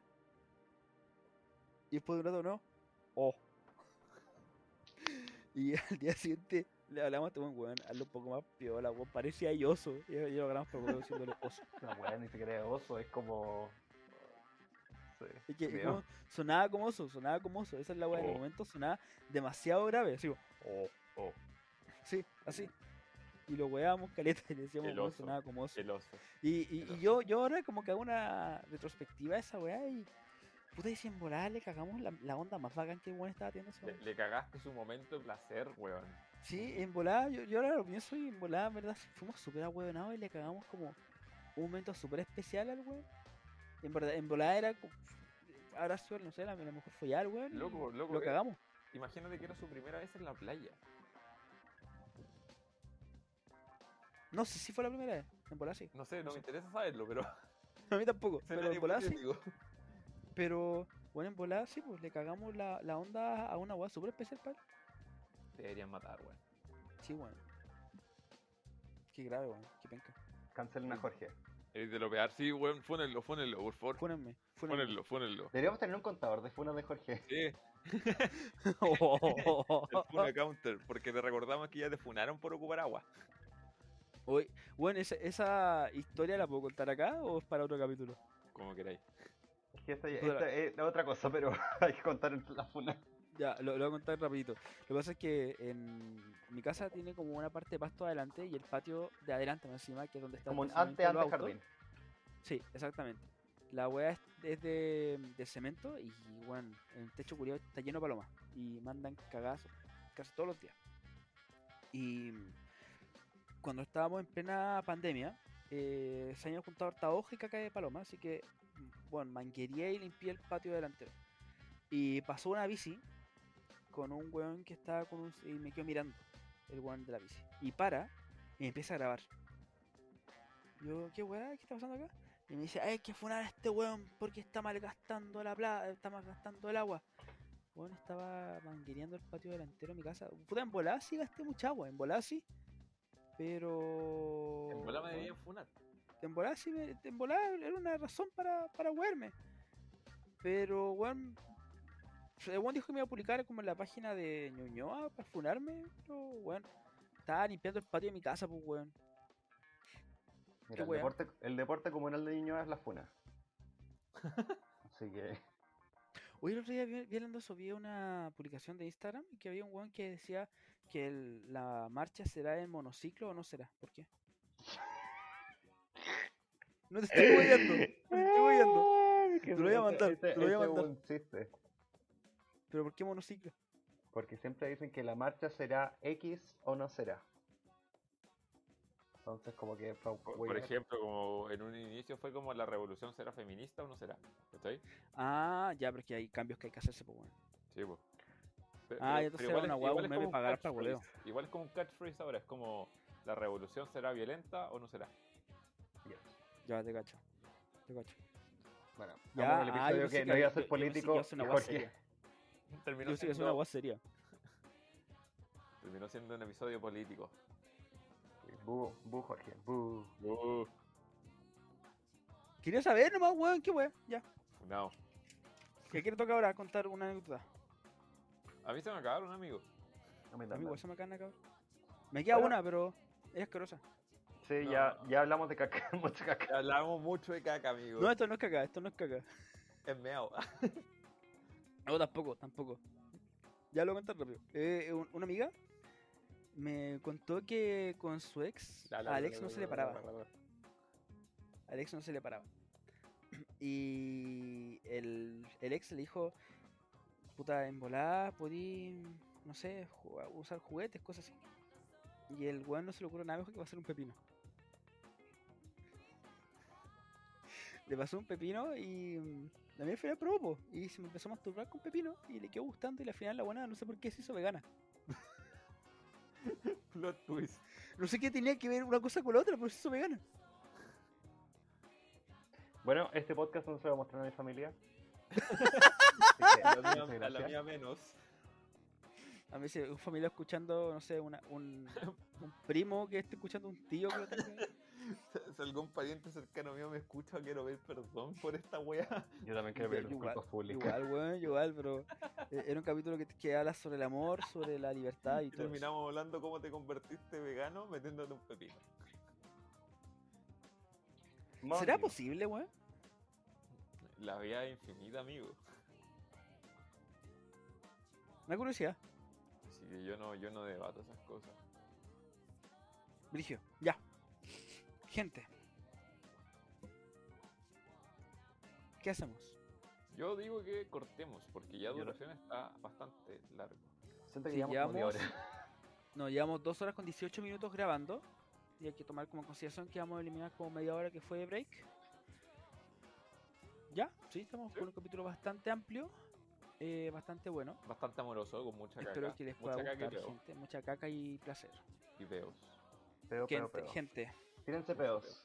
Y después de un rato no. Oh. Y al día siguiente le hablamos a este buen weón, hazlo un poco más piola, weón. Parecía ahí oso. Y y lo grabamos por weón diciéndole oso.
No, weón, ni siquiera es oso, es como.
Es que como- sonaba como oso, sonaba como oso. Esa es la weá. En el
Oh.
momento sonaba demasiado grave. Así oh.
Oh,
Sí, así. Y lo weábamos caleta y le decíamos
El oso,
sonaba como oso.
el oso.
Y, y,
el
y
oso.
yo, yo ahora como que hago una retrospectiva a esa weá y. Puta, y si en volada le cagamos la, la onda más bacán que el weón estaba teniendo
Le, le cagaste su momento de placer, weón.
Sí, en volada, yo, yo ahora lo pienso y en volada, en verdad, fuimos súper ahueonados y le cagamos como un momento súper especial al weón. En verdad, en volada era. Ahora sí, no sé, a lo mejor fue ya el weón.
Loco, loco,
Lo
eh.
cagamos.
Imagínate que era su primera vez en la playa.
No sé si fue la primera vez. En volada sí.
No sé, no
No
me
sé.
interesa saberlo, pero.
A mí tampoco. Pero en volada sí. Pero, bueno, en volada sí, pues le cagamos la, la onda a una weá súper especial para él.
Te deberían matar, weón.
Sí, bueno. Qué grave, weón. Qué penca.
Cancelen a Jorge.
Eres de lo peor. Sí, weón, fúnenlo, fúnenlo, por favor.
Fúnenme.
Fúnenlo, fúnenlo.
Deberíamos tener un contador de funas de Jorge.
Sí,
Oh.
el Funa Counter, porque te recordamos que ya te funaron por ocupar agua.
Oye, bueno, esa, esa historia la puedo contar acá o es para otro capítulo.
Como queráis.
Es que esta, esta es otra cosa, pero hay que contar entre las funas.
Ya, lo, lo voy a contar rapidito. Lo que pasa es que en mi casa tiene como una parte de pasto adelante y el patio de adelante más encima, que es donde está
Como un antes
autos.
jardín.
Sí, exactamente. La weá es, es de, de cemento y, bueno, el techo culiado está lleno de palomas. Y mandan cagazos casi todos los días. Y cuando estábamos en plena pandemia, eh, se habían juntado harta hoja y caca de paloma. Así que, bueno, manguería y limpié el patio delantero. Y pasó una bici con un weón que estaba con un... Y me quedó mirando el weón de la bici. Y para y empieza a grabar. Yo, ¿qué weá? ¿Qué está pasando acá? Y me dice, hay que funar a este weón porque está malgastando la plata, está malgastando el agua. Weón estaba manguereando el patio delantero de mi casa. Puta, en volada sí gasté mucha agua, en volada sí. Pero.
En bola me
weón,
deberían funar.
en volada sí, me- en volada era una razón para, para wearme. Pero, weón. Weón dijo que me iba a publicar como en la página de Ñuñoa para funarme. Pero, weón. Estaba limpiando el patio de mi casa, pues, weón.
Mira, el deporte, el deporte comunal de niños es la funa. Así que.
Hoy el otro día vi, vi hablando de eso, vi una publicación de Instagram y que había un weón que decía que el- la marcha será en monociclo o no será. ¿Por qué? No te estoy moviendo, no te estoy moviendo.
Que
Te lo voy a
ese-
mandar,
ese-
te lo voy a
ese es
mandar. Pero ¿por qué monociclo?
Porque siempre dicen que la marcha será X o no será. Entonces, como que.
Por, por ejemplo, como en un inicio fue como la revolución será feminista o no será. ¿Estoy?
Ah, ya, pero es que hay cambios que hay que hacerse, pues, weón.
Sí, pues.
Ah, ya entonces era una guagua, un meme
como
para voleo.
Igual es como un catchphrase ahora, es como la revolución será violenta o no será.
Yes.
Ya, te cacho. Te cacho.
Bueno,
Ya,
vamos al
ah, yo
que
que
no iba a ser
yo- yo
político.
iba a ser una
y
guagua
Jorge-
seria.
Terminó
Yo sí que es una
siendo,
agua seria.
terminó siendo un episodio político.
Bu, bu, Jorge. Bu.
Uh,
Quería saber nomás, weón, qué weón. Ya.
funado.
¿Qué quiere tocar ahora? Contar una anécdota.
A mí se me acabaron, amigo.
A mí
A mí
también.
igual se me caen cabrón. Me queda
Bueno.
una, pero es asquerosa.
Sí,
No.
ya, ya hablamos de caca, mucha caca.
Hablamos mucho de caca, amigo.
No, esto no es caca, esto no es caca.
Es meao.
No, tampoco, tampoco. Ya lo voy a contar rápido. Eh, un- una amiga me contó que con su ex, a Alex no se le paraba. Alex no se le paraba. Y el, el ex le dijo, puta, en volada podí, no sé, jugar- usar juguetes, cosas así. Y el weón no se le ocurrió nada mejor que pasar un pepino. Le pasó un pepino y mm, la mía final probó, po, y se me empezó a masturbar con pepino y le quedó gustando y al final la buena no sé por qué se hizo vegana.
Plot twist.
No sé qué tenía que ver una cosa con la otra, pero se hizo vegana.
Bueno, este podcast no se lo voy a mostrar a mi familia.
A la mía, a la mía menos.
A mí se un familiar escuchando, no sé, una, un, un primo que esté escuchando un tío que lo tenga.
Si algún pariente cercano mío me escucha, quiero pedir perdón por esta wea.
Yo también quiero pedir disculpas públicas.
Igual, weón, igual, pero eh, era un capítulo que, que habla sobre el amor, sobre la libertad y
Y
todo. eso.
terminamos hablando cómo te convertiste vegano metiéndote un pepino.
¿Será posible, weón?
La vida infinita, amigo.
Una curiosidad.
Así que yo no, yo no debato esas cosas.
Brigio, ya. Gente. ¿Qué hacemos?
Yo digo que cortemos, porque ya
lo-
duración está bastante largo.
Siento que
Sí,
llevamos.
No, 2 horas con 18 minutos grabando. Y hay que tomar como consideración que vamos a eliminar como media hora que fue de break. Ya, sí, estamos con un capítulo bastante amplio. eh, bastante bueno.
Bastante amoroso, con mucha caca.
Espero que les pueda
mucha
gustar, gente. Mucha caca y placer.
Y peos.
Peo, peo,
Gente,
peo.
gente,
Tírense peos.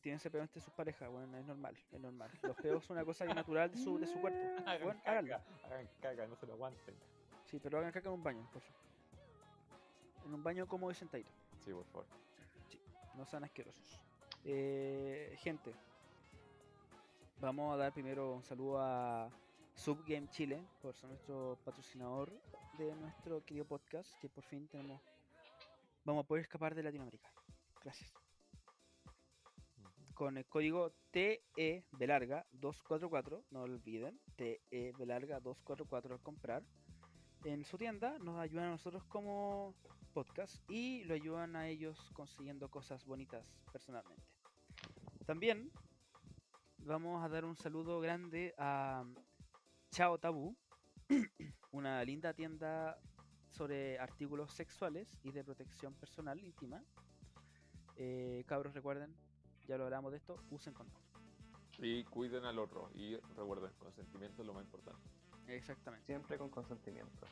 tírense peos entre sus parejas, bueno, es normal, es normal. Los peos son una cosa natural de su, de su cuerpo.
Hagan
Bueno,
caca,
háganlo.
hagan caca, no se lo aguanten.
Sí, pero hagan caca en un baño, por favor. En un baño cómodo y sentadito.
Sí, por favor.
No sean asquerosos. Eh, gente, vamos a dar primero un saludo a Subgame Chile por ser nuestro patrocinador de nuestro querido podcast, que por fin tenemos, vamos a poder escapar de Latinoamérica. Gracias. Con el código TE Belarga 244, no olviden, TE Belarga 244 al comprar. En su tienda nos ayudan a nosotros como podcast y lo ayudan a ellos consiguiendo cosas bonitas personalmente. También vamos a dar un saludo grande a Chao Tabú, una linda tienda sobre artículos sexuales y de protección personal íntima. Eh, cabros, recuerden, ya lo hablamos de esto, usen condón.
Y cuiden al otro. Y recuerden, consentimiento es lo más importante.
Exactamente.
Siempre con consentimiento.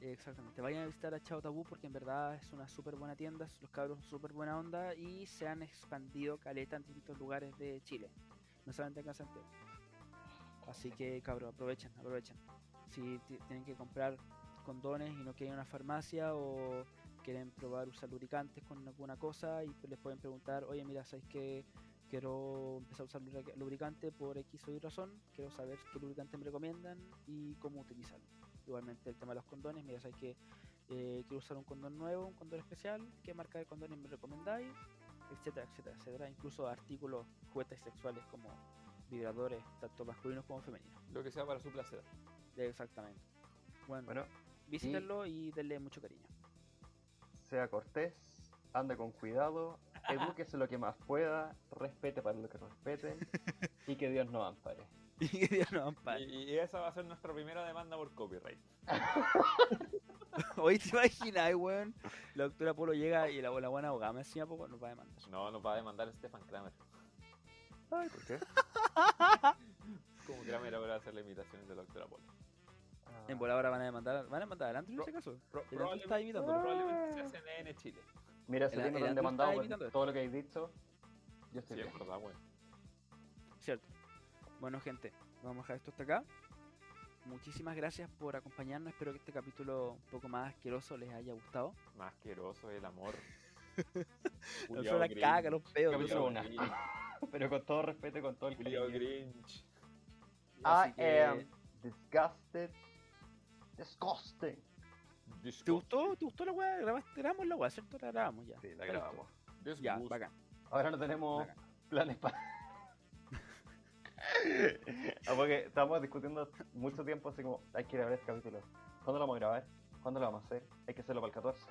Exactamente, vayan a visitar a Chao Tabú porque en verdad es una súper buena tienda, los cabros son súper buena onda y se han expandido caleta en distintos lugares de Chile, no solamente acá en Santiago. Así que cabros, aprovechen, aprovechen. Si ti- tienen que comprar condones y no quieren una farmacia o quieren probar usar lubricantes con alguna cosa y les pueden preguntar, oye mira, ¿sabes que Quiero empezar a usar lubrica- lubricante por X o Y razón, quiero saber qué lubricante me recomiendan y cómo utilizarlo. Igualmente el tema de los condones, mira, sabes que eh, quiero usar un condón nuevo, un condón especial, qué marca de condones me recomendáis, etcétera, etcétera, etcétera. Incluso artículos, juguetes sexuales como vibradores, tanto masculinos como femeninos.
Lo que sea para su placer.
Exactamente. Bueno,
Bueno,
visítenlo y denle mucho cariño.
Sea cortés, ande con cuidado, edúquese lo que más pueda, respete para lo que respete y que Dios nos ampare.
Y que Dios nos ampare.
Y, y esa va a ser nuestra primera demanda por copyright.
Hoy te imaginas, weón. La doctora Polo llega y la, la buena abogada me decía, pues nos va a demandar.
No, nos va a demandar Stefan Kramer.
Ay, ¿por qué?
Como Kramer ahora hacer las imitaciones de la doctora Polo.
Ah,
En bola ahora van a demandar, van a demandar al Andrew en ese caso.
Pro-
El Andrew está
probablemente,
imitándolo.
probablemente sea CNN Chile.
Mira, ese tan
Andrew
demandado
esto.
todo lo que habéis dicho. Yo estoy
Sí,
bien.
es verdad, bueno.
Cierto. Bueno, gente, vamos a dejar esto hasta acá. Muchísimas gracias por acompañarnos. Espero que este capítulo un poco más asqueroso les haya gustado.
Más asqueroso el amor.
No
Culiao
solo la caga, los peos.
Pero con todo respeto y con todo el cariño.
Grinch.
I
que,
am disgusted. Disgusting.
¿Te gustó? ¿Te gustó la weá? ¿Grabaste- ¿Grabamos la weá? ¿Cierto? La grabamos ya.
Sí, la grabamos.
Ya, bacán.
Ahora no tenemos
bacán.
planes para. Ah, porque estábamos discutiendo mucho tiempo así como hay que grabar este capítulo. ¿Cuándo lo vamos a grabar? ¿Cuándo lo vamos a hacer? Hay que hacerlo para el 14.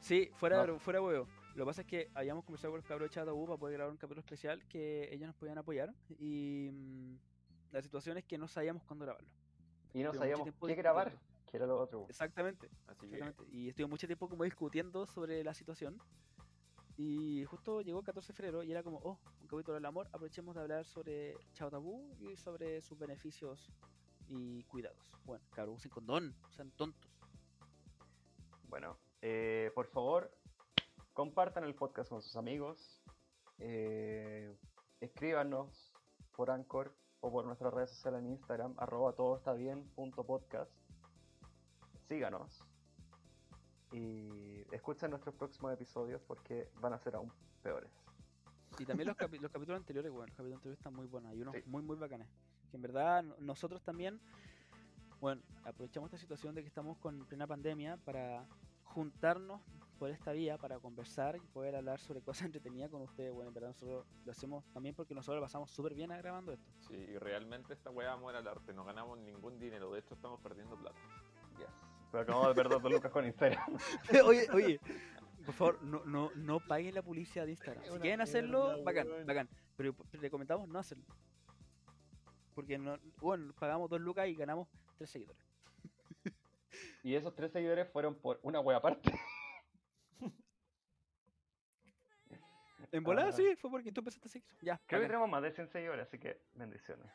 Sí, fuera,
No.
fuera huevo. Lo que pasa es que habíamos conversado con los cabros de Chatau para poder grabar un capítulo especial que ellos nos podían apoyar. Y mm, la situación es que no sabíamos cuándo grabarlo.
Y no sabíamos qué grabar,
discutiendo.
Que era lo otro.
Exactamente.
Así que
Exactamente. Y estuve mucho tiempo como discutiendo sobre la situación. Y justo llegó el 14 de febrero y era como, oh, un capítulo del amor, aprovechemos de hablar sobre Chao Tabú y sobre sus beneficios y cuidados. Bueno, cabrón, usen condón, sean tontos.
Bueno, eh, por favor, compartan el podcast con sus amigos. eh, escríbanos por Anchor o por nuestras redes sociales en Instagram, arroba todo está bien punto podcast. Síganos. Y escuchen nuestros próximos episodios porque van a ser aún peores.
Y también los, capi- los capítulos anteriores, bueno, los capítulos anteriores están muy buenos, hay unos
Sí.
muy, muy bacanes. Que en verdad no- nosotros también, bueno, aprovechamos esta situación de que estamos con plena pandemia para juntarnos por esta vía, para conversar y poder hablar sobre cosas entretenidas con ustedes. Bueno, en verdad nosotros lo hacemos también porque nosotros lo pasamos súper bien grabando esto.
Sí, y realmente esta weá amor al arte. No ganamos ningún dinero. De hecho, estamos perdiendo plata.
Pero acabamos de perder dos lucas con Instagram.
oye, oye, por favor, no, no, no paguen la publicidad de Instagram. Si quieren hacerlo, bacán, bacán. Pero recomendamos no hacerlo. Porque no, bueno, pagamos dos lucas y ganamos tres seguidores.
Y esos tres seguidores fueron por una wea aparte.
En volada
Ah.
sí, fue porque tú empezaste a seguir. Ya,
Creo que
bacán.
tenemos más de 100 seguidores, así que bendiciones.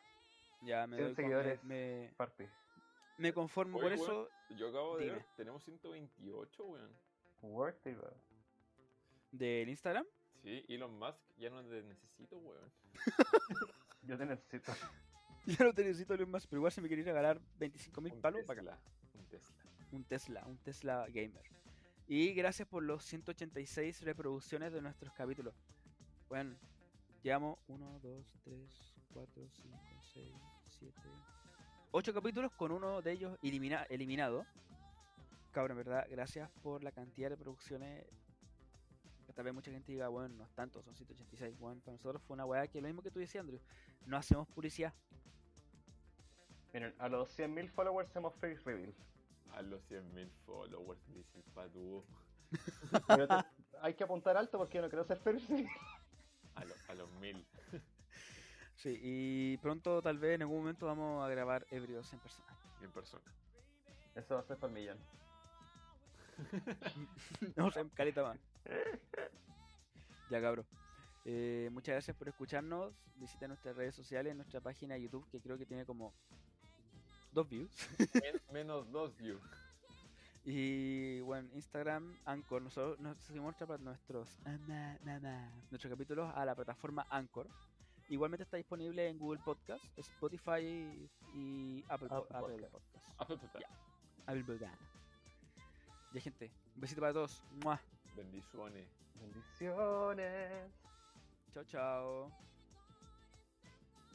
ya me,
100
doy
seguidores.
me,
Party.
Me conformo
Oye,
con
weón.
eso
Yo acabo de
Dime.
ver, tenemos 128, weón.
Worth it, bro.
del Instagram.
Sí, Elon Musk ya no te necesito, weón.
Yo te necesito.
Ya no te necesito Elon Musk, pero igual si me queréis regalar 25 mil
Un
palos, bacán.
Tesla. Un Tesla.
un Tesla, un Tesla Gamer. Y gracias por los 186 reproducciones de nuestros capítulos. Bueno, llevamos 1, 2, 3, 4, 5, 6, 7, 8 capítulos con uno de ellos elimina- eliminado. Cabrón, en verdad, gracias por la cantidad de reproducciones. Tal vez mucha gente diga, bueno, no es tanto, son 186. Bueno, para nosotros fue una weá que lo mismo que tú decías, Andrew. No hacemos publicidad.
Miren, a los 100.000 followers hacemos face reveal.
A los 100.000 followers, dice el Patu.
Pero te- hay que apuntar alto porque yo no quiero hacer face reveal.
A, lo- a los 1000.
Sí, y pronto, tal vez en algún momento, vamos a grabar ebrios en persona.
En persona.
Eso va a ser para el millón.
no más. Ya cabrón. Eh, muchas gracias por escucharnos. Visiten nuestras redes sociales, nuestra página de YouTube, que creo que tiene como dos views.
Men- menos 2 views.
Y bueno, Instagram, Anchor. Nosotros nos subimos nuestros, ah, nuestros capítulos a la plataforma Anchor. Igualmente está disponible en Google Podcast, Spotify y Apple,
Apple
Apple
Podcast.
Apple Podcast. Ya gente, un besito para todos. ¡Mua!
Bendiciones.
Bendiciones.
Chao, chao.